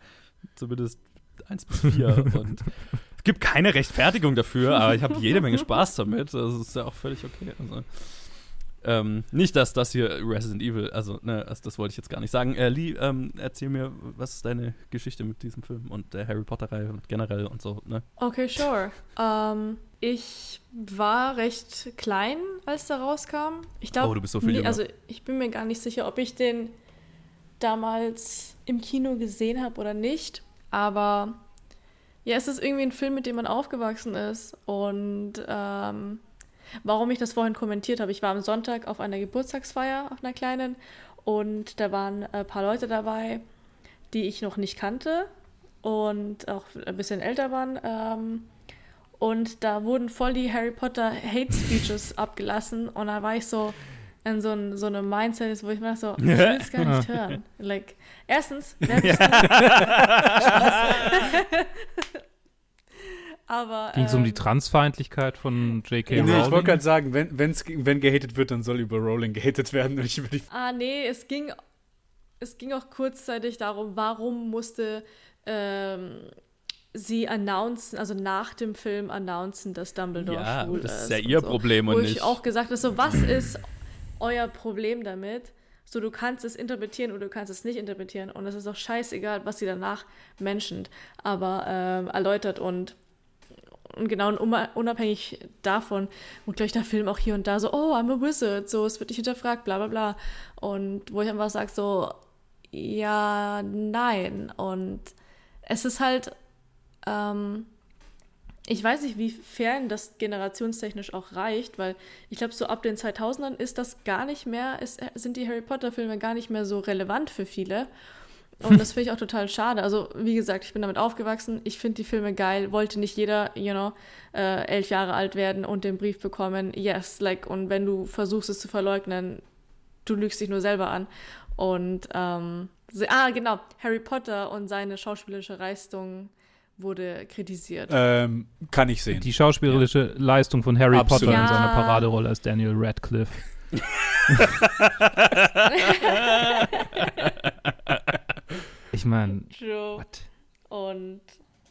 Zumindest 1 bis 4 und gibt keine Rechtfertigung dafür, aber ich habe jede Menge Spaß damit. Das ist ja auch völlig okay. Also, ähm, nicht, dass das hier Resident Evil, also, ne, also das wollte ich jetzt gar nicht sagen. Äh, Lee, ähm, erzähl mir, was ist deine Geschichte mit diesem Film und der Harry Potter-Reihe und generell und so, ne? Okay, sure. Ähm, ich war recht klein, als der rauskam. Ich glaube, oh, du bist so viel jünger. also ich bin mir gar nicht sicher, ob ich den damals im Kino gesehen habe oder nicht. Aber ja, es ist irgendwie ein Film, mit dem man aufgewachsen ist. Und ähm, warum ich das vorhin kommentiert habe, ich war am Sonntag auf einer Geburtstagsfeier, auf einer kleinen, und da waren ein paar Leute dabei, die ich noch nicht kannte und auch ein bisschen älter waren. Ähm, und da wurden voll die Harry Potter Hate Speeches abgelassen und da war ich so in so, ein, so einem Mindset, wo ich mir so, ich will es gar nicht hören. Like, erstens, wer bist du? Aber, Ging es um die ähm, Transfeindlichkeit von J.K. Nee, ich wollte Rowling? gerade sagen, wenn, wenn's, wenn gehatet wird, dann soll über Rowling gehatet werden. Und ich über die Ah, nee, es ging, es ging auch kurzzeitig darum, warum musste ähm, sie announcen, also nach dem Film announcen, dass Dumbledore Ja, schwul das ist ist. ja und ihr so. Problem Wo und ich nicht. auch gesagt habe, so, was ist euer Problem damit? So, du kannst es interpretieren oder du kannst es nicht interpretieren. Und es ist auch scheißegal, was sie danach menschend, aber ähm, erläutert und und genau, unabhängig davon, und gleich der Film auch hier und da so, oh, I'm a wizard, so, es wird nicht hinterfragt, bla bla bla. Und wo ich einfach sage, so, ja, nein. Und es ist halt, ähm, ich weiß nicht, wiefern das generationstechnisch auch reicht, weil ich glaube, so ab den 2000ern ist das gar nicht mehr, ist, sind die Harry Potter-Filme gar nicht mehr so relevant für viele. Und das finde ich auch total schade. Also, wie gesagt, ich bin damit aufgewachsen. Ich finde die Filme geil. Wollte nicht jeder, you know, äh, elf Jahre alt werden und den Brief bekommen. Yes, like, und wenn du versuchst es zu verleugnen, du lügst dich nur selber an. Und, ähm, ah, genau, Harry Potter und seine schauspielerische Leistung wurde kritisiert. ähm, kann ich sehen. Die schauspielerische Leistung von Harry Absolut. Potter in Ja. seiner Paraderolle als Daniel Radcliffe. ich meine, what? Und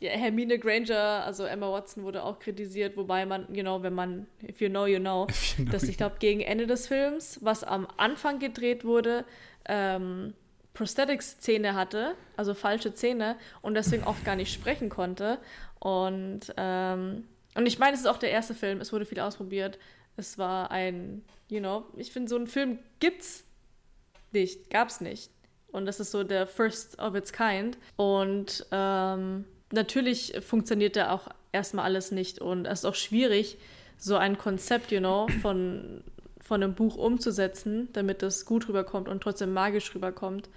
ja, Hermine Granger, also Emma Watson, wurde auch kritisiert, wobei man, genau, wenn man, if you know, you know, dass ich glaube, gegen Ende des Films, was am Anfang gedreht wurde, ähm, Prosthetics-Zähne hatte, also falsche Zähne und deswegen oft gar nicht sprechen konnte. Und, ähm, und ich meine, es ist auch der erste Film, es wurde viel ausprobiert. Es war ein, you know, ich finde, so einen Film gibt's nicht, gab's nicht. Und das ist so der first of its kind. Und ähm, natürlich funktioniert da auch erstmal alles nicht. Und es ist auch schwierig, so ein Konzept, you know, von, von einem Buch umzusetzen, damit das gut rüberkommt und trotzdem magisch rüberkommt.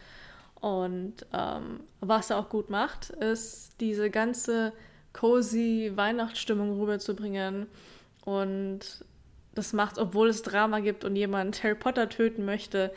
Und ähm, was er auch gut macht, ist diese ganze cozy Weihnachtsstimmung rüberzubringen. Und das macht, obwohl es Drama gibt und jemand Harry Potter töten möchte,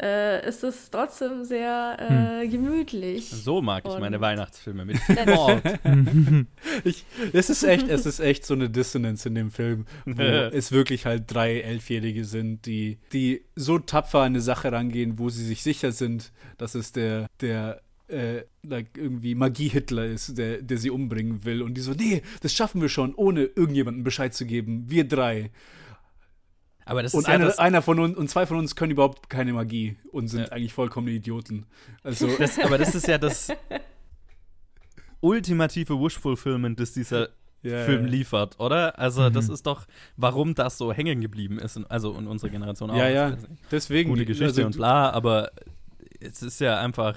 äh, ist es trotzdem sehr äh, gemütlich. So mag ich Und- meine Weihnachtsfilme mit Mord. Ich, es ist echt, es ist echt so eine Dissonanz in dem Film, wo es wirklich halt drei Elfjährige sind, die, die so tapfer an eine Sache rangehen, wo sie sich sicher sind, dass es der, der äh, like irgendwie Magie-Hitler ist, der, der sie umbringen will. Und die so, nee, das schaffen wir schon, ohne irgendjemandem Bescheid zu geben. Wir drei. Aber das Und ist ja einer, das, einer von uns und zwei von uns können überhaupt keine Magie und sind Ja. eigentlich vollkommene Idioten. Also, das, aber das ist ja das ultimative Wish-Fulfillment, das dieser ja, Film ja. liefert, oder? Also das Mhm. ist doch, warum das so hängen geblieben ist, in, also in unserer Generation auch. Ja, ja. Das ist Deswegen. Gute Geschichte also, und bla, aber es ist ja einfach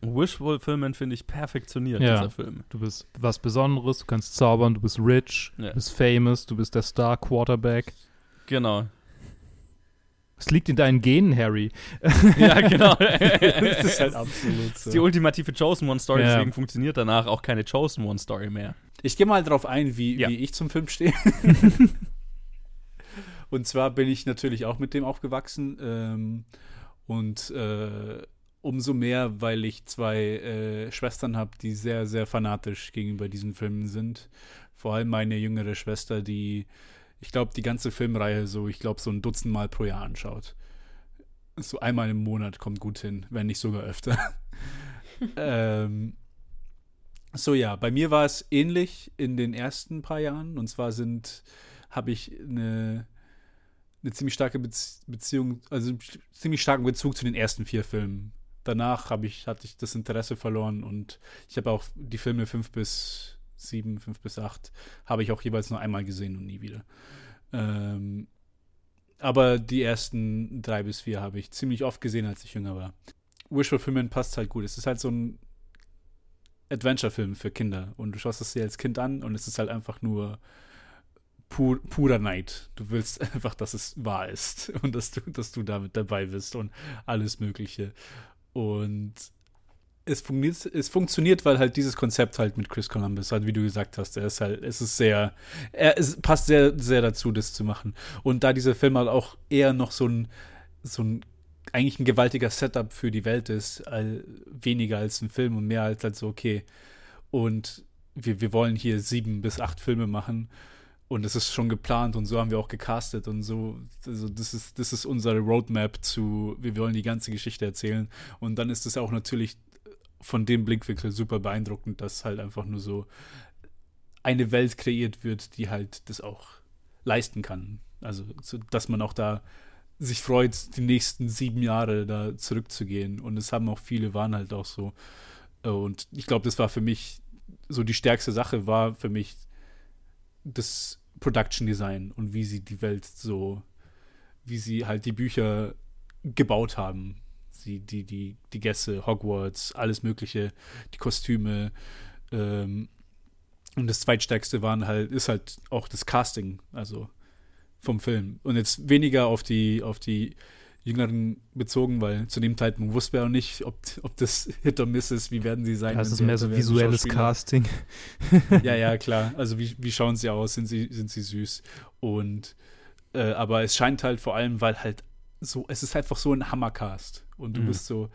Wish-Fulfillment, finde ich, perfektioniert, Ja. dieser Film. Du bist was Besonderes, du kannst zaubern, du bist rich, Ja. du bist famous, du bist der Star-Quarterback. Genau. Es liegt in deinen Genen, Harry. ja, genau. das ist halt absolut Das ist die so. ultimative Chosen One Story, Ja. deswegen funktioniert danach auch keine Chosen One Story mehr. Ich gehe mal drauf ein, wie, Ja. wie ich zum Film stehe. und zwar bin ich natürlich auch mit dem aufgewachsen. Ähm, und äh, umso mehr, weil ich zwei äh, Schwestern habe, die sehr, sehr fanatisch gegenüber diesen Filmen sind. Vor allem meine jüngere Schwester, die, ich glaube, die ganze Filmreihe so, ich glaube, so ein Dutzend Mal pro Jahr anschaut. So einmal im Monat kommt gut hin, wenn nicht sogar öfter. ähm, so ja, bei mir war es ähnlich in den ersten paar Jahren. Und zwar sind, habe ich eine, eine ziemlich starke Bezie Beziehung, also einen ziemlich starken Bezug zu den ersten vier Filmen. Danach habe ich, hatte ich das Interesse verloren und ich habe auch die Filme fünf bis sieben, fünf bis acht, habe ich auch jeweils nur einmal gesehen und nie wieder. Ähm, aber die ersten drei bis vier habe ich ziemlich oft gesehen, als ich jünger war. Wish Fulfillment passt halt gut. Es ist halt so ein Adventure-Film für Kinder und du schaust es dir als Kind an und es ist halt einfach nur pur, purer Neid. Du willst einfach, dass es wahr ist und dass du, dass du damit dabei bist und alles Mögliche. Und es, funktioniert, es funktioniert, weil halt dieses Konzept halt mit Chris Columbus, halt wie du gesagt hast, er ist halt, es ist sehr, er es passt sehr, sehr dazu, das zu machen. Und da dieser Film halt auch eher noch so ein, so ein, eigentlich ein gewaltiger Setup für die Welt ist, all, weniger als ein Film und mehr als halt so, okay. Und wir, wir wollen hier sieben bis acht Filme machen und es ist schon geplant und so haben wir auch gecastet und so. Also das ist, das ist unsere Roadmap zu, wir wollen die ganze Geschichte erzählen. Und dann ist es auch natürlich von dem Blickwinkel super beeindruckend, dass halt einfach nur so eine Welt kreiert wird, die halt das auch leisten kann. Also, so, dass man auch da sich freut, die nächsten sieben Jahre da zurückzugehen. Und es haben auch viele, waren halt auch so. Und ich glaube, das war für mich so die stärkste Sache, war für mich das Production Design und wie sie die Welt so, wie sie halt die Bücher gebaut haben. Sie, die, die, die Gäste, Hogwarts, alles Mögliche, die Kostüme. Ähm, und das zweitstärkste waren halt, ist halt auch das Casting, also vom Film. Und jetzt weniger auf die, auf die Jüngeren bezogen, weil zu dem Zeitpunkt wussten wir auch nicht, ob, ob das Hit or Miss ist, wie werden sie sein. Das ist mehr so visuelles Casting. ja, ja, klar. Also wie, wie schauen sie aus? Sind sie, sind sie süß? Und äh, aber es scheint halt vor allem, weil halt so, es ist einfach so ein Hammercast. Und du mhm. bist so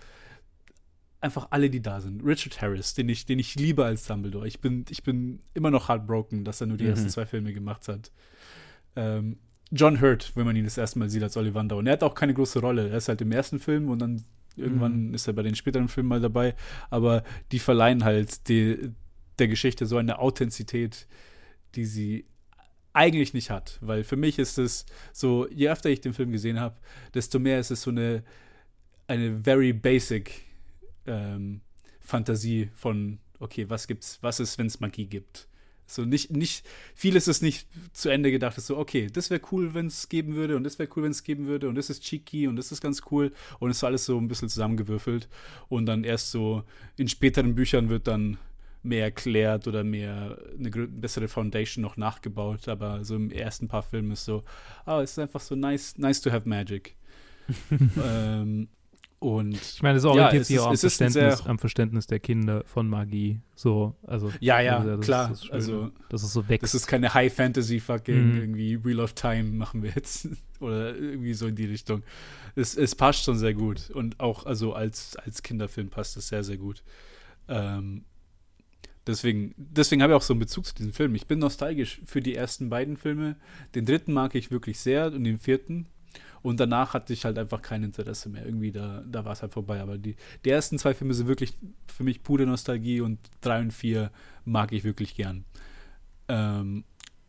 einfach alle, die da sind. Richard Harris, den ich, den ich liebe als Dumbledore. Ich bin, ich bin immer noch heartbroken, dass er nur die mhm. ersten zwei Filme gemacht hat. Ähm, John Hurt, wenn man ihn das erste Mal sieht als Ollivander. Und er hat auch keine große Rolle. Er ist halt im ersten Film und dann irgendwann mhm. ist er bei den späteren Filmen mal dabei. Aber die verleihen halt die, der Geschichte so eine Authentizität, die sie eigentlich nicht hat. Weil für mich ist es so, je öfter ich den Film gesehen habe, desto mehr ist es so eine, eine very basic ähm, Fantasie von, okay, was gibt's, was ist, wenn es Magie gibt? So nicht, nicht, vieles ist nicht zu Ende gedacht, ist so, okay, das wäre cool, wenn es geben würde und das wäre cool, wenn es geben würde und das ist cheeky und das ist ganz cool und es ist alles so ein bisschen zusammengewürfelt und dann erst so in späteren Büchern wird dann mehr erklärt oder mehr eine bessere Foundation noch nachgebaut, aber so im ersten paar Filmen ist so, ah, oh, es ist einfach so nice, nice to have magic. ähm, und ich meine, es orientiert ja, sich auch am Verständnis, am Verständnis der Kinder von Magie. So, also ja, ja, also, klar. Ist, das also das ist so wächst. Das ist keine High Fantasy fucking mhm. irgendwie Wheel of Time machen wir jetzt oder irgendwie so in die Richtung. Es, es passt schon sehr gut und auch also als als Kinderfilm passt es sehr sehr gut. Ähm, deswegen deswegen habe ich auch so einen Bezug zu diesem Film. Ich bin nostalgisch für die ersten beiden Filme. Den dritten mag ich wirklich sehr und den vierten und danach hatte ich halt einfach kein Interesse mehr. Irgendwie, da, da war es halt vorbei. Aber die, die ersten zwei Filme sind wirklich für mich pure Nostalgie und drei und vier mag ich wirklich gern. Ähm,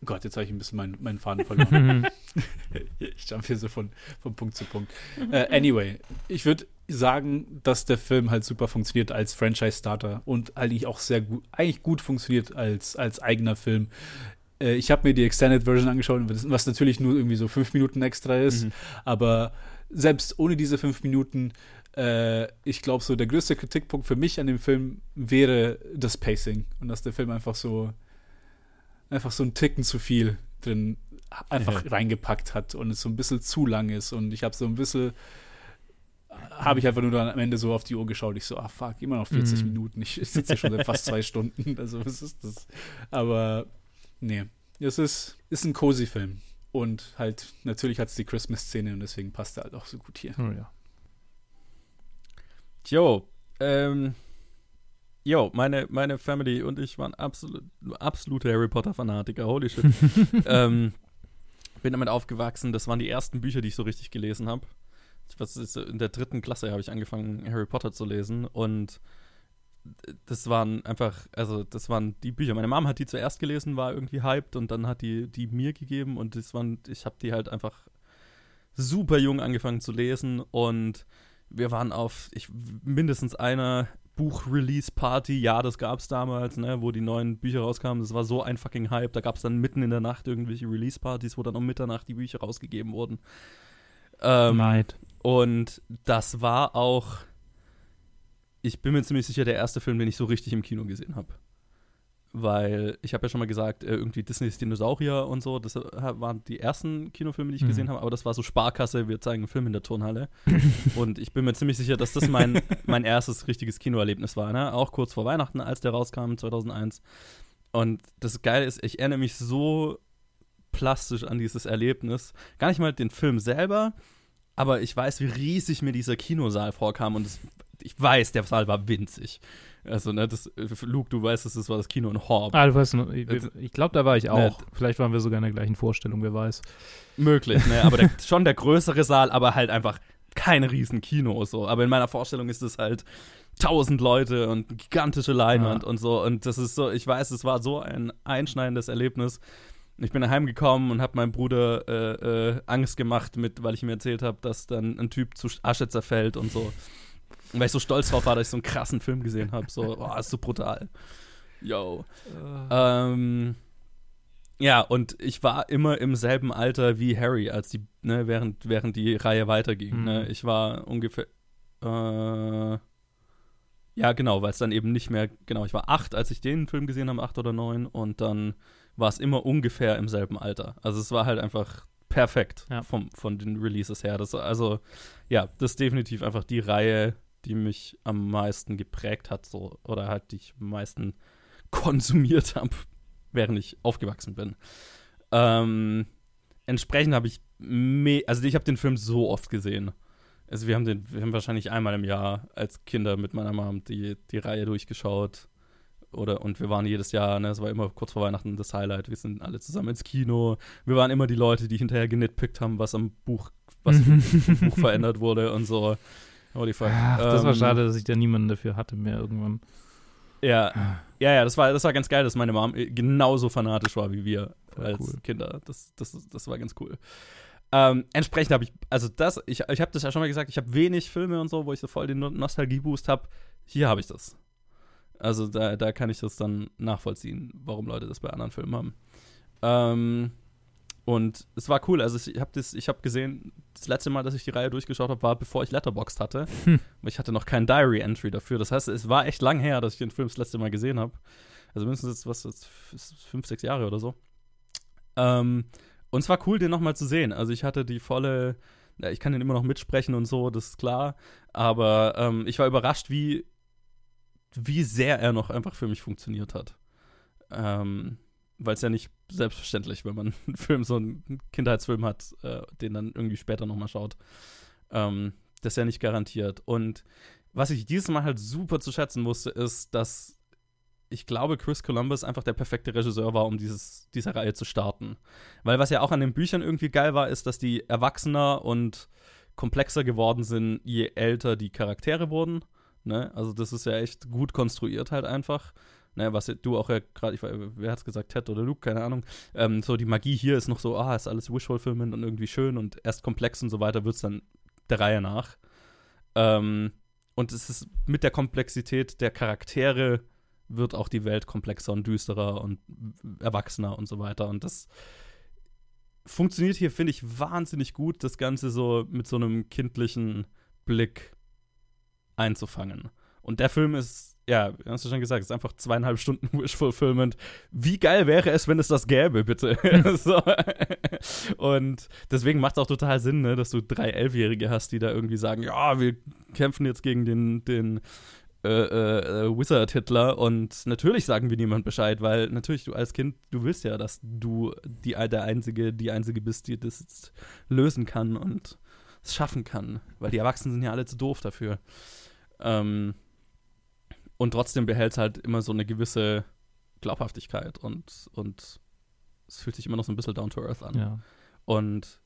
Gott, jetzt habe ich ein bisschen meinen, meinen Faden verloren. ich jump hier so von, von Punkt zu Punkt. Äh, anyway, ich würde sagen, dass der Film halt super funktioniert als Franchise-Starter und eigentlich auch sehr gut, eigentlich gut funktioniert als, als eigener Film. Äh, ich habe mir die Extended Version angeschaut, was natürlich nur irgendwie so fünf Minuten extra ist. Mhm. Aber selbst ohne diese fünf Minuten, äh, ich glaube, so der größte Kritikpunkt für mich an dem Film wäre das Pacing. Und dass der Film einfach so, einfach so ein Ticken zu viel drin einfach ja. reingepackt hat und es so ein bisschen zu lang ist. Und ich habe so ein bisschen habe ich einfach nur dann am Ende so auf die Uhr geschaut. Ich so, ah fuck, immer noch 40 mm. Minuten. Ich sitze schon seit fast zwei Stunden. Also was ist das? Aber Nee, es ist, ist ein cozy Film. Und halt, natürlich hat es die Christmas-Szene und deswegen passt er halt auch so gut hier. Oh ja. Jo, ähm, jo, meine, meine Family und ich waren absolut, absolute Harry Potter-Fanatiker, holy shit. ähm, bin damit aufgewachsen, das waren die ersten Bücher, die ich so richtig gelesen habe. In der dritten Klasse habe ich angefangen, Harry Potter zu lesen und das waren einfach, also das waren die Bücher. Meine Mom hat die zuerst gelesen, war irgendwie hyped und dann hat die die mir gegeben und das waren, ich habe die halt einfach super jung angefangen zu lesen und wir waren auf ich, mindestens einer Buch-Release-Party, ja, das gab es damals, ne, wo die neuen Bücher rauskamen. Das war so ein fucking Hype. Da gab es dann mitten in der Nacht irgendwelche Release-Partys, wo dann um Mitternacht die Bücher rausgegeben wurden. Ähm, Neid. Und das war auch ich bin mir ziemlich sicher, der erste Film, den ich so richtig im Kino gesehen habe. Weil ich habe ja schon mal gesagt, äh, irgendwie Disneys Dinosaurier und so, das äh, waren die ersten Kinofilme, die ich Mhm. gesehen habe, aber das war so Sparkasse, wir zeigen einen Film in der Turnhalle. und ich bin mir ziemlich sicher, dass das mein, mein erstes richtiges Kinoerlebnis war, ne? Auch kurz vor Weihnachten, als der rauskam, 2001. Und das Geile ist, ich erinnere mich so plastisch an dieses Erlebnis. Gar nicht mal den Film selber, aber ich weiß, wie riesig mir dieser Kinosaal vorkam und es, ich weiß, der Saal war winzig. Also, ne, das, Luke, du weißt, das war das Kino in Horb. Ah, du weißt, noch, ich, ich glaube, da war ich auch. Ne, Vielleicht waren wir sogar in der gleichen Vorstellung, wer weiß. Möglich, ne? Aber der, schon der größere Saal, aber halt einfach kein riesen Kino so. Aber in meiner Vorstellung ist es halt tausend Leute und gigantische Leinwand Ja. und so. Und das ist so, ich weiß, es war so ein einschneidendes Erlebnis. Ich bin daheim gekommen und habe meinem Bruder äh, äh, Angst gemacht, mit, weil ich ihm erzählt habe, dass dann ein Typ zu Asche zerfällt und so. Und weil ich so stolz drauf war, dass ich so einen krassen Film gesehen habe. So, oh, ist so brutal. Yo. Ähm, ja, und ich war immer im selben Alter wie Harry, als die, ne, während, während die Reihe weiterging. Mhm. Ne? Ich war ungefähr. Äh, ja, genau, weil es dann eben nicht mehr, genau, ich war acht, als ich den Film gesehen habe, acht oder neun, und dann war es immer ungefähr im selben Alter. Also es war halt einfach perfekt Ja. vom, von den Releases her. Das, also, ja, das ist definitiv einfach die Reihe, die mich am meisten geprägt hat, so, oder halt die ich am meisten konsumiert habe, während ich aufgewachsen bin. Ähm, entsprechend habe ich, also ich habe den Film so oft gesehen. Also wir haben den, wir haben wahrscheinlich einmal im Jahr als Kinder mit meiner Mom die, die Reihe durchgeschaut. Oder, und wir waren jedes Jahr, ne, es war immer kurz vor Weihnachten das Highlight. Wir sind alle zusammen ins Kino. Wir waren immer die Leute, die hinterher genitpickt haben, was am Buch, was im Buch verändert wurde und so. Holy fuck. Ach, das war Ähm, schade, dass ich da niemanden dafür hatte mehr irgendwann. Ja, ja, ja, das war, das war ganz geil, dass meine Mom genauso fanatisch war wie wir Voll als cool. Kinder. Das, das, das war ganz cool. Ähm, entsprechend habe ich, also das, ich, ich habe das ja schon mal gesagt, ich habe wenig Filme und so, wo ich so voll den No- Nostalgie-Boost habe. Hier habe ich das. Also da, da kann ich das dann nachvollziehen, warum Leute das bei anderen Filmen haben. Ähm, und es war cool. Also ich habe das, ich habe gesehen, das letzte Mal, dass ich die Reihe durchgeschaut habe, war bevor ich Letterboxd hatte. Hm. Ich hatte noch kein Diary Entry dafür. Das heißt, es war echt lang her, dass ich den Film das letzte Mal gesehen habe. Also mindestens jetzt, was jetzt fünf, sechs Jahre oder so. Ähm, und es war cool, den nochmal zu sehen. Also ich hatte die volle, ja, ich kann den immer noch mitsprechen und so, das ist klar. Aber ähm, ich war überrascht, wie, wie sehr er noch einfach für mich funktioniert hat. Ähm, weil es ja nicht selbstverständlich, wenn man einen Film, so einen Kindheitsfilm hat, äh, den dann irgendwie später nochmal schaut. Ähm, das ist ja nicht garantiert. Und was ich dieses Mal halt super zu schätzen musste, ist, dass ich glaube, Chris Columbus einfach der perfekte Regisseur war, um dieses, diese Reihe zu starten. Weil was ja auch an den Büchern irgendwie geil war, ist, dass die erwachsener und komplexer geworden sind, je älter die Charaktere wurden. Ne? Also das ist ja echt gut konstruiert halt einfach. Ne, was du auch ja gerade, wer hat's gesagt, Ted oder Luke, keine Ahnung. Ähm, so die Magie hier ist noch so, ah, ist alles Visual-Filmend und irgendwie schön und erst komplex und so weiter wird's dann der Reihe nach. Ähm, und es ist mit der Komplexität der Charaktere wird auch die Welt komplexer und düsterer und erwachsener und so weiter. Und das funktioniert hier, finde ich, wahnsinnig gut, das Ganze so mit so einem kindlichen Blick einzufangen. Und der Film ist, ja, hast du schon gesagt, ist einfach zweieinhalb Stunden Wish-Fulfillment. Wie geil wäre es, wenn es das gäbe, bitte? so. Und deswegen macht es auch total Sinn, ne, dass du drei Elfjährige hast, die da irgendwie sagen, ja, wir kämpfen jetzt gegen den, den äh, äh, Wizard-Hitler und natürlich sagen wir niemand Bescheid, weil natürlich du als Kind, du willst ja, dass du die, der Einzige, die Einzige bist, die das jetzt lösen kann und es schaffen kann, weil die Erwachsenen sind ja alle zu doof dafür. Ähm, und trotzdem behält es halt immer so eine gewisse Glaubhaftigkeit und, und es fühlt sich immer noch so ein bisschen down to earth an. Ja. Und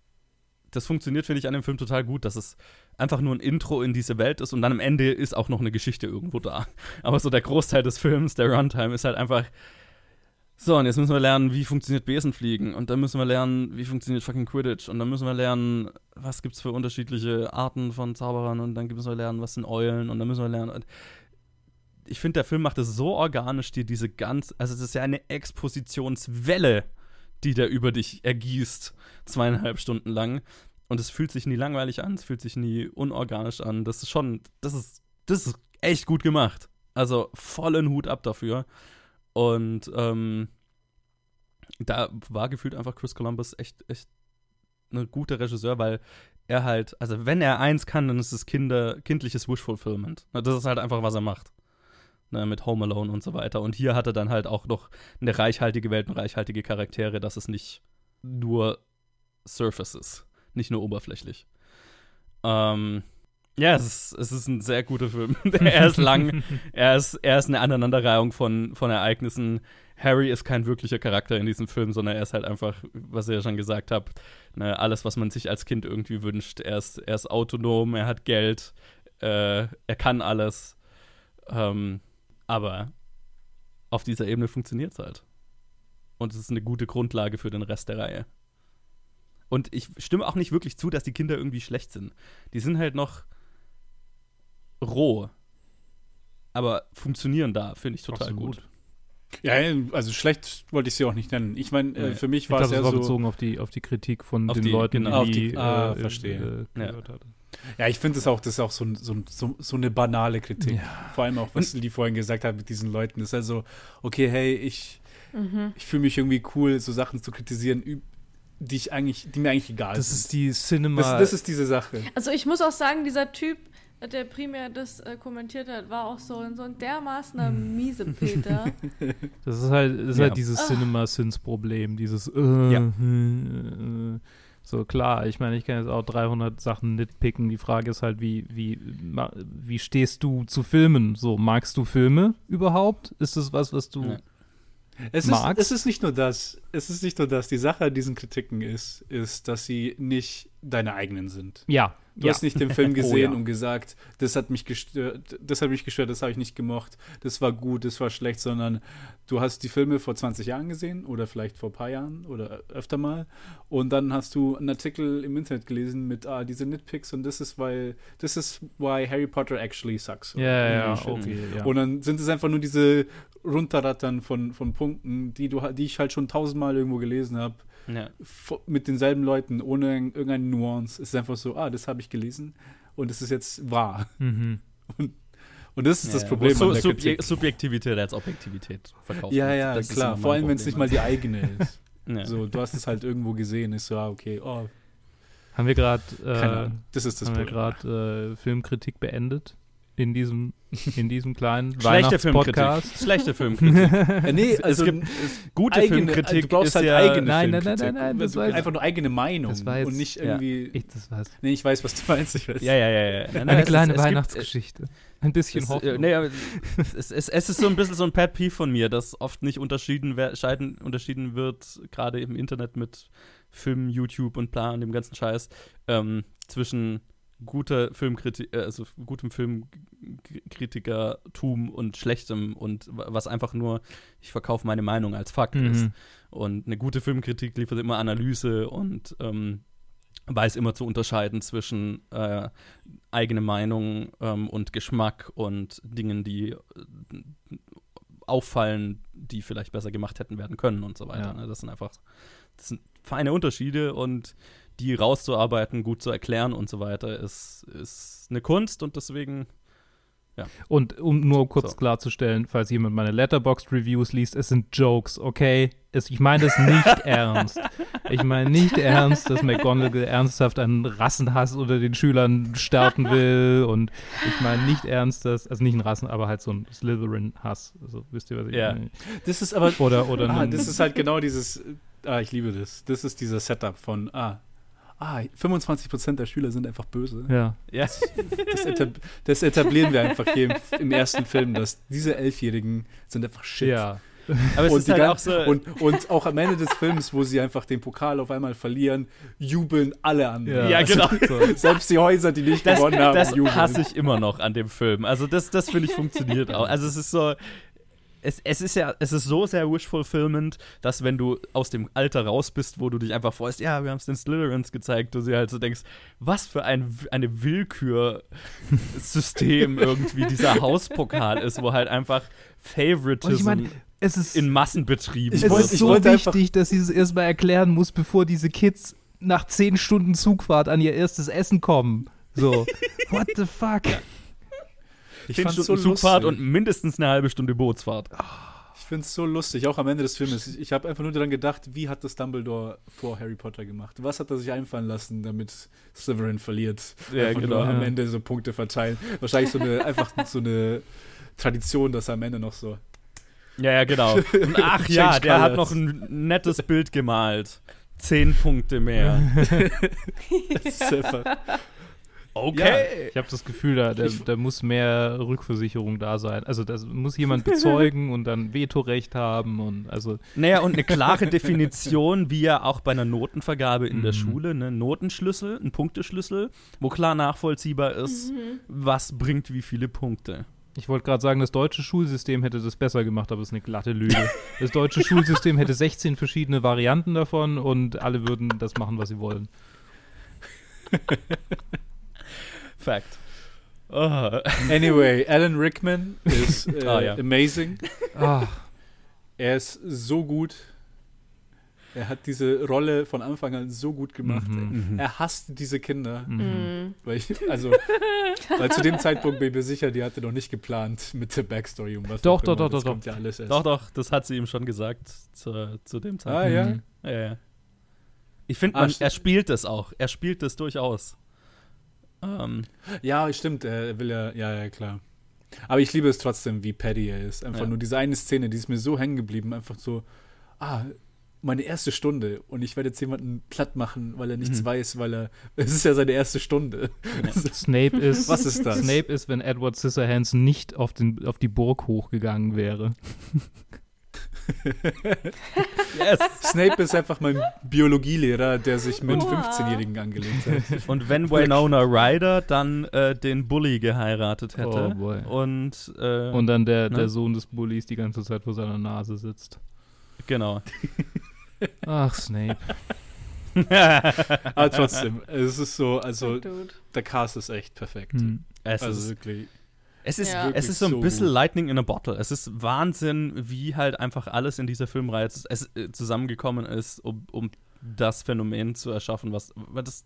das funktioniert, finde ich, an dem Film total gut, dass es einfach nur ein Intro in diese Welt ist und dann am Ende ist auch noch eine Geschichte irgendwo da. Aber so der Großteil des Films, der Runtime, ist halt einfach. So, und jetzt müssen wir lernen, wie funktioniert Besenfliegen. Und dann müssen wir lernen, wie funktioniert fucking Quidditch. Und dann müssen wir lernen, was gibt's für unterschiedliche Arten von Zauberern. Und dann müssen wir lernen, was sind Eulen. Und dann müssen wir lernen. Ich finde, der Film macht es so organisch, dir diese ganz. Also, es ist ja eine Expositionswelle, die der über dich ergießt, zweieinhalb Stunden lang. Und es fühlt sich nie langweilig an, es fühlt sich nie unorganisch an. Das ist schon, das ist, das ist echt gut gemacht. Also vollen Hut ab dafür. Und ähm, da war gefühlt einfach Chris Columbus echt, echt ein guter Regisseur, weil er halt, also wenn er eins kann, dann ist es Kinder, kindliches Wish-Fulfillment. Das ist halt einfach, was er macht. Ne, mit Home Alone und so weiter. Und hier hat er dann halt auch noch eine reichhaltige Welt und reichhaltige Charaktere, dass es nicht nur Surface ist, nicht nur oberflächlich. Ähm, ja, es ist, es ist ein sehr guter Film. er ist lang, er ist, er ist eine Aneinanderreihung von, von Ereignissen. Harry ist kein wirklicher Charakter in diesem Film, sondern er ist halt einfach, was ihr ja schon gesagt habt, ne, alles, was man sich als Kind irgendwie wünscht. Er ist, er ist autonom, er hat Geld, äh, er kann alles. Ähm, aber auf dieser Ebene funktioniert es halt. Und es ist eine gute Grundlage für den Rest der Reihe. Und ich stimme auch nicht wirklich zu, dass die Kinder irgendwie schlecht sind. Die sind halt noch roh. Aber funktionieren da, finde ich total Absolut. gut. Ja, also schlecht wollte ich sie auch nicht nennen. Ich meine, äh, für mich Ich war es war so. bezogen auf die, auf die Kritik von Auf den die- Leuten, genau. Auf die- die ah, äh, verstehe. Äh, Ja. Ja, ich finde es auch, das ist auch so, so, so, so eine banale Kritik. Ja. Vor allem auch, was die vorhin gesagt hat mit diesen Leuten. ist also, okay, hey, ich, ich fühle mich irgendwie cool, so Sachen zu kritisieren, die ich eigentlich, die mir eigentlich egal Das sind. ist die Cinema. das, das ist diese Sache. Also ich muss auch sagen, dieser Typ, der primär das äh, kommentiert hat, war auch so, ein- so ein dermaßener Miesepeter. Das ist halt, das ist Ja. halt dieses Ah. Cinema-Sins-Problem, dieses äh, Ja. äh, äh. So, klar, ich meine, ich kann jetzt auch 300 Sachen nitpicken. Die Frage ist halt, wie, wie, wie stehst du zu Filmen? So, magst du Filme überhaupt? Ist das was, was du. Ja. Es ist, Magst? es ist nicht nur das. Es ist nicht nur das. Die Sache an diesen Kritiken ist, ist, dass sie nicht deine eigenen sind. Ja. Du ja. hast nicht den Film Oh, gesehen ja. und gesagt, das hat mich gestört, das hat mich gestört, das habe ich nicht gemocht, das war gut, das war schlecht, sondern du hast die Filme vor 20 Jahren gesehen oder vielleicht vor ein paar Jahren oder öfter mal und dann hast du einen Artikel im Internet gelesen mit ah, diese Nitpicks und das ist weil das ist why Harry Potter actually sucks. Ja, ja, okay, ja. Und dann sind es einfach nur diese Runterrattern von, von Punkten, die du die ich halt schon tausendmal irgendwo gelesen habe Ja. mit denselben Leuten, ohne irg- irgendeine Nuance. Es ist einfach so, ah, das habe ich gelesen und es ist jetzt wahr. Mhm. Und das ist das Ja, Problem wo an der Sub Kritik. Subjektivität als Objektivität verkauft Ja, ja, Das klar. Vor allem, wenn es nicht mal Problem. die eigene ist. Ja. So, du hast es halt irgendwo gesehen, ist so, ah, okay, oh, Haben wir gerade äh. Das ist das haben wir Problem. gerade äh, Filmkritik beendet in diesem in diesem kleinen Schlechte Filmkritik. Weihnachtspodcast. Schlechte Filmkritik. Äh, nee, Es- also es gibt es- Gute eigene, Filmkritik du brauchst ist halt ja eigene Nein, nein, nein, Filmkritik. nein, nein, das Also einfach nur eigene Meinung das jetzt- und nicht ja. irgendwie. Ich, das war's. Nee, ich weiß, was du meinst. Ich weiß. Ja, ja, ja. ja. Nein, nein, Eine kleine ist- es gibt- Weihnachtsgeschichte. Ein bisschen Es, Hoffnung. äh, nee, aber es, es, es ist so ein bisschen so ein Pet Peeve von mir, dass oft nicht unterschieden, wer, scheiden, unterschieden wird, gerade im Internet mit Film, YouTube und bla und dem ganzen Scheiß, ähm, zwischen guter Filmkritik, äh, also gutem Filmkritikertum und schlechtem und wa- was einfach nur, ich verkaufe meine Meinung als Fakt ist. Mhm. Und eine gute Filmkritik liefert immer Analyse und ähm, weiß immer zu unterscheiden zwischen äh, eigene Meinung ähm, und Geschmack und Dingen, die äh, auffallen, die vielleicht besser gemacht hätten werden können und so weiter. Ja. Ne? Das sind einfach das sind feine Unterschiede und die rauszuarbeiten, gut zu erklären und so weiter, ist, ist eine Kunst und deswegen Und um nur kurz So. klarzustellen, falls jemand meine Letterboxd-Reviews liest, es sind Jokes, okay? Es, ich meine das nicht ernst. Ich meine nicht ernst, dass McGonagall ernsthaft einen Rassenhass unter den Schülern starten will. Und ich meine nicht ernst, dass, also nicht ein Rassen, aber halt so ein Slytherin-Hass. Also wisst ihr, was ich Ja. meine? Das ist aber. Oder, oder ah, das ist halt genau dieses. Ah, ich liebe das. Das ist dieser Setup von. Ah, ah 25% der Schüler sind einfach böse. ja. ja. Das, etab das etablieren wir einfach hier im, im ersten Film, dass diese Elfjährigen sind einfach shit. Ja. Aber es und, ist halt auch so. und, und auch am Ende des Films, wo sie einfach den Pokal auf einmal verlieren, jubeln alle an. Ja, genau. So. Selbst die Häuser, die nicht das, gewonnen haben, das jubeln. hasse ich immer noch an dem Film. Also das, das finde ich funktioniert auch. Also es ist so, es, es ist ja, es ist so sehr wish-fulfillment, dass wenn du aus dem Alter raus bist, wo du dich einfach freust, ja, wir haben es den Slytherins gezeigt, du sie halt so denkst, was für ein, eine Willkürsystem irgendwie dieser Hauspokal ist, wo halt einfach Favoritism ich meine, es ist, in Massen betrieben Ich es wird. wollte- ist so wichtig, dass sie es erstmal erklären muss, bevor diese Kids nach zehn Stunden Zugfahrt an ihr erstes Essen kommen. So, what the fuck? Ich Zehn Stunden so Zugfahrt und mindestens eine halbe Stunde Bootsfahrt. Ich finde es so lustig, auch am Ende des Filmes. Ich, habe einfach nur daran gedacht, wie hat das Dumbledore vor Harry Potter gemacht? Was hat er sich einfallen lassen, damit Slytherin verliert? Ja, einfach genau. Am. Ende so Punkte verteilen. Wahrscheinlich so eine, einfach so eine Tradition, dass er am Ende noch so. Ja, ja, genau. Und ach ja, der hat noch ein nettes Bild gemalt. Zehn Punkte mehr. Das ist einfach, Okay. Ich habe das Gefühl, da, da, da muss mehr Rückversicherung da sein. Also das muss jemand bezeugen und dann Vetorecht haben und also Naja, und eine klare Definition, wie ja auch bei einer Notenvergabe in der Mhm. Schule, ne? Notenschlüssel, ein Punkteschlüssel, wo klar nachvollziehbar ist, was bringt wie viele Punkte. ich wollte gerade sagen, das deutsche Schulsystem hätte das besser gemacht, aber es ist eine glatte Lüge. Das deutsche Schulsystem hätte 16 verschiedene Varianten davon und alle würden das machen, was sie wollen. Fact. Oh. Anyway, Alan Rickman ist äh, Ah, ja. amazing. Ah, Er ist so gut. Er hat diese Rolle von Anfang an so gut gemacht. Mhm. Er hasst diese Kinder. mhm. Mhm. Weil ich, also, weil zu dem Zeitpunkt bin ich mir sicher, die hatte noch nicht geplant mit der Backstory und was Doch, doch, doch, das doch, kommt ja alles erst. Doch, doch, das hat sie ihm schon gesagt zu, zu dem Ah, Zeitpunkt. ja. Mhm. Ja, ja. Ich finde, Ah, er spielt es auch. Er spielt es durchaus. Ähm, Ja, stimmt, er will ja, ja, ja, klar. Aber ich liebe es trotzdem, wie Paddy er ist. Einfach Ja. nur diese eine Szene, die ist mir so hängen geblieben. Einfach so, ah, meine erste Stunde und ich werde jetzt jemanden platt machen, weil er nichts Mhm. weiß, weil er, es ist ja seine erste Stunde. Snape ist Was ist das? Snape ist, wenn Edward Scissorhands nicht auf, den, auf die Burg hochgegangen wäre. yes. Snape ist einfach mein Biologielehrer, der sich mit Wow. 15-Jährigen angelegt hat. Und wenn Winona Ryder dann äh, den Bully geheiratet hätte Oh boy. und, äh, Und dann der, Ne? der Sohn des Bullies die ganze Zeit vor seiner Nase sitzt. genau. Ach, Snape. Aber trotzdem, es ist so, also der Cast ist echt perfekt. Hm. es, Also ist, wirklich. Es, ist, Ja. es ist so ein so bisschen gut. Lightning in a Bottle. Es ist Wahnsinn, wie halt einfach alles in dieser Filmreihe äh, zusammengekommen ist, um, um das Phänomen zu erschaffen, was weil das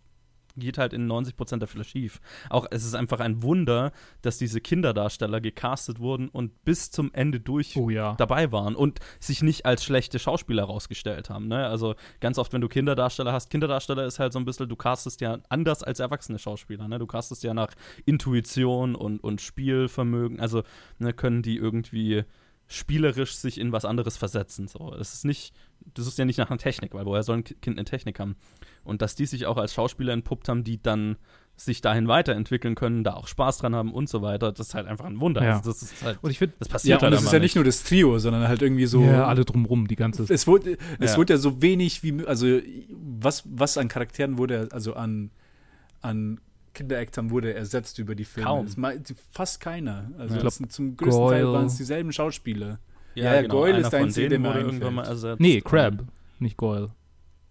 geht halt in 90% der Fälle schief. Auch es ist einfach ein Wunder, dass diese Kinderdarsteller gecastet wurden und bis zum Ende durch Oh ja. dabei waren und sich nicht als schlechte Schauspieler rausgestellt haben. Ne? Also ganz oft, wenn du Kinderdarsteller hast, Kinderdarsteller ist halt so ein bisschen, du castest ja anders als erwachsene Schauspieler. Ne? Du castest ja nach Intuition und, und Spielvermögen. Also ne, können die irgendwie spielerisch sich in was anderes versetzen. So, es ist nicht, du suchst ja nicht nach einer Technik, weil woher soll ein Kind eine Technik haben? Und dass die sich auch als Schauspieler entpuppt haben, die dann sich dahin weiterentwickeln können, da auch Spaß dran haben und so weiter, das ist halt einfach ein Wunder. Ja. Also das ist halt, Und ich finde, das Ja, passiert und halt es ist ja nicht nur das Trio, sondern halt irgendwie so. ja, alle drumrum, die ganze es wurde, es Ja. wurde ja so wenig wie, also was, was an Charakteren wurde, also an, an Kinderaktern wurde ersetzt über die Filme. Kaum. Fast keiner. Also Ich glaub, zum größten Teil Goyle- waren es dieselben Schauspieler. Ja, Ja, genau. Goyle Einer ist der von Einzige, der mir wurde irgendwann mal ersetzt. Nee, Crab, nicht Goyle.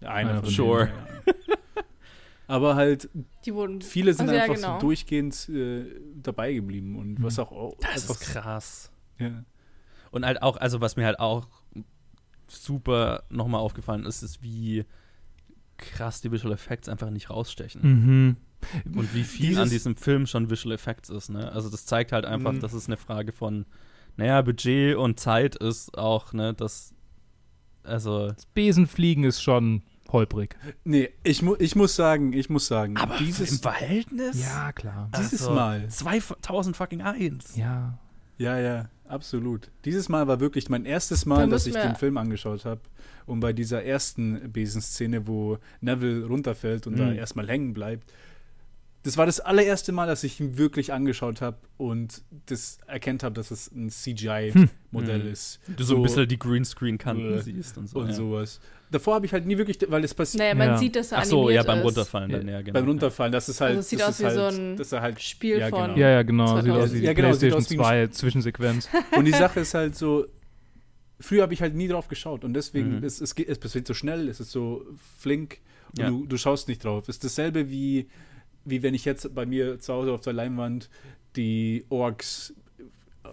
Einer Einer von Sure. denen. Ja. Aber halt, Die wurden. viele sind Also ja, einfach genau. so durchgehend äh, dabei geblieben und was auch oh, Das ist krass. Ja. Und halt auch, also was mir halt auch super nochmal aufgefallen ist, ist, wie krass die Visual Effects einfach nicht rausstechen. Mhm. Und wie viel Dieses- an diesem Film schon Visual Effects ist, ne? Also das zeigt halt einfach, Mhm. dass es eine Frage von, naja, Budget und Zeit ist auch, ne, das, also, Das Besenfliegen ist schon holprig. Nee, ich, mu ich muss sagen, ich muss sagen, dieses, Verhältnis? Ja, klar. dieses Also, Mal, 2000 fucking eins. Ja. ja, ja, absolut. Dieses Mal war wirklich mein erstes Mal, Da dass ich den Film angeschaut habe. Und bei dieser ersten Besenszene, wo Neville runterfällt und da Mhm. erstmal hängen bleibt, das war das allererste Mal, dass ich ihn wirklich angeschaut habe und das erkennt habe, dass es ein CGI-Modell Mhm. ist. Du so, ein bisschen die Greenscreen-Kanten Äh, siehst und so. und ja. sowas. Davor habe ich halt nie wirklich, weil es passiert Naja, man Ja. sieht, dass er Ach so, ja, beim ist. Runterfallen dann, ja, genau. beim Runterfallen, das ist halt, Also es sieht das aus ist wie so halt, ein dass er halt Spiel Ja, von. genau. Ja, ja, genau. Sieht 2000. aus wie die Ja, genau, sieht PlayStation aus wie ein 2 Zwischensequenz. Und die Sache ist halt so, früher habe ich halt nie drauf geschaut und deswegen, Mhm. es, es, geht, es passiert so schnell, es ist so flink und Ja. du, du schaust nicht drauf. Es ist dasselbe wie, wie wenn ich jetzt bei mir zu Hause auf der Leinwand die Orks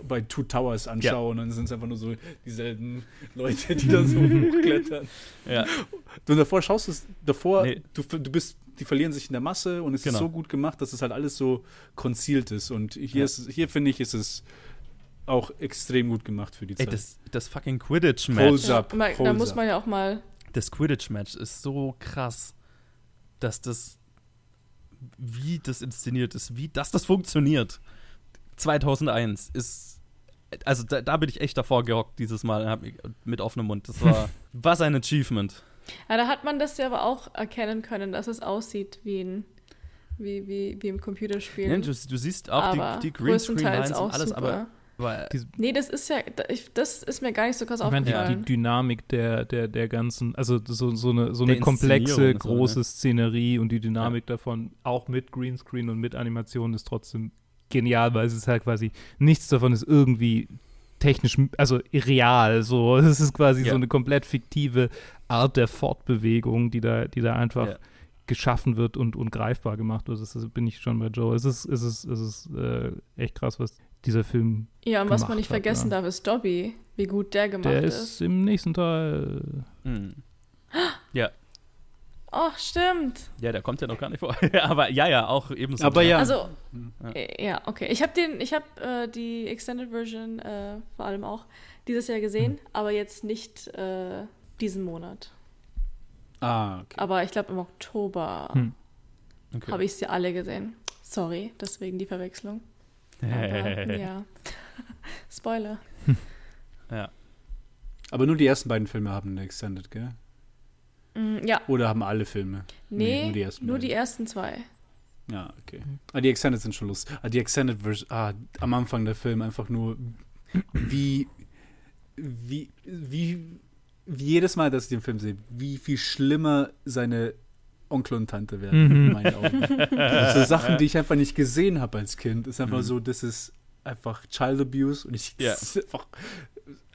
bei Two Towers anschaue und dann sind es einfach nur so dieselben Leute, die da so hochklettern. Ja. Und davor schaust du es, davor, Nee. du, du bist, die verlieren sich in der Masse und es Genau. ist so gut gemacht, dass es halt alles so concealed ist. Und hier, Ja. ist, hier finde ich, ist es auch extrem gut gemacht für die Ey, Zeit. das, das fucking Quidditch-Match. Mal, da muss man ja auch mal. Das Quidditch-Match ist so krass, dass das, wie das inszeniert ist, wie dass das funktioniert. 2001 ist, also da, da bin ich echt davor gehockt dieses Mal mit offenem Mund. Das war, was ein Achievement. Ja, da hat man das ja aber auch erkennen können, dass es aussieht wie ein. Wie, wie, wie im Computerspiel. Ja, du, du siehst auch aber die, die Greenscreen-Lines und alles, super. aber, aber Nee, das ist ja, das ist mir gar nicht so krass Ich meine, die, die aufgefallen. Dynamik der, der, der ganzen, also so, so eine, so eine komplexe, und so, große ne? Szenerie und die Dynamik davon, auch mit Greenscreen und mit Animation, ist trotzdem genial, weil es ist halt quasi, nichts davon ist irgendwie technisch, also real, so. Es ist quasi Ja. so eine komplett fiktive Art der Fortbewegung, die da, die da einfach Ja. geschaffen wird und, und greifbar gemacht wird. Das bin ich schon bei Joe. Es ist, es ist, es ist äh, echt krass, was dieser Film ja, und was man nicht hat, vergessen ja. darf, ist Dobby, wie gut der gemacht Der ist. ist im nächsten Teil. hm. ja, Ach, stimmt. ja, der kommt ja noch gar nicht vor. aber ja, ja, auch ebenso. Aber ja. Also, Ja. äh, ja, okay. Ich habe den, ich habe äh, die Extended Version äh, vor allem auch dieses Jahr gesehen, aber jetzt nicht äh, diesen Monat. ah, okay. Aber ich glaube im Oktober Hm. Okay. habe ich sie alle gesehen. Sorry, deswegen die Verwechslung. Aber, ja. Spoiler. ja. Aber nur die ersten beiden Filme haben eine Extended, gell? Mm, ja, Oder haben alle Filme? nee, nur die ersten nur die ersten zwei. Ja, okay. Ah, die Extended sind schon lustig. Ah, die Extended Version, ah, am Anfang der Film einfach nur, wie, wie, wie, wie jedes Mal, dass ich den Film sehe, wie viel schlimmer seine Onkel und Tante werden, Mhm. in meinen Augen. so Sachen, die ich einfach nicht gesehen habe als Kind, ist einfach Mhm. so, das ist einfach Child Abuse und ich, das ist einfach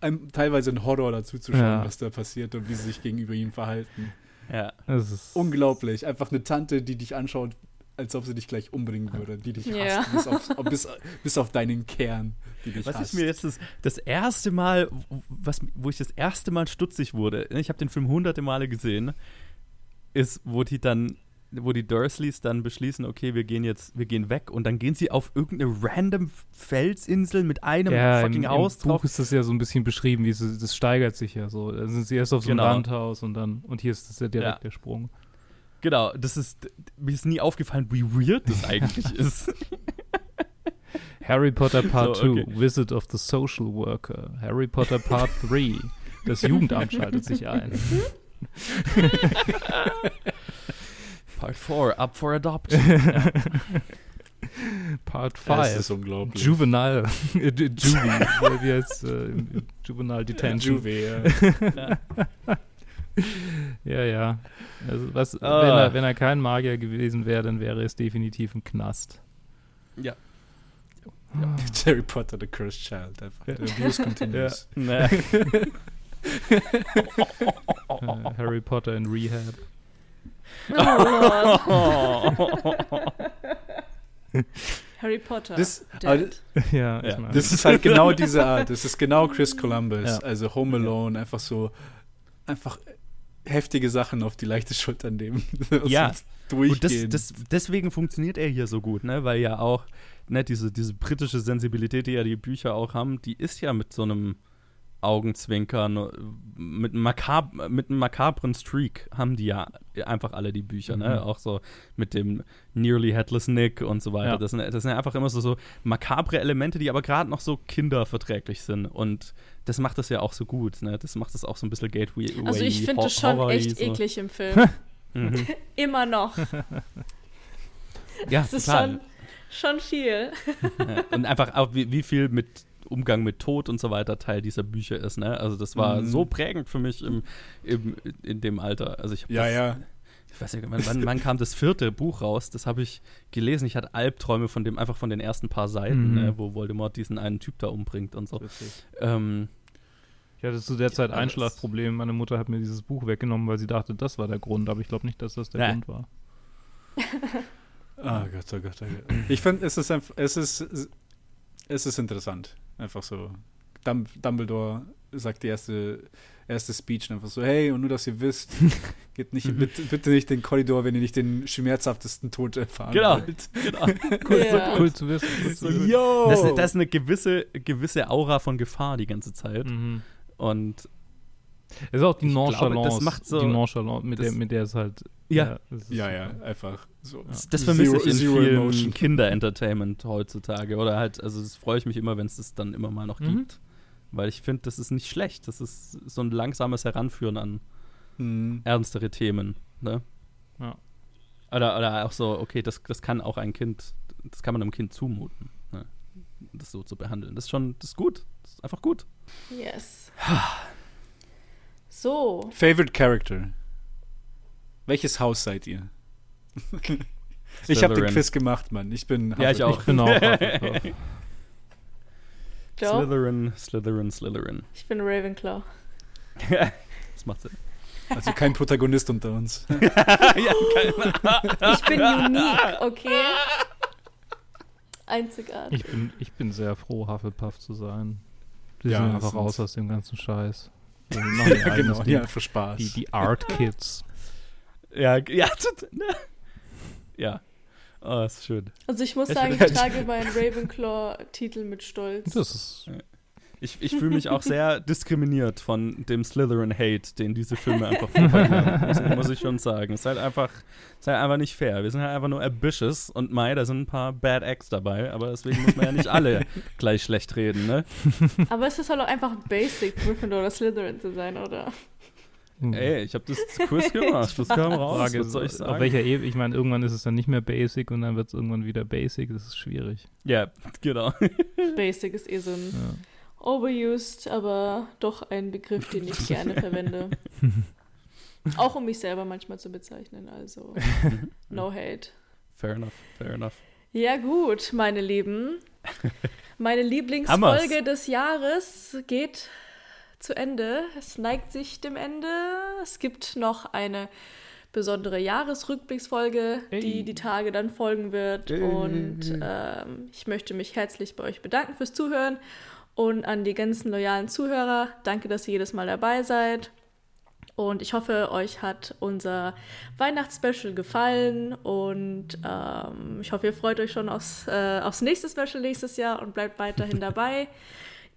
ein, teilweise ein Horror dazu zu schauen, Ja. was da passiert und wie sie sich gegenüber ihm verhalten. ja. Es ist Unglaublich. Einfach eine Tante, die dich anschaut, als ob sie dich gleich umbringen würde, die dich Ja. hasst, bis auf, bis, bis auf deinen Kern, die dich Was hasst. ich mir jetzt das, das erste Mal, was, wo ich das erste Mal stutzig wurde, ich habe den Film hunderte Male gesehen, ist, wo die dann, wo die Dursleys dann beschließen, okay, wir gehen jetzt, wir gehen weg und dann gehen sie auf irgendeine random Felsinsel mit einem ja, im, fucking im Haus Buch drauf. ist das ja so ein bisschen beschrieben, wie es, das steigert sich ja so. Da sind sie erst auf so einem Genau. Landhaus und dann, und hier ist das ja direkt Ja. der Sprung. Genau, das ist, mir ist nie aufgefallen, wie weird das eigentlich ist. Harry Potter Part 2, So, okay. Visit of the Social Worker. Harry Potter Part 3, das Jugendamt schaltet sich ein. Part 4, Up for Adoption. Part Das 5, ist unglaublich. Juvenile, äh, Ju- Juvie, wie heißt äh, Juvenile Detention. Juve, ja. Ja, ja. Also was, Ah. wenn, er, wenn er kein Magier gewesen wäre, dann wäre es definitiv ein Knast. ja. Harry Potter, the Cursed Child. Einfach. Ja. The abuse continues. Ne. Äh, Harry Potter in Rehab. Oh. Harry Potter. Das, dead. aber das, ja, Ja. ich meine. das ist halt genau diese Art. Das ist genau Chris Columbus. Ja. Also Home Alone, einfach so, einfach heftige Sachen auf die leichte Schulter nehmen. Ja. Durchgehen. Und das, das, deswegen funktioniert er hier so gut, ne? Weil ja auch, ne, diese, diese britische Sensibilität, die ja die Bücher auch haben, die ist ja mit so einem Augenzwinkern, äh, mit einem, makab mit einem makabren Streak haben die ja einfach alle die Bücher, ne? Mhm. Auch so mit dem Nearly Headless Nick und so weiter. Ja. Das, sind, das sind ja einfach immer so, so makabre Elemente, die aber gerade noch so kinderverträglich sind. Und das macht das ja auch so gut, ne? Das macht das auch so ein bisschen Gateway. also ich finde es schon echt so. eklig im Film. Mhm. Immer noch. Ja, Das ist total. schon, schon viel. Und einfach auch, wie, wie viel mit Umgang mit Tod und so weiter Teil dieser Bücher ist, ne? Also das war Mhm. so prägend für mich im, im, in dem Alter. Also ich ja, das, ja. Ich weiß nicht, wann, wann, kam das vierte Buch raus? Das habe ich gelesen. Ich hatte Albträume von dem, einfach von den ersten paar Seiten, Mhm. ne? wo Voldemort diesen einen Typ da umbringt und so. Ähm, Ich hatte zu der Zeit Ja, Einschlafprobleme. Meine Mutter hat mir dieses Buch weggenommen, weil sie dachte, das war der Grund. Aber ich glaube nicht, dass das der Ja. Grund war. Oh Gott, oh Gott, oh Gott. Ich finde, es ist es ist, es ist interessant. Einfach so. Dum- Dumbledore sagt die erste, erste Speech einfach so, hey, und nur, dass ihr wisst, geht nicht, bitte, bitte nicht den Korridor, wenn ihr nicht den schmerzhaftesten Tod erfahren Genau. wollt. Genau. Ja. Cool zu wissen. Cool zu wissen. Yo! Das, ist- das ist eine gewisse, gewisse Aura von Gefahr die ganze Zeit. Mhm. Und Es ist auch die Ich glaube, Nonchalance. das macht so- die Nonchalance, mit, das- der, mit der es halt. Ja. ja, so- ja, einfach so. das, das vermisse ich in vielen. Kinder-Entertainment heutzutage. Oder halt, also das freue ich mich immer, wenn es das dann immer mal noch Mhm. gibt. Weil ich finde, das ist nicht schlecht. Das ist so ein langsames Heranführen an Mhm. ernstere Themen. Ne? Ja. Oder, oder auch so, okay, das, das kann auch ein Kind, das kann man einem Kind zumuten, ne? das so zu behandeln. Das ist schon, das ist gut. Das ist einfach gut. Yes. So, Favorite Character. Welches Haus seid ihr? ich habe den. Quiz gemacht, Mann. Ich bin Ja, ich auch. Ich bin auch Hufflepuff. Joe, Slytherin, Slytherin, Slytherin. ich bin Ravenclaw. das macht Sinn. Also kein Protagonist unter uns. Ich bin unique, okay? Einzigartig. Ich bin, ich bin sehr froh, Hufflepuff zu sein. Die Ja, sind einfach raus aus dem ganzen Scheiß. Die machen ja, genau. Ding. Ja, für Spaß. Die, die Art Kids. Ja, ja, ne? ja. Oh, ist schön. Also ich muss Ich sagen, ich trage meinen Ravenclaw-Titel mit Stolz. Das ist. Ich, ich fühle mich auch sehr diskriminiert von dem Slytherin-Hate, den diese Filme einfach propagieren, muss, muss ich schon sagen. Es ist halt einfach, ist halt einfach nicht fair. Wir sind halt einfach nur ambitious und Mai, da sind ein paar Bad Acts dabei, aber deswegen muss man ja nicht alle gleich schlecht reden, ne? Aber es ist halt auch einfach basic, Gryffindor oder Slytherin zu sein, oder? Ey, ich habe das Quiz gemacht, das kam raus, Frage was soll ich auf sagen? welcher Ebene? Ich meine, irgendwann ist es dann nicht mehr basic und dann wird es irgendwann wieder basic. Das ist schwierig. Ja, genau. Basic ist eh so ein Ja. Overused, aber doch ein Begriff, den ich gerne verwende. Auch um mich selber manchmal zu bezeichnen, also no hate. Fair enough, fair enough. Ja gut, meine Lieben. Meine. Lieblingsfolge des Jahres geht zu Ende. Es neigt sich dem Ende. Es gibt noch eine besondere Jahresrückblicksfolge, Ey. die die Tage dann folgen wird. Ey. Und ähm, ich möchte mich herzlich bei euch bedanken fürs Zuhören und an die ganzen loyalen Zuhörer. Danke, dass ihr jedes Mal dabei seid. Und ich hoffe, euch hat unser Weihnachtsspecial gefallen und ähm, ich hoffe, ihr freut euch schon aufs, äh, aufs nächste Special nächstes Jahr und bleibt weiterhin dabei.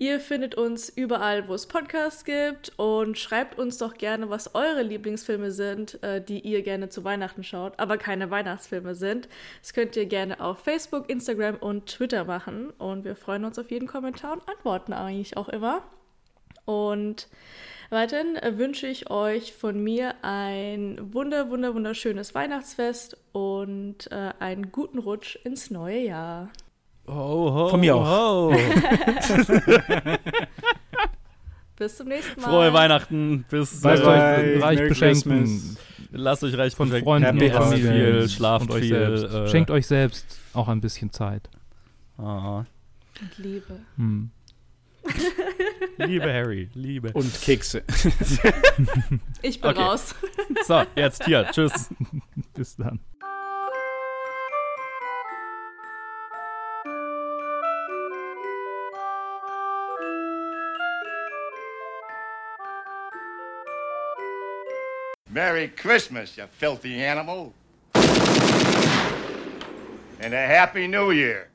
Ihr findet uns überall, wo es Podcasts gibt und schreibt uns doch gerne, was eure Lieblingsfilme sind, äh, die ihr gerne zu Weihnachten schaut, aber keine Weihnachtsfilme sind. Das könnt ihr gerne auf Facebook, Instagram und Twitter machen und wir freuen uns auf jeden Kommentar und antworten eigentlich auch immer. Und weiterhin äh, wünsche ich euch von mir ein wunder, wunder, wunderschönes Weihnachtsfest und äh, einen guten Rutsch ins neue Jahr. Oh, ho, Von mir auch. Bis zum nächsten Mal. Frohe Weihnachten, bis Lasst Bye. euch reich Merry beschenken Christmas. lasst euch reich von beschenken. Freunden Happy und viel, schlaft und euch viel. selbst. äh, Schenkt euch selbst auch ein bisschen Zeit. ah. Und Liebe. Hm. Liebe Harry, Liebe. Und Kekse. Ich bin Okay. raus. So, jetzt hier. Tschüss. Bis dann. Merry Christmas, you filthy animal. And a Happy New Year.